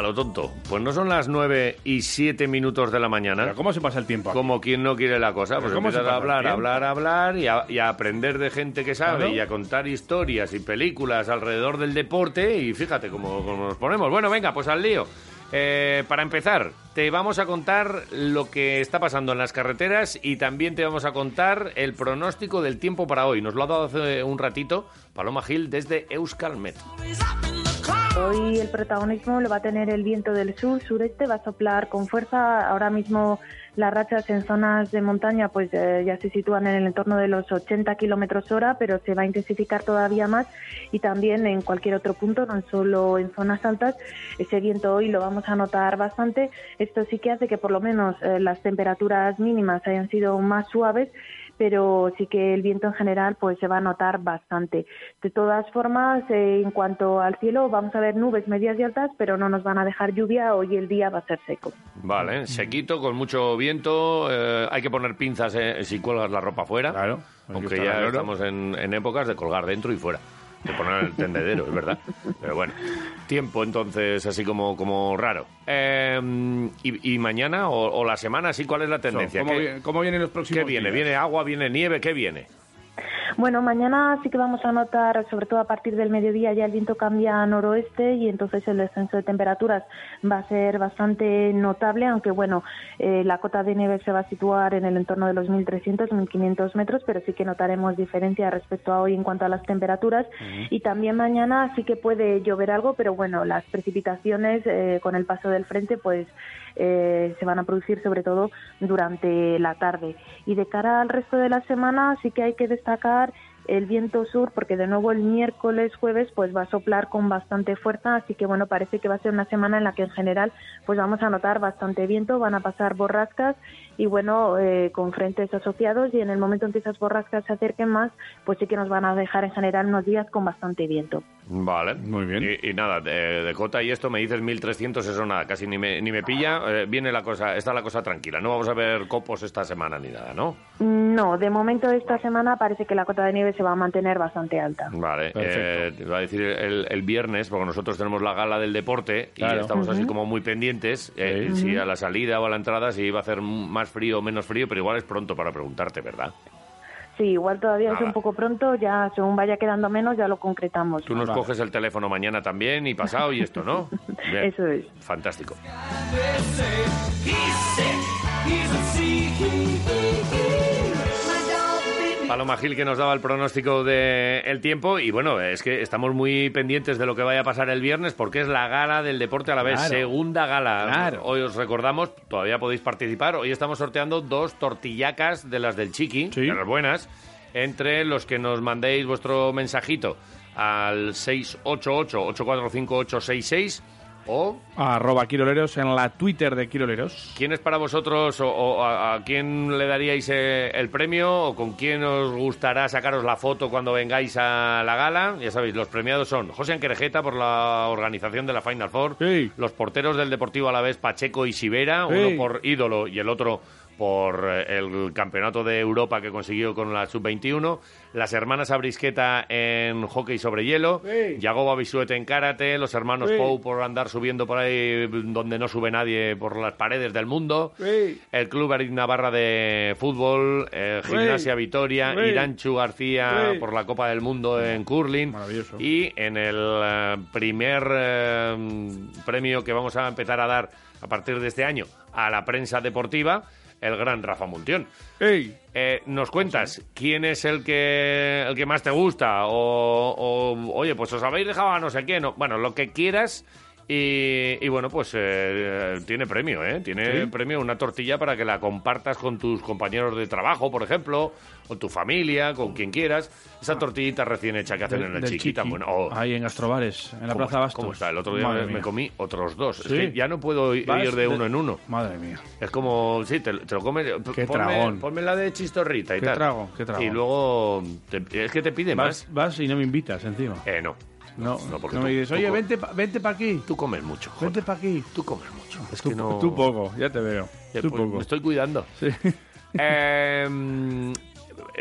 A lo tonto, pues no son las 9 y 7 minutos de la mañana. Pero ¿Cómo se pasa el tiempo? aquí? Como quien no quiere la cosa, pues ¿cómo se empiezas a hablar, hablar, hablar y a, y a aprender de gente que sabe Claro. y a contar historias y películas alrededor del deporte y fíjate cómo, cómo nos ponemos. Bueno, venga, pues al lío. Eh, para empezar, te vamos a contar lo que está pasando en las carreteras y también te vamos a contar el pronóstico del tiempo para hoy. Nos lo ha dado hace un ratito Paloma Gil desde Euskalmet. Hoy el protagonismo lo va a tener el viento del sur, sureste, va a soplar con fuerza. Ahora mismo las rachas en zonas de montaña pues eh, ya se sitúan en el entorno de los 80 kilómetros hora, pero se va a intensificar todavía más y también en cualquier otro punto, no solo en zonas altas. Ese viento hoy lo vamos a notar bastante. Esto sí que hace que por lo menos eh, las temperaturas mínimas hayan sido más suaves pero sí que el viento en general pues se va a notar bastante. De todas formas, eh, en cuanto al cielo, vamos a ver nubes medias y altas, pero no nos van a dejar lluvia. Hoy el día va a ser seco. Vale, sequito, con mucho viento. eh, hay que poner pinzas eh, si cuelgas la ropa fuera. Claro. Aunque ya estamos en, en épocas de colgar dentro y fuera. De poner el tendedero, es verdad. Pero bueno, tiempo entonces así como, como raro. Eh, y, y mañana o, o la semana, sí, ¿cuál es la tendencia? ¿Cómo, ¿Qué- vi- cómo vienen los próximos ¿Qué viene? días? ¿Viene agua? ¿Viene nieve? ¿Qué viene? Bueno, mañana sí que vamos a notar, sobre todo a partir del mediodía, ya el viento cambia a noroeste y entonces el descenso de temperaturas va a ser bastante notable, aunque bueno, eh, la cota de nieve se va a situar en el entorno de los 1.300, 1.500 metros, pero sí que notaremos diferencia respecto a hoy en cuanto a las temperaturas. Y también mañana sí que puede llover algo, pero bueno, las precipitaciones eh, con el paso del frente, pues eh, se van a producir sobre todo durante la tarde. Y de cara al resto de la semana sí que hay que destacar el viento sur porque de nuevo el miércoles jueves pues va a soplar con bastante fuerza así que bueno parece que va a ser una semana en la que en general pues vamos a notar bastante viento van a pasar borrascas y bueno eh, con frentes asociados y en el momento en que esas borrascas se acerquen más pues sí que nos van a dejar en general unos días con bastante viento Vale. Muy bien. Y, y nada, de, de cota y esto me dices 1300, eso nada, casi ni me, ni me pilla. Eh, viene la cosa, está la cosa tranquila. No vamos a ver copos esta semana ni nada, ¿no? no de momento esta semana parece que la cota de nieve se va a mantener bastante alta Vale, eh, te iba a decir el, el viernes, porque nosotros tenemos la gala del deporte y Claro. estamos así Ujú. como muy pendientes. eh, Sí. Si a la salida o a la entrada si iba a hacer más frío o menos frío, pero igual es pronto para preguntarte, ¿verdad? sí igual todavía es un poco pronto ya según vaya quedando menos ya lo concretamos Tú nos coges el teléfono mañana también y pasado y esto, ¿no? Bien. Eso es. Fantástico. Paloma Gil que nos daba el pronóstico del el tiempo y bueno, es que estamos muy pendientes de lo que vaya a pasar el viernes porque es la gala del deporte a la vez, Claro. segunda gala. Claro. Hoy os recordamos, todavía podéis participar, hoy estamos sorteando dos tortillacas de las del Chiqui, de las buenas, entre los que nos mandéis vuestro mensajito al 688-845-866 o Arroba Quiroleros en la Twitter de Quiroleros. ¿Quién es para vosotros o, o a, a quién le daríais eh, el premio o con quién os gustará sacaros la foto cuando vengáis a la gala? Ya sabéis, los premiados son José Anquerejeta por la organización de la Final Four, los porteros del Deportivo Alavés Pacheco y Sivera, Sí. uno por ídolo y el otro por eh, el campeonato de Europa que consiguió con la sub-21, las hermanas Abrisqueta en hockey sobre hielo, Sí. Yagoba Bisuete en karate, los hermanos Sí. Pou por andar subiendo por ahí donde no sube nadie por las paredes del mundo, el Club Arid Navarra de fútbol, eh, Gimnasia Vitoria. Iranchu García por la Copa del Mundo en curling. Y en el eh, primer eh, premio que vamos a empezar a dar a partir de este año a la prensa deportiva, el gran Rafa Muntión. Eh, nos cuentas quién es el que el que más te gusta o, o, oye pues os habéis dejado a no sé quién o- bueno lo que quieras y, y bueno pues eh, tiene premio eh tiene Sí. premio una tortilla para que la compartas con tus compañeros de trabajo por ejemplo con tu familia con quien quieras esa tortillita recién hecha que hacen en el del chiqui tan Chiqui. buena Oh, Ahí en Gastrobares, en la ¿Cómo Plaza Bastos. ¿Cómo está? El otro día Madre me, mía. comí otros dos. Sí. Es que ya no puedo ir de de- uno en uno. Madre mía. Es como, sí, te, te lo comes. Qué ponme, tragón. ponme la de chistorrita y Qué tal. trago, qué tragón. Y luego, te- es que te pide Vas, más. vas y no me invitas encima. Eh, no. No, no, porque no tú- me dices, oye, vente pa, vente pa aquí. Tú comes mucho. Vente pa aquí. Tú comes mucho. Es tú, que no... tú poco, ya te veo. Ya, tú pues, poco. Me estoy cuidando. Sí. Eh,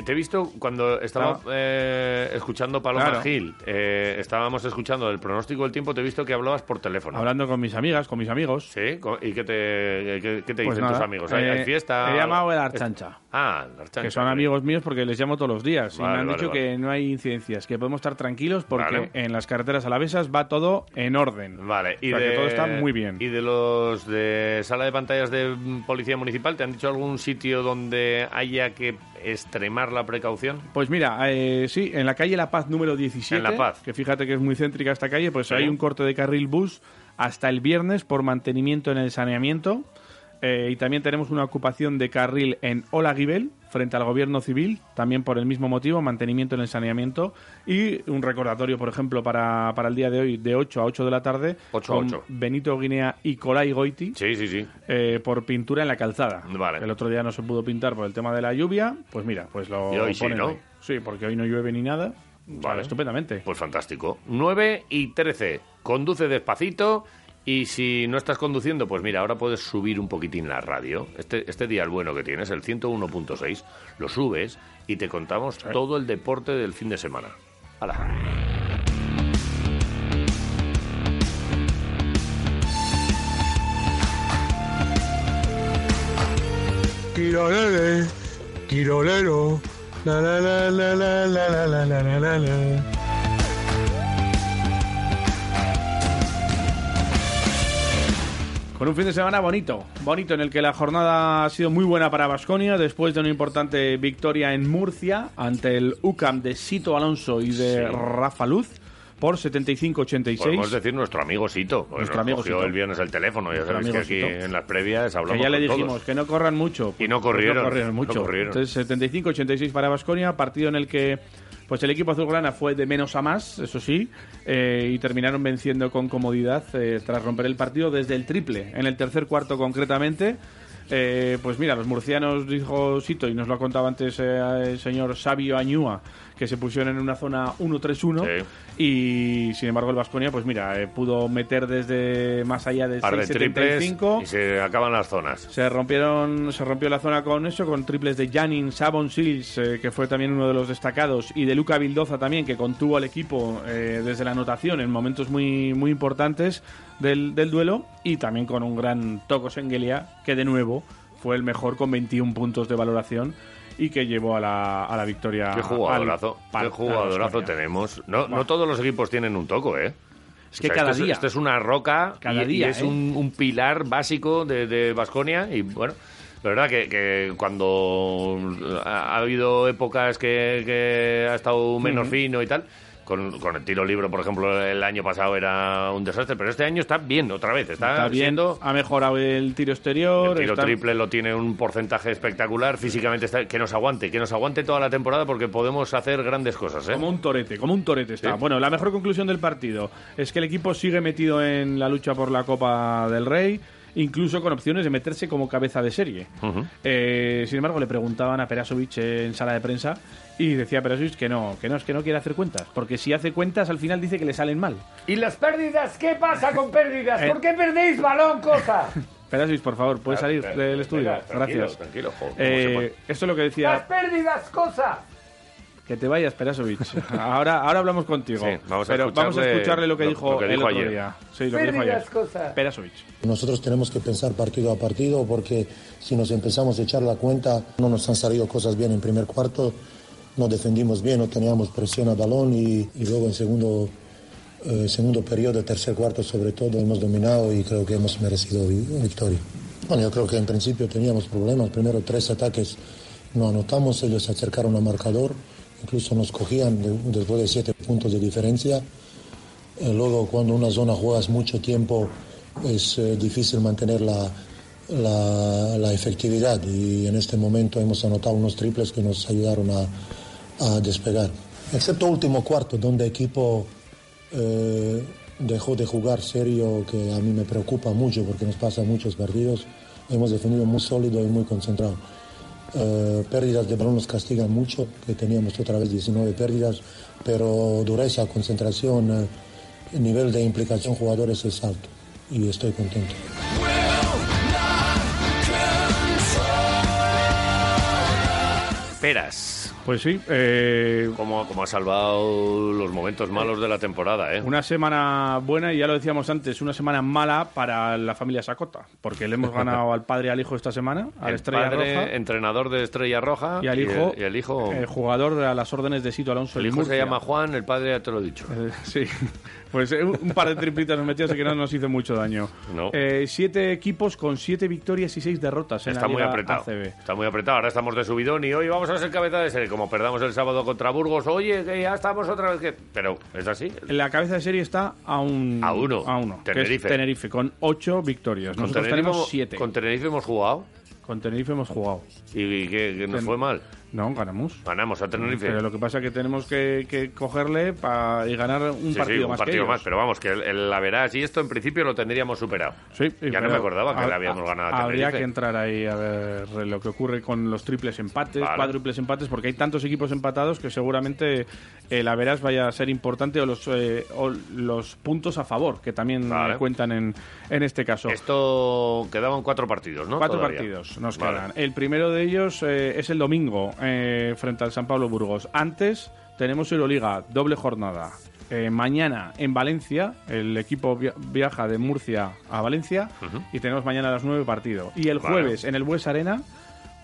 te he visto cuando estaba eh, escuchando Paloma Claro. Gil, eh, estábamos escuchando el pronóstico del tiempo, te he visto que hablabas por teléfono. Hablando con mis amigas, con mis amigos. ¿Sí? ¿Y qué te, qué, qué te Pues dicen nada, tus amigos? ¿Hay, eh, hay fiesta? He llamado el Archancha. Ah, el Archancha. Que son amigos míos porque les llamo todos los días. y Vale, me han vale, dicho que no hay incidencias, que podemos estar tranquilos porque en las carreteras alavesas va todo en orden. Vale, y O sea, de, que todo está muy bien. ¿Y de los de sala de pantallas de Policía Municipal, te han dicho algún sitio donde haya que extremar la precaución? Pues mira, eh, sí, en la calle La Paz número 17, En La Paz. que fíjate que es muy céntrica esta calle, pues Sí. hay un corte de carril bus hasta el viernes por mantenimiento en el saneamiento. Eh, y también tenemos una ocupación de carril en Olaguibel, frente al gobierno civil, también por el mismo motivo, mantenimiento en el saneamiento. Y un recordatorio, por ejemplo, para, para el día de hoy, de 8 a 8 de la tarde, 8 a con 8. Benito Guinea y Colai Goiti, Sí, sí, sí. eh, por pintura en la calzada. Vale. El otro día no se pudo pintar por el tema de la lluvia, pues mira, pues lo Y hoy sí, ¿no? hoy. Sí, porque hoy no llueve ni nada. Sea, Vale. estupendamente. Pues fantástico. 9 y 13. Conduce despacito. Y si no estás conduciendo, pues mira, ahora puedes subir un poquitín la radio. Este, este día el bueno que tienes, el 101.6, lo subes y te contamos todo el deporte del fin de semana. ¡Hala! Quirolele, quirolero, la la la la la la la la la la la Con un fin de semana bonito, bonito en el que la jornada ha sido muy buena para Basconia después de una importante victoria en Murcia ante el UCAM de Sito Alonso y de Sí. Rafa Luz por 75-86. Podemos decir nuestro amigo Sito. Nuestro nos amigo cogió Sito. el viernes el teléfono. Ya sabéis que aquí Sito. en las previas hablamos que ya le dijimos todos. que no corran mucho. Y no pues corrieron, no corrieron no mucho. corrieron. Entonces 75-86 para Basconia, partido en el que pues el equipo azulgrana fue de menos a más, eso sí, eh, y terminaron venciendo con comodidad eh, tras romper el partido desde el triple, en el tercer cuarto concretamente. Eh, pues mira, los murcianos, dijo Sito, y nos lo ha contado antes el señor Sabio Añúa, que se pusieron en una zona 1-3-1 y sin embargo el Vasconia, pues mira, eh, pudo meter desde más allá de Par de triples 6-75. y se acaban las zonas. Se rompieron, se rompió la zona con eso, con triples de Janin, Sabon Sils, eh, que fue también uno de los destacados, y de Luca Vildoza también, que contuvo al equipo eh, desde la anotación en momentos muy, muy importantes del, del duelo, y también con un gran Toco Sengelia, que de nuevo fue el mejor con 21 puntos de valoración y que llevó a la, a la victoria. Qué jugadorazo, al- qué jugadorazo tenemos. No, no todos los equipos tienen un toco, ¿eh? Es que cada día. Es, este es una roca Cada y, y día, es ¿eh? un, un pilar básico de Vasconia y bueno. La verdad que, que cuando ha, ha habido épocas que, que ha estado menos fino y tal, con, con el tiro libre, por ejemplo, el año pasado era un desastre, pero este año está bien otra vez. Está, Está bien, siendo ha mejorado el tiro exterior. el tiro está- triple lo tiene un porcentaje espectacular. Físicamente está, que nos aguante, que nos aguante toda la temporada porque podemos hacer grandes cosas. ¿eh? Como un torete, como un torete está. Sí. Bueno, la mejor conclusión del partido es que el equipo sigue metido en la lucha por la Copa del Rey, incluso con opciones de meterse como cabeza de serie. Eh, sin embargo, le preguntaban a Perasovic en sala de prensa y decía Perasovic que no, que no, es que no quiere hacer cuentas, porque si hace cuentas al final dice que le salen mal. ¿Y las pérdidas? ¿Qué pasa con pérdidas? ¿Por qué perdéis balón, cosa? Perasovic, por favor, puedes salir del estudio. tranquilo, Gracias. tranquilo, jo, ¿cómo Eh, esto es lo que ¡Las decía. pérdidas, cosa! Que te vayas, Perasovic. Ahora, ahora hablamos contigo. Sí, vamos a pero vamos a escucharle lo que lo- dijo, lo que el dijo otro ayer. día. Sí, lo que dijo ayer. Perasovic. Nosotros tenemos que pensar partido a partido porque si nos empezamos a echar la cuenta, no nos han salido cosas bien en primer cuarto, no defendimos bien, no teníamos presión al balón y, y luego en segundo, eh, segundo periodo, tercer cuarto sobre todo, hemos dominado y creo que hemos merecido vi- victoria. Bueno, yo creo que en principio teníamos problemas, primero tres ataques no anotamos, ellos se acercaron al marcador, incluso nos cogían de- después de siete puntos de diferencia. Eh, luego, cuando una zona juegas mucho tiempo, es eh, difícil mantener la, la, efectividad y en este momento hemos anotado unos triples que nos ayudaron a, a despegar. Excepto último cuarto, donde equipo eh, dejó de jugar serio, que a mí me preocupa mucho porque nos pasa muchos partidos. Hemos defendido muy sólido y muy concentrado. Eh, pérdidas de balón nos castigan mucho, que teníamos otra vez 19 pérdidas, pero dureza, concentración, eh, el nivel de implicación jugadores es alto y estoy contento. Peras. Pues sí, eh, Como, como ha salvado los momentos malos de la temporada, ¿eh? una semana buena y ya lo decíamos antes, una semana mala para la familia Sacota, porque le hemos ganado al padre y al hijo esta semana, al el Estrella padre, Roja entrenador de Estrella Roja y al hijo, y el, hijo, eh, jugador a las órdenes de Sito Alonso. el hijo se llama Juan, el padre ya te lo he dicho. Eh, sí, pues eh, un par de triplitas nos metió, así que no nos hizo mucho daño. No. Eh, siete equipos con siete victorias y seis derrotas en Está la muy Liga apretado. ACB. Está muy apretado. Ahora estamos de subidón y hoy vamos a ser cabeza de serie. Como perdamos el sábado contra Burgos, oye, que ya estamos otra vez que. Pero es así. La cabeza de serie está a un A uno. a uno Tenerife. Tenerife con ocho victorias. Con Nosotros Tenerife, tenemos siete. con Tenerife hemos jugado Con Tenerife hemos jugado. y, que, que nos Ten- fue mal. No, ganamos. Ganamos a Tenerife. Pero lo que pasa es que tenemos que, que cogerle pa- y ganar un Sí, partido sí, un más. partido que más, pero vamos, que el, el la verás y esto en principio lo tendríamos superado. Sí, ya no me acordaba que ha- le habíamos ha- ganado a Habría que entrar ahí a ver lo que ocurre con los triples empates, Vale. cuádruples empates, porque hay tantos equipos empatados que seguramente el Averas vaya a ser importante o los, eh, o los puntos a favor, que también Vale. eh, cuentan en, en este caso. Esto quedaban cuatro partidos, ¿no? Cuatro Todavía. partidos nos Vale. quedan. El primero de ellos eh, es el domingo eh, frente al San Pablo Burgos. Antes tenemos Euroliga, doble jornada. Eh, mañana en Valencia, el equipo via- viaja de Murcia a Valencia y tenemos mañana a las 9 partido. Y el Vale. jueves en el Bues Arena,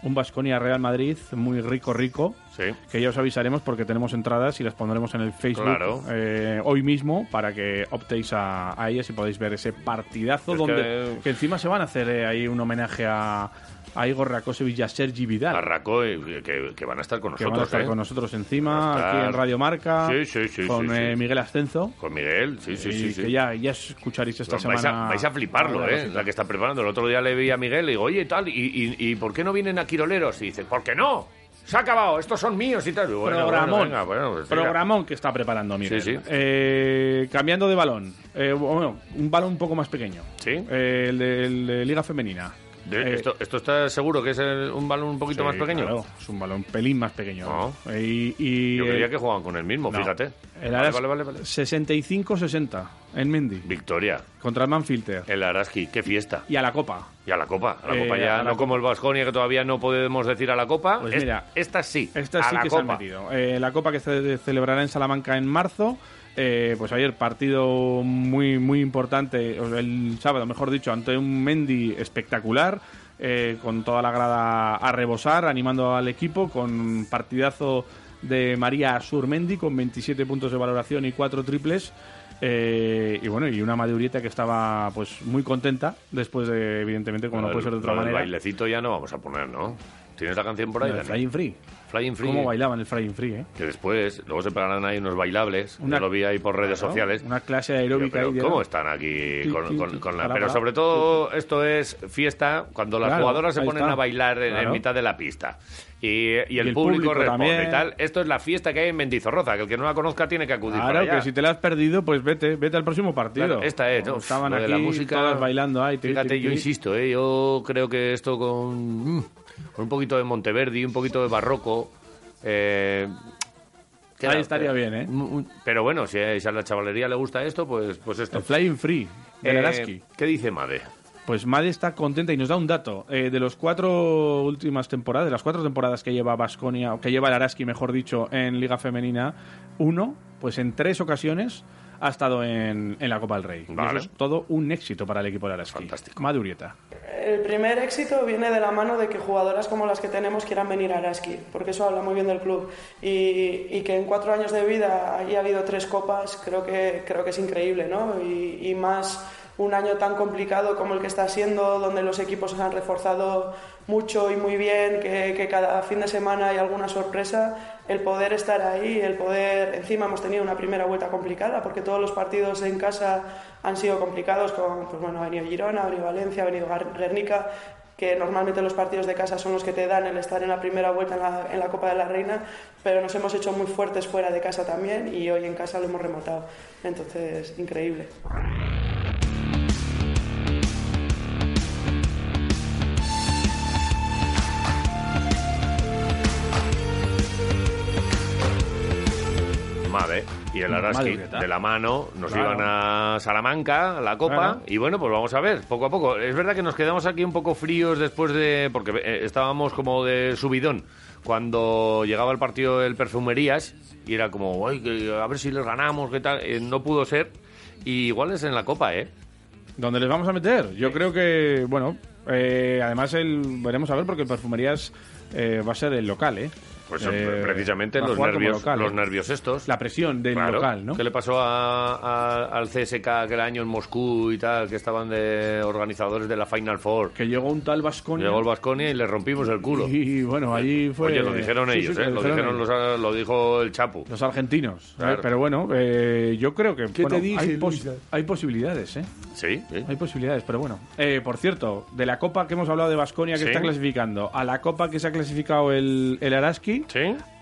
un Basconia Real Madrid muy rico, rico. Sí. Que ya os avisaremos porque tenemos entradas y las pondremos en el Facebook Claro. eh, hoy mismo para que optéis a, a ellas y podáis ver ese partidazo Es donde que- que encima se van a hacer eh, ahí un homenaje a, a Igor Rakosevich y a Sergi Vidal. Arracó y que, que van a estar con que nosotros, van a estar ¿eh? con nosotros encima, a estar- aquí en Radio Marca, Sí, sí, sí, con eh, Miguel Ascenso. Con Miguel, sí, sí, y sí. que ya, ya escucharéis esta Vais semana. a, vais a fliparlo, ¿eh? La que está preparando. El otro día le vi a Miguel y digo, oye, tal, ¿y, y, y por qué no vienen a Quiroleros? Y dice, ¿por qué no? Se ha acabado, estos son míos y tal. Bueno, Programón, bueno, venga, bueno, pues programón que está preparando Miguel. Sí, sí. Eh, cambiando de balón, Eh, bueno, un balón un poco más pequeño. ¿Sí? Eh, el, de, el de Liga Femenina. De- Eh, esto, ¿Esto está seguro que es el- un balón un poquito sí, más pequeño? claro, es un balón un pelín más pequeño. No. Eh, y, y Yo creía que jugaban con el mismo, No. fíjate. El Vale, Aras- vale, vale, vale. 65-60 en Mendy Victoria. contra el Manfilter. El Araski, qué fiesta. Y a la Copa. Y a la Copa. A la Eh, Copa ya, la no Copa. como el Vasconia, que todavía no podemos decir a la Copa. Pues Es- mira, esta sí. Esta a sí la que se han Copa. metido. Eh, la Copa que se celebrará en Salamanca en marzo. Eh, pues ayer partido muy muy importante, el sábado mejor dicho, ante un Mendy espectacular, eh, con toda la grada a rebosar, animando al equipo, con partidazo de María Surmendi con 27 puntos de valoración y 4 triples. Eh, y bueno, y una Madurieta que estaba pues muy contenta después de, evidentemente, como Lo no puede ser de otra manera. bailecito ya no vamos a poner, ¿no? ¿Tienes la canción por ahí? El Dani? Flying Free. Flying Free. ¿Cómo bailaban el Flying Free, eh? Que después, luego se pegarán ahí unos bailables. Una- Yo lo vi ahí por redes Claro, sociales. Una clase aeróbica Pero ahí de- ¿Cómo están aquí con, con- con la... Pero sobre todo esto es fiesta cuando las Claro, jugadoras se ponen está. a bailar en, mitad de la pista. Y, y el, el público, público responde también. y tal. Esto es la fiesta que hay en Mendizorroza, que el que no la conozca tiene que acudir para allá. que si te la has perdido, pues vete, vete al próximo partido. Esta es, ¿no? Estaban aquí la música, todas bailando ahí. Fíjate, yo insisto, ¿eh? yo creo que esto con, mm, con un poquito de Monteverdi, un poquito de barroco. Eh, Ahí estaría bien, ¿eh? Pero bueno, si a si a la chavalería le gusta esto, pues, pues esto. El Flying Free, del Eh, Araski. ¿Qué dice Made? Pues Made está contenta y nos da un dato. Eh, de los cuatro últimas temporadas, de las cuatro temporadas que lleva Basconia, o que lleva el Araski, mejor dicho, en Liga Femenina, uno, pues en tres ocasiones ha estado en, en la Copa del Rey. Y Vale. eso es todo un éxito para el equipo del Araski. Fantástico. Madurieta. El primer éxito viene de la mano de que jugadoras como las que tenemos quieran venir a Araski, porque eso habla muy bien del club. Y, y que en cuatro años de vida haya habido tres copas, creo que, creo que es increíble, ¿no? Y, y más un año tan complicado como el que está siendo, donde los equipos se han reforzado mucho y muy bien, que, que cada fin de semana hay alguna sorpresa, el poder estar ahí, el poder... Encima hemos tenido una primera vuelta complicada, porque todos los partidos en casa han sido complicados, con, pues bueno, ha venido Girona, ha venido Valencia, ha venido Guernica, que normalmente los partidos de casa son los que te dan el estar en la primera vuelta en la, en la Copa de la Reina, pero nos hemos hecho muy fuertes fuera de casa también y hoy en casa lo hemos remontado. Entonces, increíble. Made y el Araski de la mano nos Claro. iban a Salamanca, a la Copa, Claro. y bueno, pues vamos a ver, poco a poco. Es verdad que nos quedamos aquí un poco fríos después de, porque eh, estábamos como de subidón cuando llegaba el partido del Perfumerías y era como, "Ay, que a ver si les ganamos, qué tal. Eh, no pudo ser. Y igual es en la Copa, ¿eh? ¿Dónde les vamos a meter? Yo creo que, bueno, eh, además el, veremos a ver porque el Perfumerías eh, va a ser el local, ¿eh? Pues Eh, precisamente los nervios, local, los ¿eh? nervios estos. La presión del Claro. local, ¿no? ¿Qué le pasó a- a- al CSK aquel año en Moscú y tal, que estaban de organizadores de la Final Four? Que llegó un tal Vasconia. Llegó el Vasconia y le rompimos el culo. Y bueno, allí fue. Oye, lo dijeron Sí, ellos, sí, ¿eh? Lo, dijeron los- lo dijo el Chapu. Los argentinos. Claro. Eh, Pero bueno, eh, yo creo que ¿Qué bueno, te dije, hay, pos- Luisa? hay posibilidades, ¿eh? Sí, sí. Hay posibilidades, pero bueno. Eh, por cierto, de la copa que hemos hablado de Vasconia que Sí. está clasificando, a la copa que se ha clasificado el, el Araski,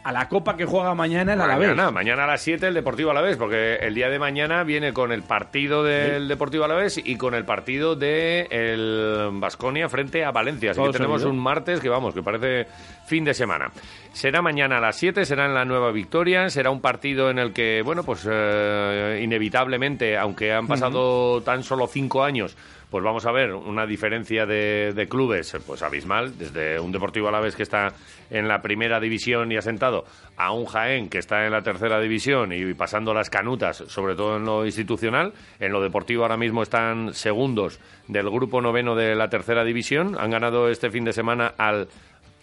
a la copa que juega mañana el Alavés. Mañana, mañana a las 7 el Deportivo Alavés, porque el día de mañana viene con el partido del Deportivo Alavés y con el partido de el Vasconia frente a Valencia. Así que tenemos un martes que vamos, que parece fin de semana. Será mañana a las 7, será en la Nueva Victoria, será un partido en el que, bueno, pues eh, inevitablemente, aunque han pasado tan solo 5 años, pues vamos a ver una diferencia de, clubes pues abismal, desde un Deportivo Alavés que está en la primera división y asentado a un Jaén que está en la tercera división y pasando las canutas, sobre todo en lo institucional. En lo deportivo ahora mismo están segundos del grupo noveno de la tercera división. Han ganado este fin de semana al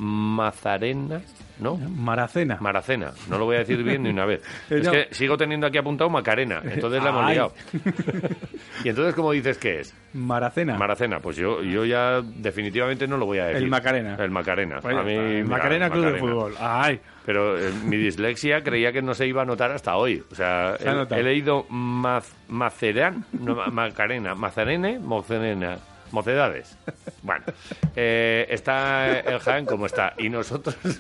Mazarena, ¿no? Maracena. Maracena, no lo voy a decir bien ni una vez. Es no. que sigo teniendo aquí apuntado Macarena, entonces la hemos Ay. liado. y entonces, ¿cómo dices que es? Maracena. Maracena, pues yo, yo ya definitivamente no lo voy a decir. El Macarena. El Macarena. Pues A mí, el mira, Macarena Club de. Fútbol. Ay. Pero eh, mi dislexia creía que no se iba a notar hasta hoy. O sea, Se ha he, leído maz, Macerán, no, Ma- Macarena, Mazarene, Mocerena. Mocedades. Bueno, eh, está el Jaén como está. Y nosotros.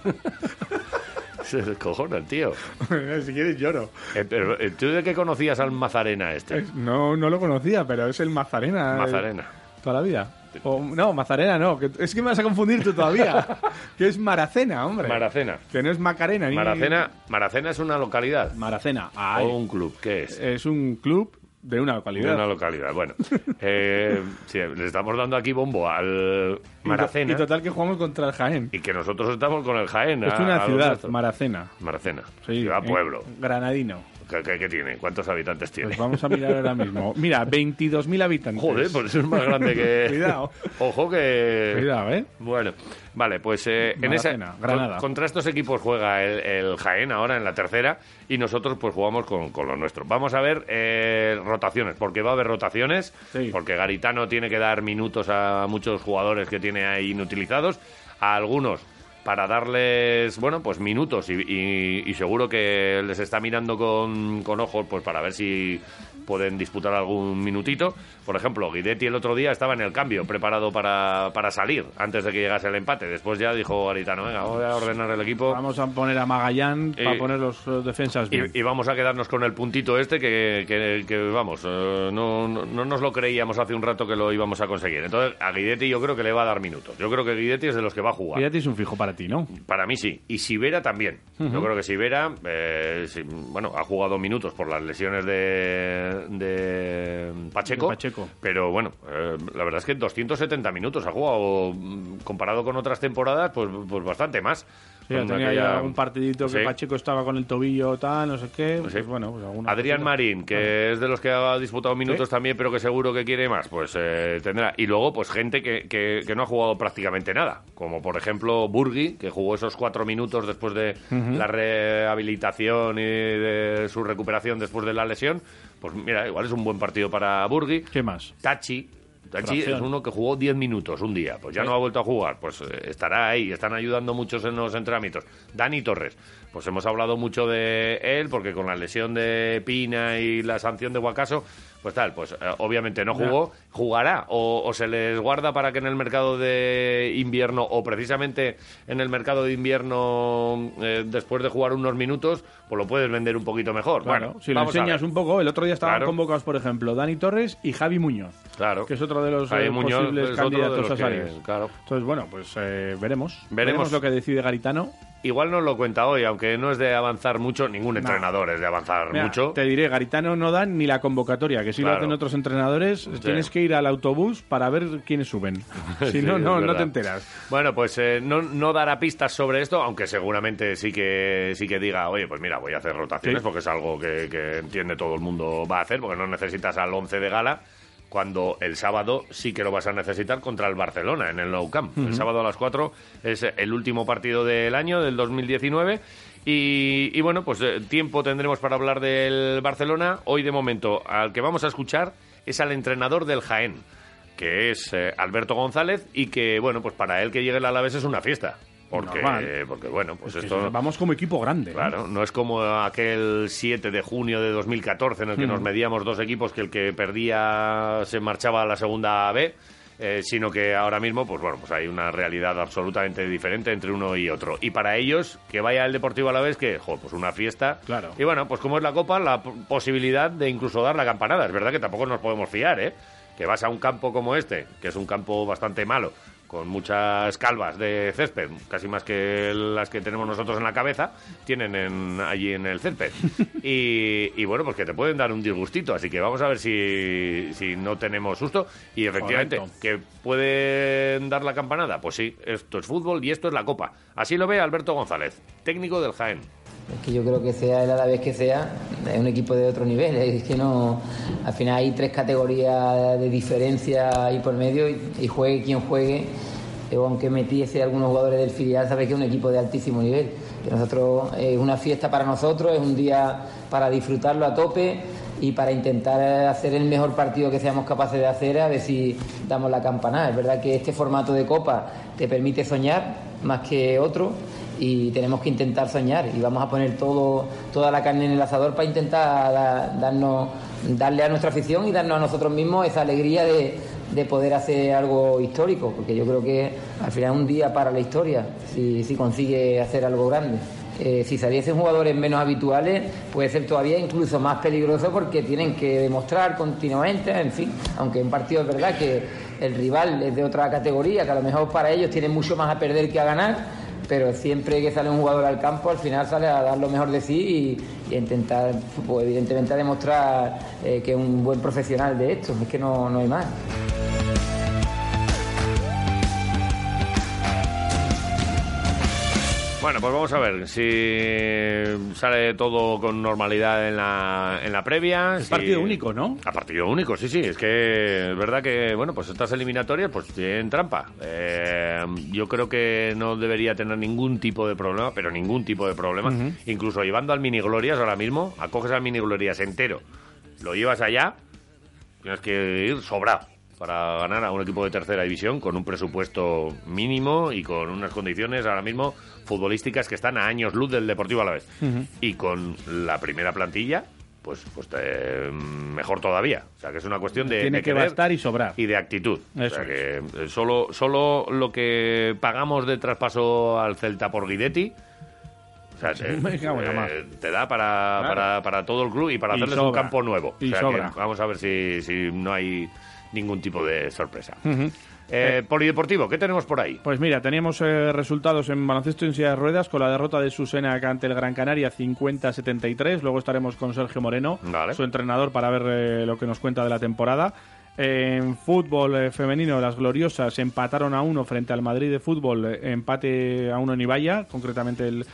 Se descojona el tío. si quieres lloro. Eh, pero, eh, ¿Tú de qué conocías al Mazarena este? No, no lo conocía, pero es el Mazarena. Mazarena. eh, Toda la vida. O- no, Mazarena no. que- es que me vas a confundir tú todavía. que es Maracena, hombre. Maracena. Que no es Macarena. ni- Maracena, Maracena es una localidad. Maracena. Ay. O un club, ¿qué es? Es un club de una De localidad. una localidad. Bueno, eh, sí, le estamos dando aquí bombo al Maracena Y total que jugamos contra el Jaén. y que nosotros estamos con el Jaén. Es a- una a ciudad. Maracena. Maracena. Sí, ciudad pueblo. Granadino. ¿Qué, qué- qué tiene? ¿Cuántos habitantes tiene? Pues vamos a mirar ahora mismo. Mira, 22.000 habitantes. Joder, pues eso es más grande que. Cuidado. Ojo que. Cuidado, ¿eh? Bueno, vale, pues eh, en esa, Granada. con- contra estos equipos juega el, el Jaén ahora en la tercera y nosotros pues jugamos con, con lo nuestro. Vamos a ver eh, rotaciones, porque va a haber rotaciones, porque Garitano tiene que dar minutos a muchos jugadores que tiene ahí inutilizados, a algunos para darles, bueno, pues minutos y, y- y seguro que les está mirando con, con ojos pues para ver si pueden disputar algún minutito. Por ejemplo, Guidetti el otro día estaba en el cambio, preparado para, para salir antes de que llegase el empate. Después ya dijo Garitano, venga, voy a ordenar el equipo. Vamos a poner a Magallán para Y- poner los eh, defensas bien. Y, y vamos a quedarnos con el puntito este que, que- que, vamos, eh, no, no, no nos lo creíamos hace un rato que lo íbamos a conseguir. Entonces, a Guidetti yo creo que le va a dar minutos. Yo creo que Guidetti es de los que va a jugar. Guidetti es un fijo para ti, ¿no? Para mí sí. Y Sivera también. Yo creo que Sivera, eh, bueno, ha jugado minutos por las lesiones de, de Pacheco. De Pacheco. Pero bueno, eh, la verdad es que 270 minutos ha jugado, mm, comparado con otras temporadas, pues, pues bastante más. Sí, Con tenía aquella- ya algún partidito que Sí. Pacheco estaba con el tobillo tal, no sé qué. Pues Sí. bueno, pues Adrián cosita. Marín, que es de los que ha disputado minutos también, pero que seguro que quiere más, pues eh, tendrá. Y luego, pues gente que, que- que no ha jugado prácticamente nada, como por ejemplo Burgui, que jugó esos cuatro minutos después de la rehabilitación y de su recuperación después de la lesión. Pues mira, igual es un buen partido para Burgui. ¿Qué más? Tachi. Tachi es uno que jugó 10 minutos un día, pues ya no ha vuelto a jugar, pues eh, estará ahí, están ayudando muchos en los entrenamientos. Dani Torres, pues hemos hablado mucho de él, porque con la lesión de Pina y la sanción de Guacaso, pues tal, pues eh, obviamente no jugó, jugará, o, o se les guarda para que en el mercado de invierno, o precisamente en el mercado de invierno, eh, después de jugar unos minutos, pues lo puedes vender un poquito mejor. Claro, bueno, si lo enseñas un poco, el otro día estaban Claro. convocados, por ejemplo, Dani Torres y Javi Muñoz. Claro. Que es otro de los eh, Muñoz posibles candidatos a salir. claro. Entonces, bueno, pues eh, veremos. Veremos. lo que decide Garitano. Igual nos lo cuenta hoy, aunque no es de avanzar mucho, ningún No. entrenador es de avanzar Mira, mucho. Te diré, Garitano no dan ni la convocatoria, que si Claro. lo hacen otros entrenadores, tienes que ir al autobús para ver quiénes suben. Si Sí, no, no, no te enteras. Bueno, pues eh, no, no dará pistas sobre esto, aunque seguramente sí que sí que diga, oye, pues mira, voy a hacer rotaciones Sí. porque es algo que, que entiende todo el mundo va a hacer, porque no necesitas al 11 de gala cuando el sábado sí que lo vas a necesitar contra el Barcelona en el Nou Camp. El sábado a las 4 es el último partido del año, del 2019. Y, y bueno, pues eh, tiempo tendremos para hablar del Barcelona. Hoy de momento al que vamos a escuchar es al entrenador del Jaén que es eh, Alberto González y que, bueno, pues para él que llegue el Alavés es una fiesta. Porque, Normal. porque bueno, pues Es esto... Vamos como equipo grande. ¿eh? Claro, no es como aquel 7 de junio de 2014 en el que Mm. nos medíamos dos equipos que el que perdía se marchaba a la segunda B, eh, sino que ahora mismo, pues bueno, pues hay una realidad absolutamente diferente entre uno y otro. Y para ellos, que vaya el Deportivo a la vez, que, jo, pues una fiesta. Claro. Y bueno, pues como es la Copa, la posibilidad de incluso dar la campanada. Es verdad que tampoco nos podemos fiar, ¿eh? Que vas a un campo como este, que es un campo bastante malo, con muchas calvas de césped, casi más que las que tenemos nosotros en la cabeza, tienen en- allí en el césped. Y, y bueno, pues que te pueden dar un disgustito, así que vamos a ver si, si no tenemos susto. Y efectivamente, Correcto. que pueden dar la campanada, pues sí, esto es fútbol y esto es la Copa. Así lo ve Alberto González, técnico del Jaén. Es que yo creo que sea el Alavés que sea, es un equipo de otro nivel. Es que no. Al final hay tres categorías de diferencia ahí por medio y, juegue quien juegue. Aunque metiese algunos jugadores del filial, sabes que es un equipo de altísimo nivel. Nosotros es una fiesta para nosotros, es un día para disfrutarlo a tope y para intentar hacer el mejor partido que seamos capaces de hacer, a ver si damos la campanada. Es verdad que este formato de copa te permite soñar más que otro y tenemos que intentar soñar y vamos a poner todo toda la carne en el asador para intentar da- darnos darle a nuestra afición y darnos a nosotros mismos esa alegría de, de poder hacer algo histórico porque yo creo que al final un día para la historia si, si consigue hacer algo grande. Eh, si saliesen jugadores menos habituales puede ser todavía incluso más peligroso porque tienen que demostrar continuamente en fin aunque en partido es verdad que el rival es de otra categoría que a lo mejor para ellos tienen mucho más a perder que a ganar pero siempre que sale un jugador al campo, al final sale a dar lo mejor de sí y, y intentar, pues, evidentemente, a demostrar eh, que es un buen profesional de esto. Es que no, no hay más. Bueno, pues vamos a ver si sale todo con normalidad en la, en la previa. Es si- partido único, ¿no? A partido único, sí, sí. Es que es verdad que, bueno, pues estas eliminatorias pues tienen trampa. Eh, yo creo que no debería tener ningún tipo de problema, pero ningún tipo de problema. Incluso llevando al Mini Glorias ahora mismo, acoges al Mini Glorias entero, lo llevas allá, tienes que ir sobrado para ganar a un equipo de tercera división con un presupuesto mínimo y con unas condiciones ahora mismo futbolísticas que están a años luz del Deportivo a la vez. Y con la primera plantilla, pues, pues eh, mejor todavía. O sea, que es una cuestión de, Tiene de que bastar y sobrar. y de actitud. O Eso sea, que eh, solo, solo lo que pagamos de traspaso al Celta por Guidetti o sea, te, eh, te da para, Claro. para, para todo el club y para Y hacerles un campo nuevo. Y o sea, sobra. que vamos a ver si, si no hay ningún tipo de sorpresa. Ujú. Eh, polideportivo, ¿qué tenemos por ahí? Pues mira, teníamos eh, resultados en baloncesto en silla de ruedas con la derrota de Susena ante el Gran Canaria 50-73. Luego estaremos con Sergio Moreno, Vale. su entrenador, para ver eh, lo que nos cuenta de la temporada. En fútbol eh, femenino, las gloriosas empataron a uno frente al Madrid de fútbol, eh, empate a uno en Ibaya, concretamente el,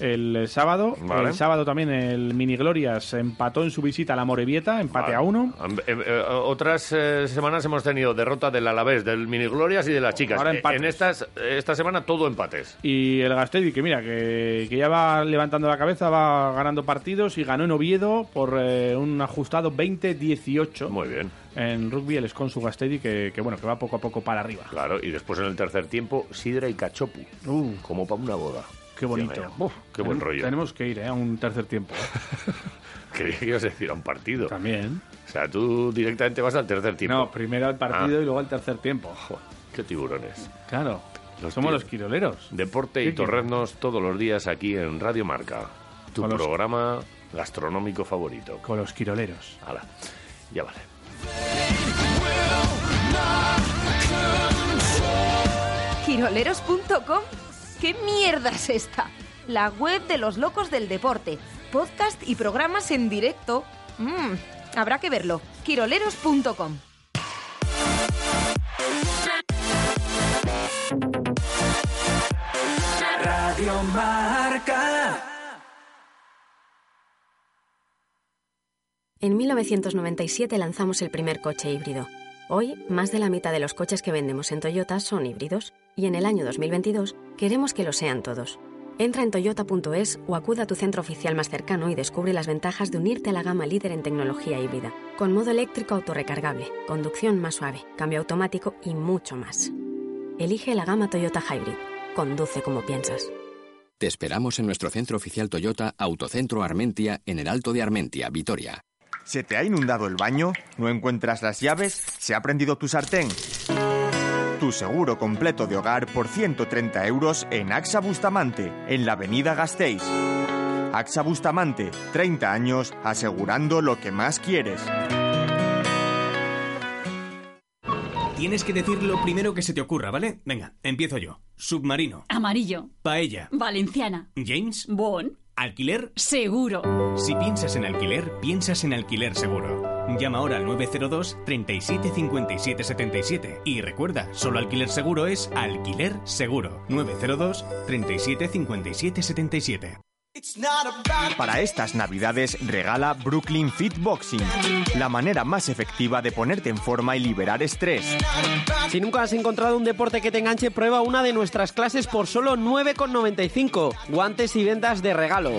el sábado. Vale. El sábado también el Mini Glorias empató en su visita a la Morevieta, empate a uno. Eh, eh, otras eh, semanas hemos tenido derrota del Alavés, del Mini Glorias y de las chicas. Ahora Eh, empates. en estas, esta semana todo empates. Y el Gastedi, que mira, que, que ya va levantando la cabeza, va ganando partidos y ganó en Oviedo por eh, un ajustado 20-18. Muy bien. En rugby el con su Gastedi, que, que bueno, que va poco a poco para arriba. Claro, y después en el tercer tiempo, sidra y cachopu. como para una boda. Qué bonito. Uf, qué buen Tenemos- rollo. Tenemos que ir eh, a un tercer tiempo. Creía que ibas a decir a un partido. También. O sea, tú directamente vas al tercer tiempo. No, primero al partido Ah. y luego al tercer tiempo. Qué tiburones. Claro. Los Somos los quiroleros. Deporte y torreznos todos los días aquí en Radio Marca. Tu Con los- programa gastronómico favorito. Con los quiroleros. Hala, ya vale. ¿Quiroleros.com? ¿Qué mierda es esta? La web de los locos del deporte. Podcast y programas en directo. Mm, habrá que verlo. Quiroleros.com. Radio Marca. En 1997 lanzamos el primer coche híbrido. Hoy, más de la mitad de los coches que vendemos en Toyota son híbridos. Y en el año 2022 queremos que lo sean todos. Entra en toyota.es o acuda a tu centro oficial más cercano y descubre las ventajas de unirte a la gama líder en tecnología híbrida. Con modo eléctrico autorrecargable, conducción más suave, cambio automático y mucho más. Elige la gama Toyota Hybrid. Conduce como piensas. Te esperamos en nuestro centro oficial Toyota Autocentro Armentia en el Alto de Armentia, Vitoria. ¿Se te ha inundado el baño? ¿No encuentras las llaves? ¿Se ha prendido tu sartén? Tu seguro completo de hogar por 130 euros en AXA Bustamante, en la avenida Gasteiz. AXA Bustamante, 30 años asegurando lo que más quieres. Tienes que decir lo primero que se te ocurra, ¿vale? Venga, empiezo yo. Submarino. Amarillo. Paella. Valenciana. James. Bon. Alquiler. Seguro. Si piensas en alquiler, piensas en alquiler seguro. Llama ahora al 902 37 57 77 y recuerda, solo alquiler seguro es alquiler seguro. 902 37 57 77. Para estas navidades regala Brooklyn Fit Boxing, la manera más efectiva de ponerte en forma y liberar estrés. Si nunca has encontrado un deporte que te enganche, prueba una de nuestras clases por solo 9,95. Guantes y vendas de regalo.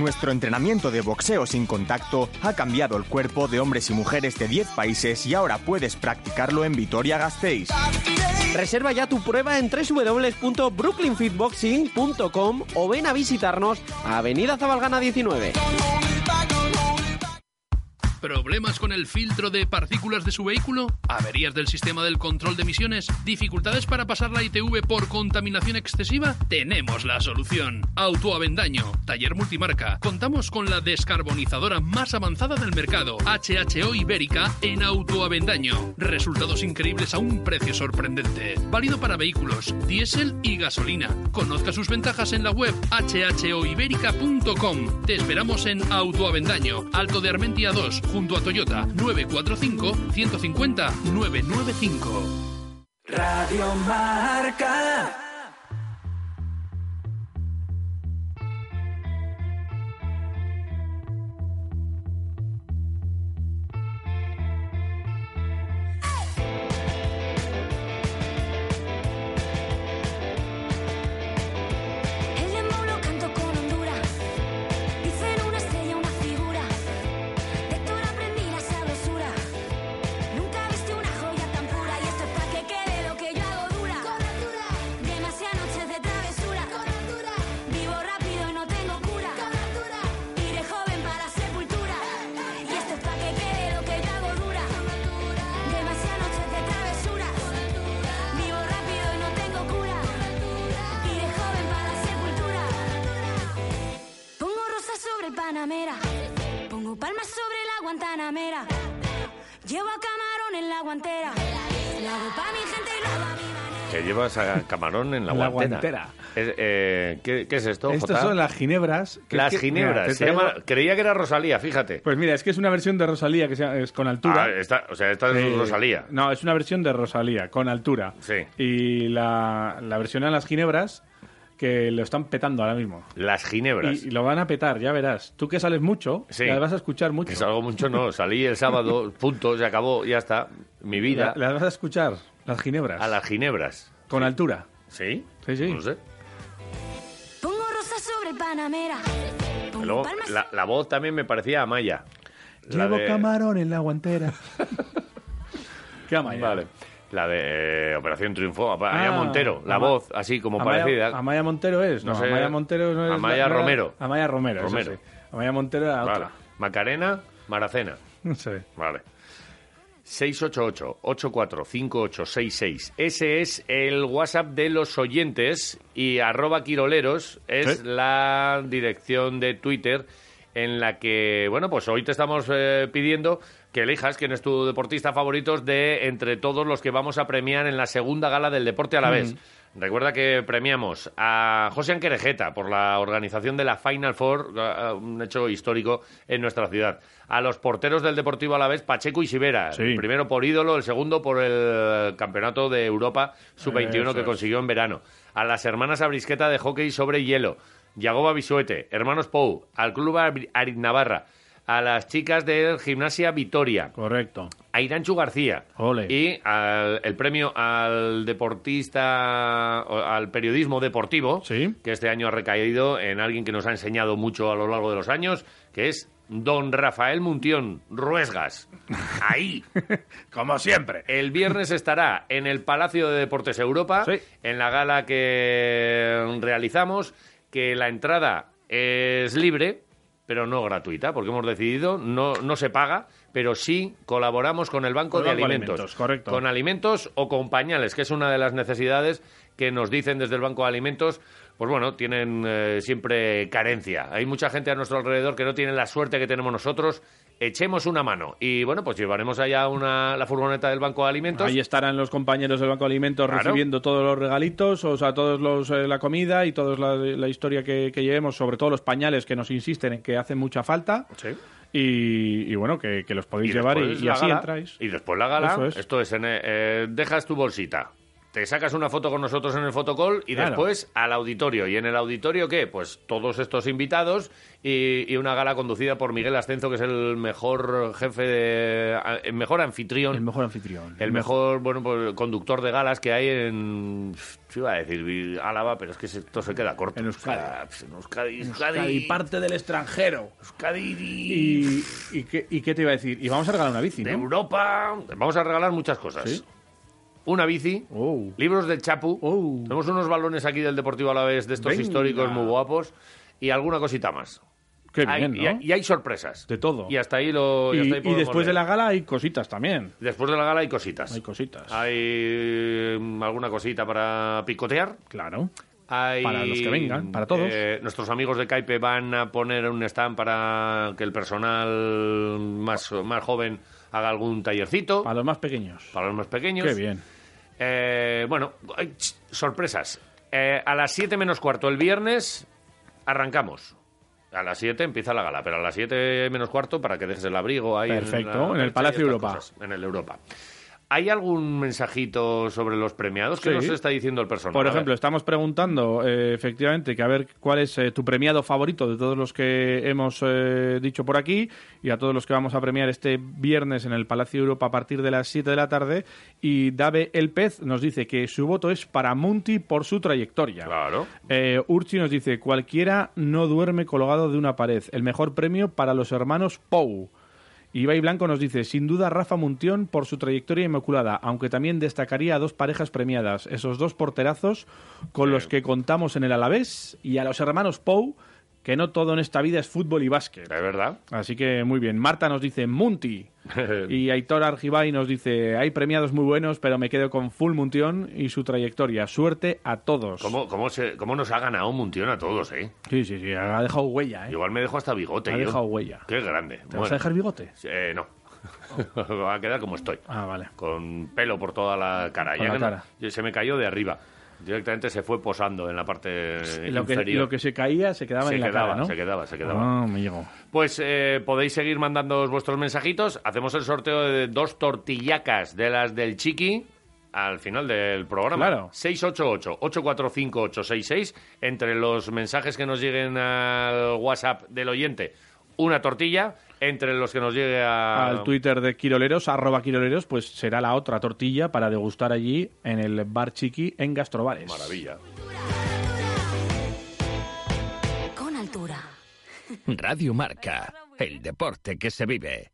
Nuestro entrenamiento de boxeo sin contacto ha cambiado el cuerpo de hombres y mujeres de 10 países y ahora puedes practicarlo en Vitoria-Gasteiz. Reserva ya tu prueba en www.brooklynfitboxing.com o ven a visitarnos a Avenida Zabalgana 19. ¿Problemas con el filtro de partículas de su vehículo? ¿Averías del sistema del control de emisiones? ¿Dificultades para pasar la ITV por contaminación excesiva? Tenemos la solución. Autoavendaño, taller multimarca. Contamos con la descarbonizadora más avanzada del mercado, HHO Ibérica, en Autoavendaño. Resultados increíbles a un precio sorprendente. Válido para vehículos, diésel y gasolina. Conozca sus ventajas en la web hhoiberica.com. Te esperamos en Autoavendaño, Alto de Armentia 2, junto a Toyota 945 150 995. Radio Marca. A camarón en la, La guantera. guantera. Es- eh, ¿qué, qué es esto? Estas son las ginebras. que- Las que- ginebras. mira, te se traigo- llama- creía que era Rosalía, fíjate. Pues mira, es que es una versión de Rosalía que es con altura. Ah, esta- o sea, esta es Eh, Rosalía. No, es una versión de Rosalía, con altura. Sí. Y la, la versión a las ginebras que lo están petando ahora mismo. Las ginebras. Y, y lo van a petar, ya verás. Tú que sales mucho, Sí. las vas a escuchar mucho. Que salgo mucho, no. Salí el sábado, punto, se acabó, ya está. Mi vida. La- Las vas a escuchar, las ginebras. A las ginebras. Con altura. ¿Sí? Sí, sí. No sé. Pongo rosas sobre Panamera. Pongo Luego, palmas la, la voz también me parecía Amaya. La Llevo de- camarón en la guantera. ¿Qué Amaya? Vale. La de eh, Operación Triunfo. Amaya Ah, Montero. La Ama- voz, así como Amaya- parecida. Amaya Montero es. No, No sé. Amaya Montero no es. Amaya la- no era- Romero. Amaya Romero, eso Romero. sí. Amaya Montero era Vale. otra. Macarena, Maracena. No sé. Vale. 688-845866. Ese es el WhatsApp de los oyentes y arroba quiroleros es la dirección de Twitter en la que, bueno, pues hoy te estamos eh, pidiendo que elijas quién es tu deportista favorito de entre todos los que vamos a premiar en la segunda gala del deporte a la vez. Recuerda que premiamos a José Anquerejeta por la organización de la Final Four, un hecho histórico en nuestra ciudad. A los porteros del Deportivo Alavés, Pacheco y Sivera. El primero por ídolo, el segundo por el Campeonato de Europa Sub-21 Eso que consiguió en verano. A las hermanas Abrisqueta de hockey sobre hielo. Yagoba Bisuete, hermanos Pou, al Club Ar- Arid Navarra, a las chicas del Gimnasia Vitoria. Correcto. A Iranchu García. Y al- el premio al deportista, al periodismo deportivo, que este año ha recaído en alguien que nos ha enseñado mucho a lo largo de los años, que es don Rafael Muntión Ruesgas. Ahí. Como siempre. El viernes estará en el Palacio de Deportes Europa, en la gala que realizamos, que la entrada es libre, pero no gratuita, porque hemos decidido, no, no se paga, pero sí colaboramos con el Banco Con de Alimentos. Alimentos, correcto. Con alimentos o con pañales, que es una de las necesidades que nos dicen desde el Banco de Alimentos, pues bueno, tienen eh, siempre carencia. Hay mucha gente a nuestro alrededor que no tiene la suerte que tenemos nosotros. Echemos una mano. Y bueno, pues llevaremos allá una, la furgoneta del Banco de Alimentos. Ahí estarán los compañeros del Banco de Alimentos Claro. recibiendo todos los regalitos, o sea, todos los eh, la comida y toda la, la historia que, que llevemos, sobre todo los pañales que nos insisten en que hacen mucha falta. Y, y bueno, que, que los podéis Y llevar y, así gala. entráis. Y después la gala, es. esto es, en, eh, eh, dejas tu bolsita, te sacas una foto con nosotros en el fotocall y Claro. después al auditorio. ¿Y en el auditorio qué? Pues todos estos invitados y, y una gala conducida por Miguel Ascenso, que es el mejor jefe, de, el mejor anfitrión. El mejor anfitrión. El mejor, bueno, pues, conductor de galas que hay en... Yo iba a decir Álava, pero es que esto se queda corto. En Euskadi. en Euskadi, Euskadi, parte del extranjero. Euskadi. Y, y, qué, ¿Y qué te iba a decir? Y vamos a regalar una bici, De. Europa. Vamos a regalar muchas cosas. ¿Sí? Una bici, libros del Chapu. Tenemos unos balones aquí del Deportivo Alavés de estos Venga. históricos muy guapos y alguna cosita más. Qué Hay- bien, y, ¿no? hay- y hay sorpresas. De todo. Y hasta ahí lo. y Y, hasta ahí y podemos después de la gala hay cositas también. Después de la gala hay cositas. Hay cositas. Hay mm, alguna cosita para picotear. Claro. Hay, Para los que vengan, para todos. eh, nuestros amigos de Caipe van a poner un stand para que el personal más, más joven haga algún tallercito. Para los más pequeños. Para los más pequeños. Qué bien. Eh, bueno, sorpresas. Eh, a las 7 menos cuarto el viernes arrancamos. A las 7 empieza la gala, pero a las 7 menos cuarto para que dejes el abrigo ahí. Perfecto, en la el Palacio Europa. cosas, en el Europa. ¿Hay algún mensajito sobre los premiados que Sí. nos está diciendo el personal? Por ejemplo, estamos preguntando eh, efectivamente que a ver cuál es eh, tu premiado favorito de todos los que hemos eh, dicho por aquí y a todos los que vamos a premiar este viernes en el Palacio Europa a partir de las 7 de la tarde. Y Dave El Pez nos dice que su voto es para Munti por su trayectoria. Claro. Urchi nos dice, cualquiera no duerme colgado de una pared. El mejor premio para los hermanos Pou. Ibai Blanco nos dice, sin duda Rafa Muntión por su trayectoria inmaculada, aunque también destacaría a dos parejas premiadas, esos dos porterazos con los que contamos en el Alavés y a los hermanos Pou, que no todo en esta vida es fútbol y básquet. Es verdad. Así que muy bien. Marta nos dice Munti. y Aitor Argibay nos dice, hay premiados muy buenos, pero me quedo con Full Muntión y su trayectoria. Suerte a todos. ¿Cómo, cómo, se- cómo nos ha ganado Muntión a todos, eh? Sí, sí, sí, ha dejado huella, ¿eh? Igual me dejo hasta bigote. Ha yo. dejado huella. Qué grande. ¿Te vas a dejar bigote? Eh, no. Va a quedar como estoy. Ah, vale. Con pelo por toda la cara. Ya la cara. se me cayó de arriba. Directamente se fue posando en la parte lo, que, inferior. lo que se caía se quedaba Se en la quedaba, cara, ¿no? se quedaba, se quedaba. Ah, amigo. Pues eh, podéis seguir mandando vuestros mensajitos. Hacemos el sorteo de dos tortillacas de las del Chiqui al final del programa. Claro. 688-845-866. Entre los mensajes que nos lleguen al WhatsApp del oyente, una tortilla. Entre los que nos llegue a... Al Twitter de Quiroleros, arroba Quiroleros, pues será la otra tortilla para degustar allí en el Bar Chiqui en Gastrobares. Maravilla. Con altura. Radio Marca, el deporte que se vive.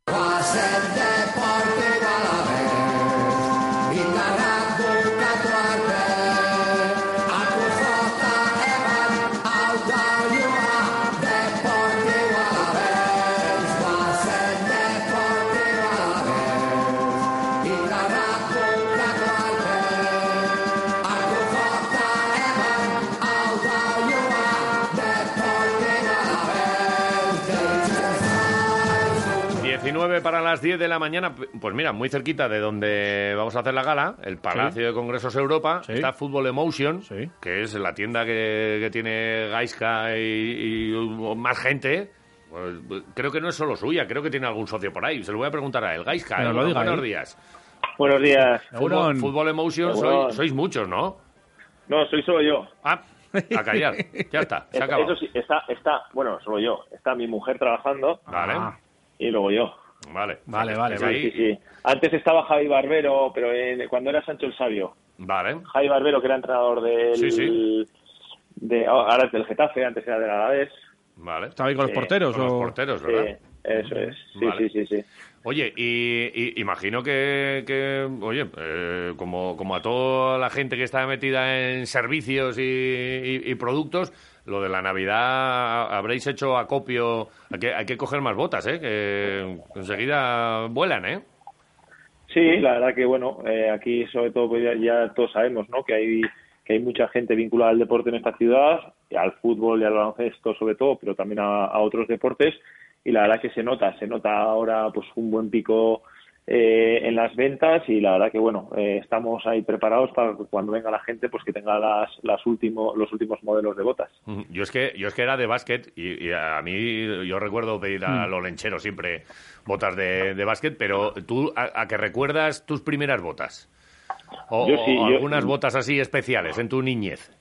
Para las 10 de la mañana, pues mira, muy cerquita de donde vamos a hacer la gala, el Palacio de Congresos Europa, está Fútbol Emotion, que es la tienda que, que tiene Gaiska y, y más gente. Pues, creo que no es solo suya, creo que tiene algún socio por ahí. Se lo voy a preguntar a él. Gaiska, ¿eh? lo diga buenos él. días. Buenos días. Fútbol, Fútbol Emotion, sois, sois muchos, ¿no? No, soy solo yo. Ah, a callar. Ya está, se ha Eso- sí, está, está, bueno, solo yo. Está mi mujer trabajando. Vale. Y luego yo. Vale. Vale, vale, Sí, vale. sí, sí. Antes estaba Javi Barbero, pero en- cuando era Sancho el Sabio. Vale. Javi Barbero, que era entrenador del... Sí, sí. De, ahora es del Getafe, antes era del Alavés. Vale. ¿Estaba ahí con los Sí, porteros? con los porteros, Sí, ¿verdad? eso es. Sí, Vale. sí, sí, sí. Oye, y, y- imagino que, que, oye, eh, como, como a toda la gente que está metida en servicios y, y- y productos, lo de la Navidad habréis hecho acopio. Hay que, hay que coger más botas, ¿eh? Que enseguida vuelan, ¿eh? Sí, la verdad que bueno, eh, aquí sobre todo pues ya, ya todos sabemos, ¿no? Que hay que hay mucha gente vinculada al deporte en esta ciudad, al fútbol y al baloncesto sobre todo, pero también a, a otros deportes y la verdad que se nota, se nota ahora pues un buen pico eh, en las ventas y la verdad que bueno, eh, estamos ahí preparados para que cuando venga la gente pues que tenga las, las último, los últimos modelos de botas. Yo es que yo es que era de básquet y, y a mí yo recuerdo pedir a Mm. los lencheros siempre botas de, de básquet, pero tú a, a que recuerdas tus primeras botas o, Yo sí, o yo- algunas botas así especiales en tu niñez.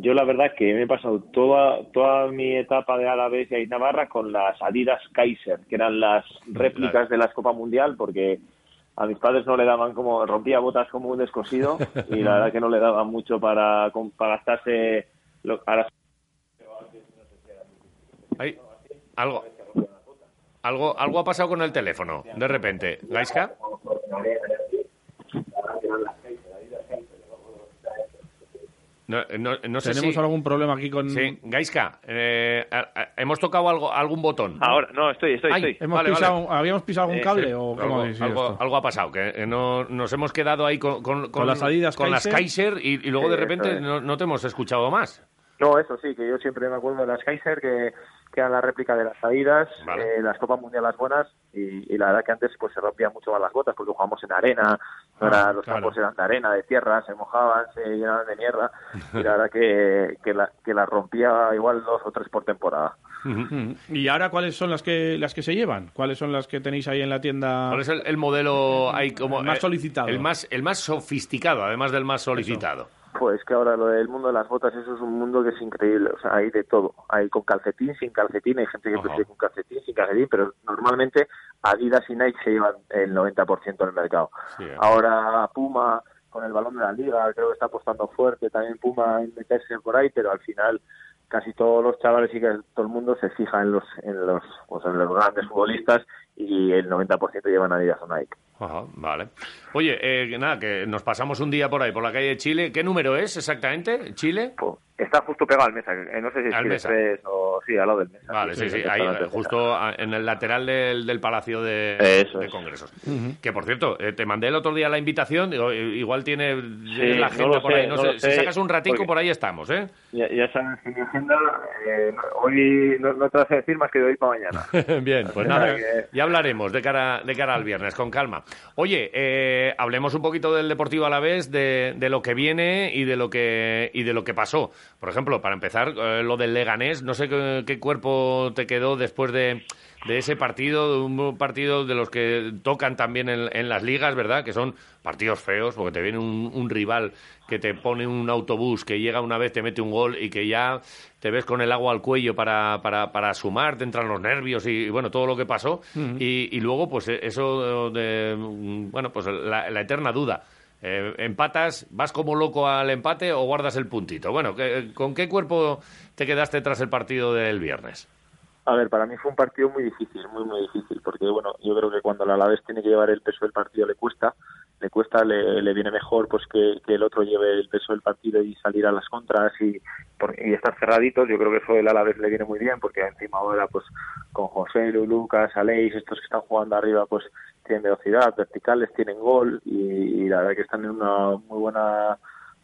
Yo la verdad que me he pasado toda toda mi etapa de Alavés y Navarra con las Adidas Kaiser, que eran las réplicas de las Copa Mundial, porque a mis padres no le daban como, rompía botas como un descosido y la verdad que no le daban mucho para, para gastarse lo, Ay, algo, algo, algo ha pasado con el teléfono, de repente. ¿Gaiska? No, no, no sé ¿Tenemos si... algún problema aquí con...? Sí, Gaiska, eh, hemos tocado algo, algún botón. Ahora, no, estoy, estoy, Ay, estoy. ¿Hemos Vale, pisado, vale. ¿Habíamos pisado algún Eh, cable sí, o cómo algo, algo- algo ha pasado, que eh, no, nos hemos quedado ahí con, con, Con las Adidas con las Kaiser. Kaiser y, y luego de Sí, repente eso es. no, no te hemos escuchado más. No, eso sí, que yo siempre me acuerdo de las Kaiser, que, que eran la réplica de las Adidas, Vale. eh, las Copas Mundiales buenas, y, y la verdad que antes pues se rompían mucho más las botas, porque jugamos en arena, era- Ah, los claro. campos eran de arena, de tierra, se mojaban, se llenaban de mierda, y la verdad que, que, la, que las rompía igual dos o tres por temporada. ¿Y ahora cuáles son las que las que se llevan? ¿Cuáles son las que tenéis ahí en la tienda? ¿Cuál es el, el modelo ahí como El más eh, solicitado. El más, el más sofisticado, además del más solicitado. Pues que ahora lo del mundo de las botas, eso es un mundo que es increíble. O sea, hay de todo. Hay con calcetín, sin calcetín, hay gente que Ajá. prefiere con calcetín, sin calcetín, pero normalmente Adidas y Nike se llevan el 90% del mercado. Sí, eh. Ahora Puma, con el balón de la liga, creo que está apostando fuerte también Puma en meterse por ahí, pero al final casi todos los chavales y que todo el mundo se fija en los en los pues en los grandes futbolistas y el 90% llevan Adidas o Nike. Ajá, vale. Oye, eh, nada, que nos pasamos un día por ahí, por la calle de Chile. ¿Qué número es exactamente? ¿Chile? Está justo pegado al mesa, eh, no sé si es Mesa. 3 o sí, al lado del mesa. Vale, sí, sí, ahí, justo en el lateral del, del Palacio de, Eso de es. Congresos. Que, por cierto, eh, te mandé el otro día la invitación, digo, igual tiene la no agenda por sé, ahí, no, no sé, lo si sacas un ratico porque- por ahí estamos, ¿eh? Ya, ya sabes que mi agenda, eh, hoy no, no te vas a decir más que de hoy para mañana. Bien, pues nada, que- ya hablaremos de cara, de cara al viernes, con calma. Oye, eh, hablemos un poquito del Deportivo a la vez, de, de lo que viene y de lo que, y de lo que pasó. Por ejemplo, para empezar, eh, lo del Leganés, no sé qué, qué cuerpo te quedó después de, de ese partido, un partido de los que tocan también en, en las ligas, ¿verdad? Que son partidos feos, porque te viene un, un rival que te pone un autobús, que llega una vez, te mete un gol y que ya te ves con el agua al cuello para, para, para sumar, te entran los nervios y, y, bueno, todo lo que pasó. Y, y luego, pues eso de, bueno, pues la, la eterna duda. Eh, ¿Empatas, vas como loco al empate o guardas el puntito? Bueno, ¿qué- ¿con qué cuerpo te quedaste tras el partido del viernes? A ver, para mí fue un partido muy difícil, muy, muy difícil, porque bueno, yo creo que cuando el Alavés tiene que llevar el peso del partido le cuesta, le cuesta, le, le viene mejor pues que, que el otro lleve el peso del partido y salir a las contras y, y estar cerraditos. Yo creo que eso el Alavés le viene muy bien, porque encima ahora pues con José, Lu, Lucas, Aleix, estos que están jugando arriba, pues tienen velocidad, verticales, tienen gol y, la verdad que están en una muy buena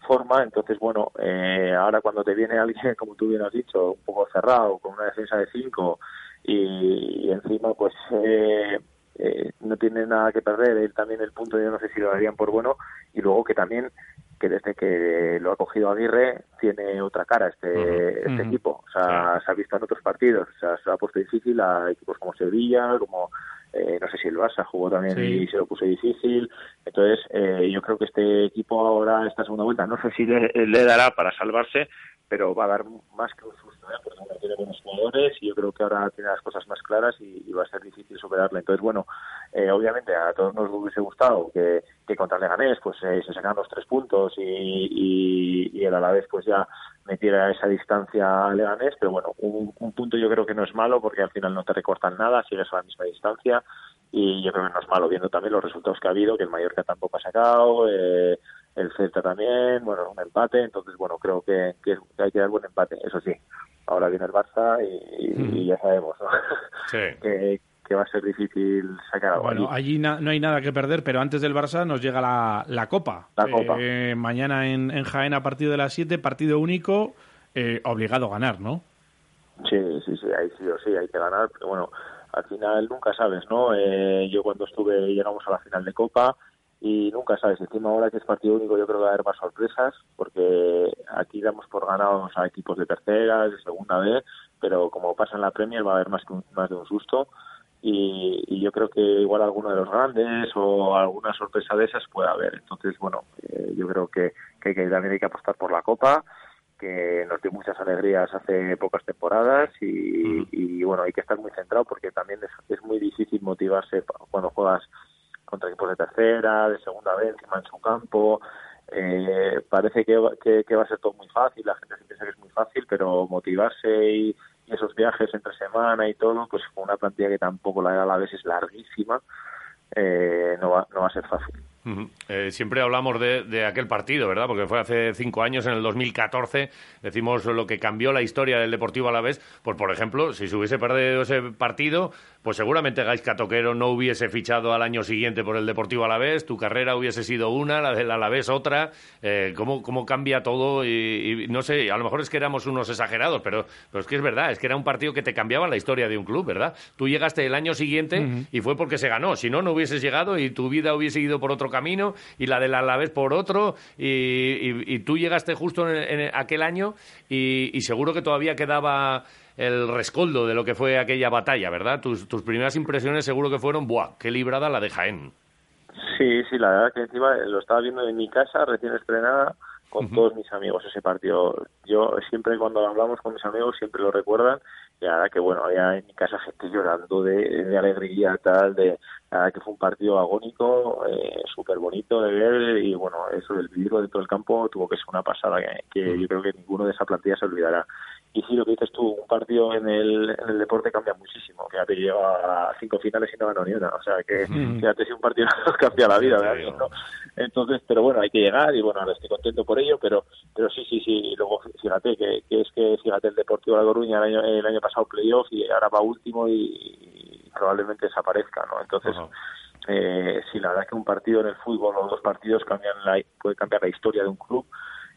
forma, entonces bueno, eh, ahora cuando te viene alguien, como tú bien has dicho, un poco cerrado, con una defensa de cinco y, y encima pues eh, eh, no tiene nada que perder. Él también el punto yo no sé si lo darían por bueno y luego que también que desde que lo ha cogido Aguirre tiene otra cara este, este equipo. O sea, se ha visto en otros partidos. O sea, se ha puesto difícil a equipos como Sevilla, como eh, no sé si el Barça jugó también Sí. y se lo puso difícil. Entonces, eh, yo creo que este equipo ahora, esta segunda vuelta, no sé si le, le dará para salvarse, pero va a dar más que un susto, ¿eh? porque bueno, tiene buenos jugadores y yo creo que ahora tiene las cosas más claras y, va a ser difícil superarle. Entonces, bueno, eh, obviamente a todos nos hubiese gustado que, que contra Leganés pues eh, se sacaran los tres puntos y, y, y el Alavés pues ya metiera esa distancia al Leganés, pero bueno, un, un punto yo creo que no es malo porque al final no te recortan nada, sigues a la misma distancia y yo creo que no es malo viendo también los resultados que ha habido, que el Mallorca tampoco ha sacado, eh, el Celta también, bueno, un empate, entonces bueno, creo que, que hay que dar buen empate, eso sí, ahora viene el Barça y, y ya sabemos ¿no? que, que va a ser difícil sacar algo Bueno, allí. allí na- no hay nada que perder, pero antes del Barça nos llega la, la Copa. La Copa. Eh, mañana en, en Jaén a partir de las 7, partido único, eh, obligado a ganar, ¿no? Sí, sí, sí, ahí sí o sí, hay que ganar, pero bueno, al final nunca sabes, ¿no? Eh, yo cuando estuve, llegamos a la final de Copa y nunca sabes, encima ahora que es partido único yo creo que va a haber más sorpresas, porque aquí damos por ganados a equipos de tercera, de segunda vez, pero como pasa en la Premier va a haber más, que un- más de un susto. Y, y yo creo que igual alguno de los grandes o alguna sorpresa de esas puede haber. Entonces, bueno, eh, yo creo que, que, que también hay que apostar por la Copa que nos dio muchas alegrías hace pocas temporadas y, y, bueno, hay que estar muy centrado porque también es, es muy difícil motivarse cuando juegas contra equipos de tercera, de segunda vez, encima en su campo. Eh, parece que, va- a ser todo muy fácil, la gente se piensa que es muy fácil, pero motivarse y, esos viajes entre semana y todo, pues con una plantilla que tampoco la de a la vez es larguísima, eh, no, va, no va a ser fácil. Eh, siempre hablamos de, de aquel partido, ¿verdad? Porque fue hace cinco años, en el 2014, decimos lo que cambió la historia del Deportivo Alavés. Pues, por ejemplo, si se hubiese perdido ese partido, pues seguramente Gaisca Toquero no hubiese fichado al año siguiente por el Deportivo Alavés, tu carrera hubiese sido una, la del Alavés otra. Eh, ¿cómo, ¿Cómo cambia todo? Y, y no sé, a lo mejor es que éramos unos exagerados, pero, pero es que es verdad, es que era un partido que te cambiaba la historia de un club, ¿verdad? Tú llegaste el año siguiente y fue porque se ganó. Si no, no hubieses llegado y tu vida hubiese ido por otro camino y la del Alavés por otro y, y- tú llegaste justo en, aquel año y, y seguro que todavía quedaba el rescoldo de lo que fue aquella batalla, ¿verdad? Tus, tus primeras impresiones seguro que fueron, ¡buah! ¡Qué librada la de Jaén! Sí, sí, la verdad que encima lo estaba viendo en mi casa recién estrenada con todos mis amigos ese partido. Yo siempre cuando hablamos con mis amigos siempre lo recuerdan y verdad que bueno, había en mi casa gente llorando de, de alegría, tal, de verdad que fue un partido agónico, eh, súper bonito de ver y bueno, eso del vivirlo dentro del campo tuvo que ser una pasada que, que yo creo que ninguno de esa plantilla se olvidará. Y sí, lo que dices tú, un partido en el, en el deporte cambia muchísimo. Fíjate, llega a cinco finales y no ganó ni una. O sea, que Ujú. fíjate si un partido nos cambia la vida, ¿verdad? ¿no? Entonces, pero bueno, hay que llegar y bueno, ahora estoy contento por ello, pero pero sí, sí, sí. Y luego, fíjate, que, que es que, fíjate, el Deportivo de La Coruña el año, el año pasado playoff y ahora va último y, y probablemente desaparezca, ¿no? Entonces, eh, sí, la verdad es que un partido en el fútbol o dos partidos cambian la, puede cambiar la historia de un club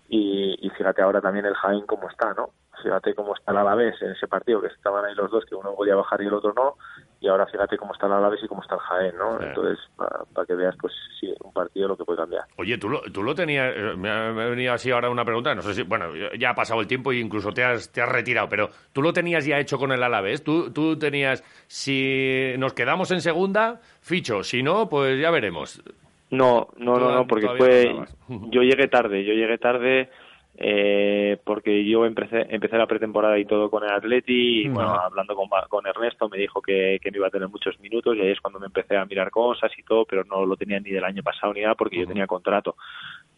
y, y fíjate ahora también el Jaén cómo está, ¿no? Fíjate cómo está el Alavés en ese partido, que estaban ahí los dos, que uno podía bajar y el otro no, y ahora fíjate cómo está el Alavés y cómo está el Jaén, ¿no? Entonces, para que veas, pues sí, un partido lo que puede cambiar. Oye, tú lo, tú lo tenías. eh, Me ha, me ha venido así ahora una pregunta. No sé si. Bueno, ya ha pasado el tiempo e incluso te has, te has retirado, pero tú lo tenías ya hecho con el Alavés. Tú, tú tenías. Si nos quedamos en segunda, ficho. Si no, pues ya veremos. No, no, no, no, porque fue, yo llegué tarde, yo llegué tarde eh, porque yo empecé, empecé la pretemporada y todo con el Atleti y bueno, hablando con, con Ernesto me dijo que, que no iba a tener muchos minutos y ahí es cuando me empecé a mirar cosas y todo, pero no lo tenía ni del año pasado ni nada porque yo tenía contrato.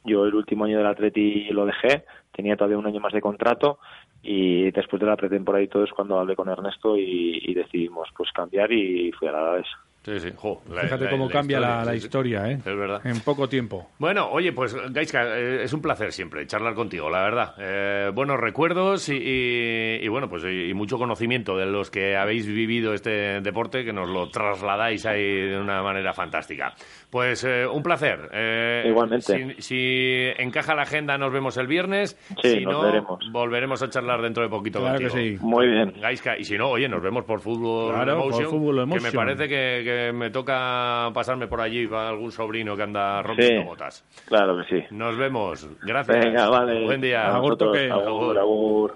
Yo el último año del Atleti lo dejé, tenía todavía un año más de contrato y después de la pretemporada y todo es cuando hablé con Ernesto y, y decidimos pues cambiar y fui a la Alavés. Sí, sí. Jo, la- Fíjate la- cómo la cambia la, historia, ¿eh? Es verdad. En poco tiempo. Bueno, oye, pues Gaiska, eh, es un placer siempre charlar contigo, la verdad. Eh, buenos recuerdos y, y- y, bueno, pues y, y mucho conocimiento de los que habéis vivido este deporte, que nos lo trasladáis ahí de una manera fantástica. Pues eh, un placer. Eh, Igualmente. Si, si encaja la agenda, nos vemos el viernes. Sí, si nos no, veremos. volveremos a charlar dentro de poquito Claro que contigo. sí. Muy bien. Gaiska, y si no, oye, nos vemos por Fútbol Claro, por Emotion, Fútbol que me Emotion. parece que, que me toca pasarme por allí para algún sobrino que anda rompiendo Sí. botas. Claro que sí. Nos vemos. Gracias. Venga, vale. Buen día. A vosotros. Agur, agur.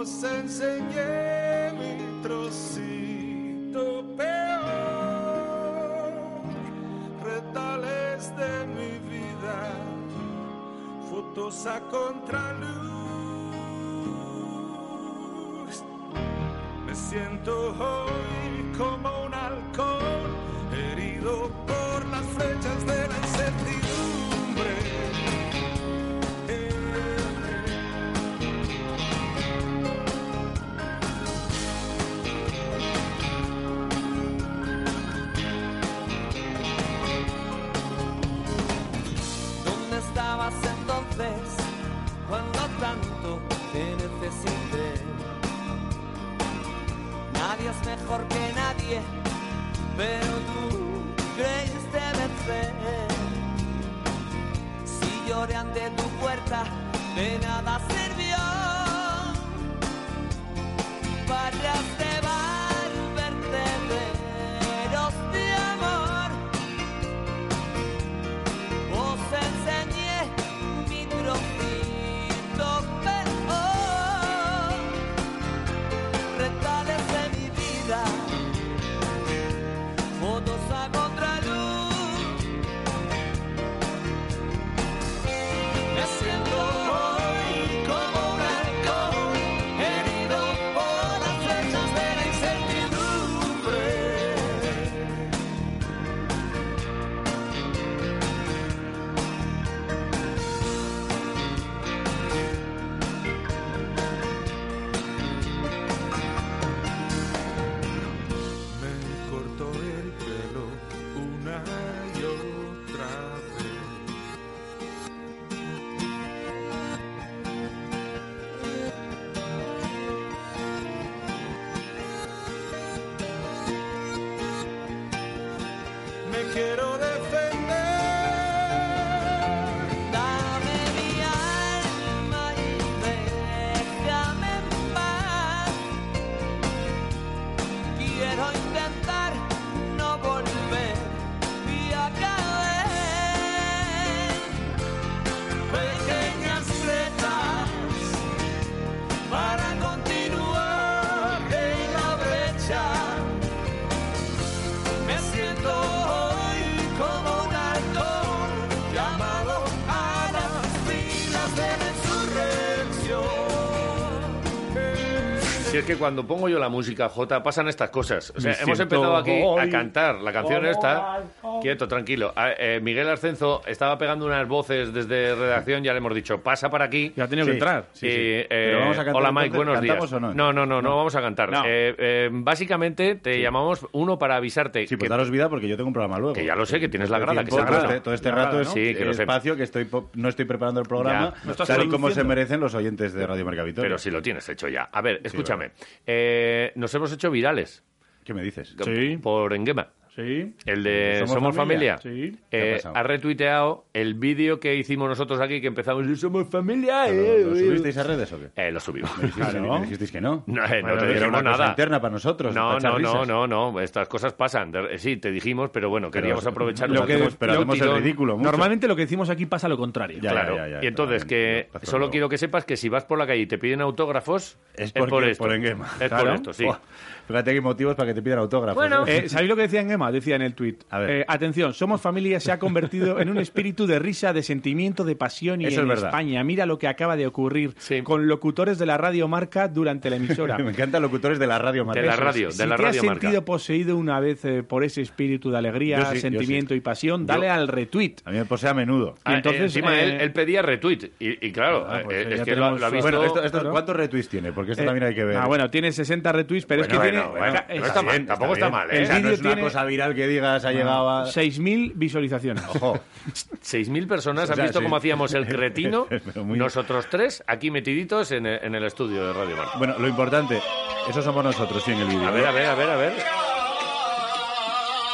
os enseñé mi trocito peor, retales de mi vida, fotos a contraluz. Me siento hoy como mejor que nadie, pero tú creíste vencer. Si lloré ante tu puerta, de nada cuando pongo yo la música, J, pasan estas cosas. O sea, hemos empezado aquí a cantar la canción esta. Quieto, tranquilo. A- eh, Miguel Ascenso estaba pegando unas voces desde redacción, ya le hemos dicho, pasa para aquí. Ya ha tenido que entrar. Sí, Y, sí. eh, Pero vamos a cantar hola Mike, entonces, buenos días. ¿cantamos o no? No, no, no, no, vamos a cantar. No. Eh, eh, básicamente te llamamos uno para avisarte. Sí, pues que, daros vida porque yo tengo un programa luego. que ya lo sé, que tienes la grada, que Tiempo, se todo, este, todo este La rato es ¿no? Sí, que lo sé. espacio que estoy po- no estoy preparando el programa Ya. No estás tal y como produciendo. se merecen los oyentes de Radio Mercavitoria. Pero si lo tienes hecho ya. A ver, escúchame. Eh, nos hemos hecho virales. ¿Qué me dices? Por Engema. Sí. El de ¿Somos Somos, Familia? Familia. Sí. ¿Qué ha Eh, ha retuiteado el vídeo que hicimos nosotros aquí, que empezamos y Somos Familia. ¿Pero eh, ¿Lo eh". subisteis a redes o qué? Eh, lo subimos. Me dijisteis, Claro. me dijisteis que no. No, eh, no Bueno, te dijimos nada. interna para nosotros. No, para no, no, no, no, estas cosas pasan. De- eh, Sí, te dijimos, pero bueno, queríamos Pero- aprovechar lo que- hacemos- pero hacemos el ridículo mucho. Normalmente lo que decimos aquí pasa lo contrario. Ya, claro. ya, ya, y entonces que solo quiero que sepas que si vas por la calle y te piden autógrafos, Es, es porque, por esto. por Enguema. Es por Claro. esto, sí. Buah, Fíjate que hay motivos para que te pidan autógrafos. Bueno, ¿eh? eh, ¿sabéis lo que decía Engema? Decía en el tuit. Eh, atención, Somos Familia se ha convertido en un espíritu de risa, de sentimiento, de pasión y Eso en es verdad. España. Mira lo que acaba de ocurrir con locutores de la radio Marca durante la emisora. Me encantan locutores de la radio Marca. Eso es. si te has sentido poseído una vez eh, por ese espíritu de alegría, sí, sentimiento sí. y pasión, dale Yo- al retweet. A mí me posee a menudo. Y entonces, Ah, encima eh, él, él pedía retweet. Y, y claro, Ah, pues, eh, es que lo, lo ha visto. Bueno, esto- esto- ¿cuántos retweets tiene? Porque esto Eh, también hay que ver. Ah, bueno, tiene 60 retweets, pero es que Bueno, tiene... bueno, bueno, no está mal, tampoco está mal, ¿eh? El O sea, no vídeo es una tiene cosa viral que digas ha llegado a... 6.000 visualizaciones. Ojo. 6.000 personas O han sea, visto sí. cómo hacíamos el cretino, muy- nosotros tres, aquí metiditos en el, en el estudio de Radio Marca. Bueno, lo importante, eso somos nosotros, sí, en el vídeo. A ver, a ver, a ver, a ver.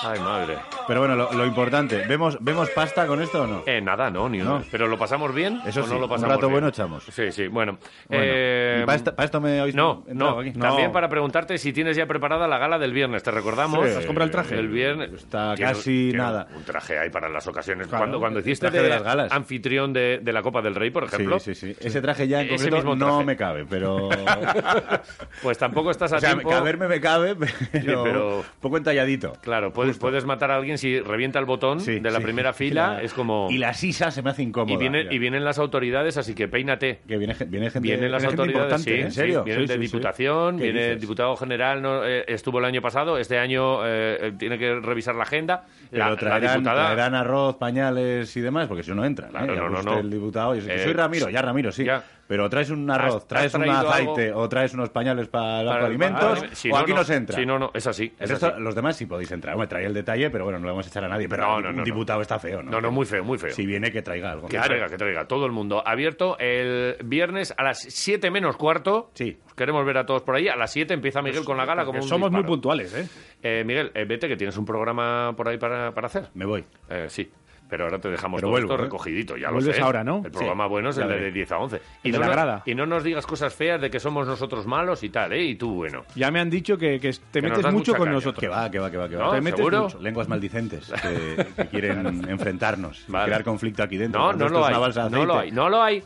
Ay, madre. Pero bueno, lo, lo importante, ¿vemos, ¿vemos pasta con esto o no? Eh, nada, no, ni uno. No. Pero ¿lo pasamos bien? Eso o sí, no lo un pasamos rato bien? bueno echamos. Sí, sí, bueno. Bueno, eh, ¿y para esto, para esto me habéis No, no. aquí? También para preguntarte si tienes ya preparada la gala del viernes. Te recordamos. Sí. ¿Has comprado el traje? El viernes. Está casi tiene nada. Un traje ahí para las ocasiones. Claro, cuando cuando el hiciste traje de las galas. anfitrión de, de la Copa del Rey, por ejemplo. Sí, sí, sí. Ese traje ya en Ese concreto mismo no me cabe, pero... Pues tampoco estás a o sea, tiempo. caberme me cabe, pero, Sí, pero- poco entalladito. Claro, puedes, puedes matar a alguien si revienta el botón Sí, de la sí. primera fila. La- Es como. Y la sisa se me hace incómoda. Y, viene- y vienen las autoridades, así que peínate. Que viene, viene gente, Vienen las viene autoridades, importante, sí, ¿en serio? vienen de. Diputación, ¿Qué viene el diputado general, no, eh, estuvo el año pasado, este año eh, eh, tiene que revisar la agenda. La, Pero la traerán, diputada... traerán arroz, pañales y demás, porque si no, entran. Claro, ¿eh? No, no, usted no. el diputado. Eh, soy Ramiro, ya Ramiro, sí. ya. Pero traes un arroz, ¿Has- traes has un aceite algo? o traes unos pañales para los alimentos, para- si o no, aquí no. no se entra. Sí, no, no, es así. es El resto, así. los demás sí podéis entrar. Trae el detalle, pero bueno, no le vamos a echar a nadie. Pero No, un no, no, no. diputado está feo, ¿no? No, no, muy feo, muy feo. Si viene, que traiga algo. Que traiga, que traiga. Todo el mundo. Abierto el viernes a las 7 menos cuarto. Sí. Os queremos ver a todos por ahí. A las 7 empieza Miguel con la gala como un Somos muy puntuales, ¿eh? Eh, Miguel, eh, vete que tienes un programa por ahí para, para hacer. Me voy. Eh, sí. Pero ahora te dejamos Pero todo vuelvo, esto ¿eh? recogidito, ya lo Vuelves sé. ahora, ¿no? El programa Sí, bueno es el de veré. 10 a 11. El no de la grada. y no nos digas cosas feas de que somos nosotros malos y tal, ¿eh? Y tú, bueno. Ya me han dicho que, que te nos metes mucho con caña. nosotros. Que va, que va, que va, que va. ¿No? Te metes ¿Seguro? mucho. Lenguas maldicentes que, que quieren enfrentarnos, Vale. crear conflicto aquí dentro. No, no lo hay. No lo hay, no lo hay.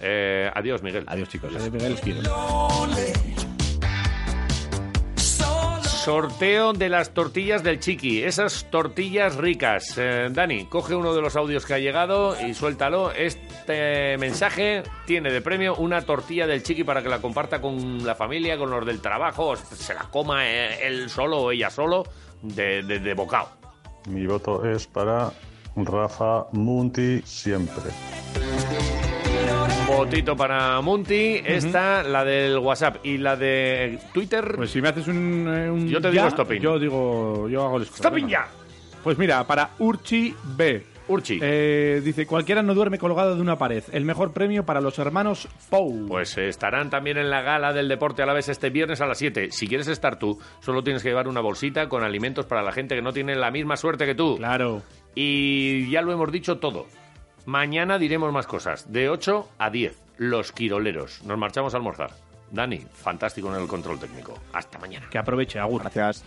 Eh, adiós, Miguel. Adiós, chicos. Adiós, Miguel. Sorteo de las tortillas del Chiqui, esas tortillas ricas. Eh, Dani, coge uno de los audios que ha llegado y suéltalo. Este mensaje tiene de premio una tortilla del Chiqui para que la comparta con la familia, con los del trabajo, se la coma eh, él solo o ella solo de, de bocado. Mi voto es para Rafa Munti siempre. Votito para Munti, esta, la del WhatsApp y la de Twitter. Pues si me haces un, eh, un Yo te ya, digo stopping. Yo digo, yo hago el ¡Stopping ya! Pues mira, para Urchi B. Urchi. Eh, dice, cualquiera no duerme colgado de una pared. El mejor premio para los hermanos Pou. Pues estarán también en la gala del deporte a la vez este viernes a las 7. Si quieres estar tú, solo tienes que llevar una bolsita con alimentos para la gente que no tiene la misma suerte que tú. Claro. Y ya lo hemos dicho todo. Mañana diremos más cosas. De 8 a 10, los quiroleros. Nos marchamos a almorzar. Dani, fantástico en el control técnico. Hasta mañana. Que aproveche, Agur. Gracias.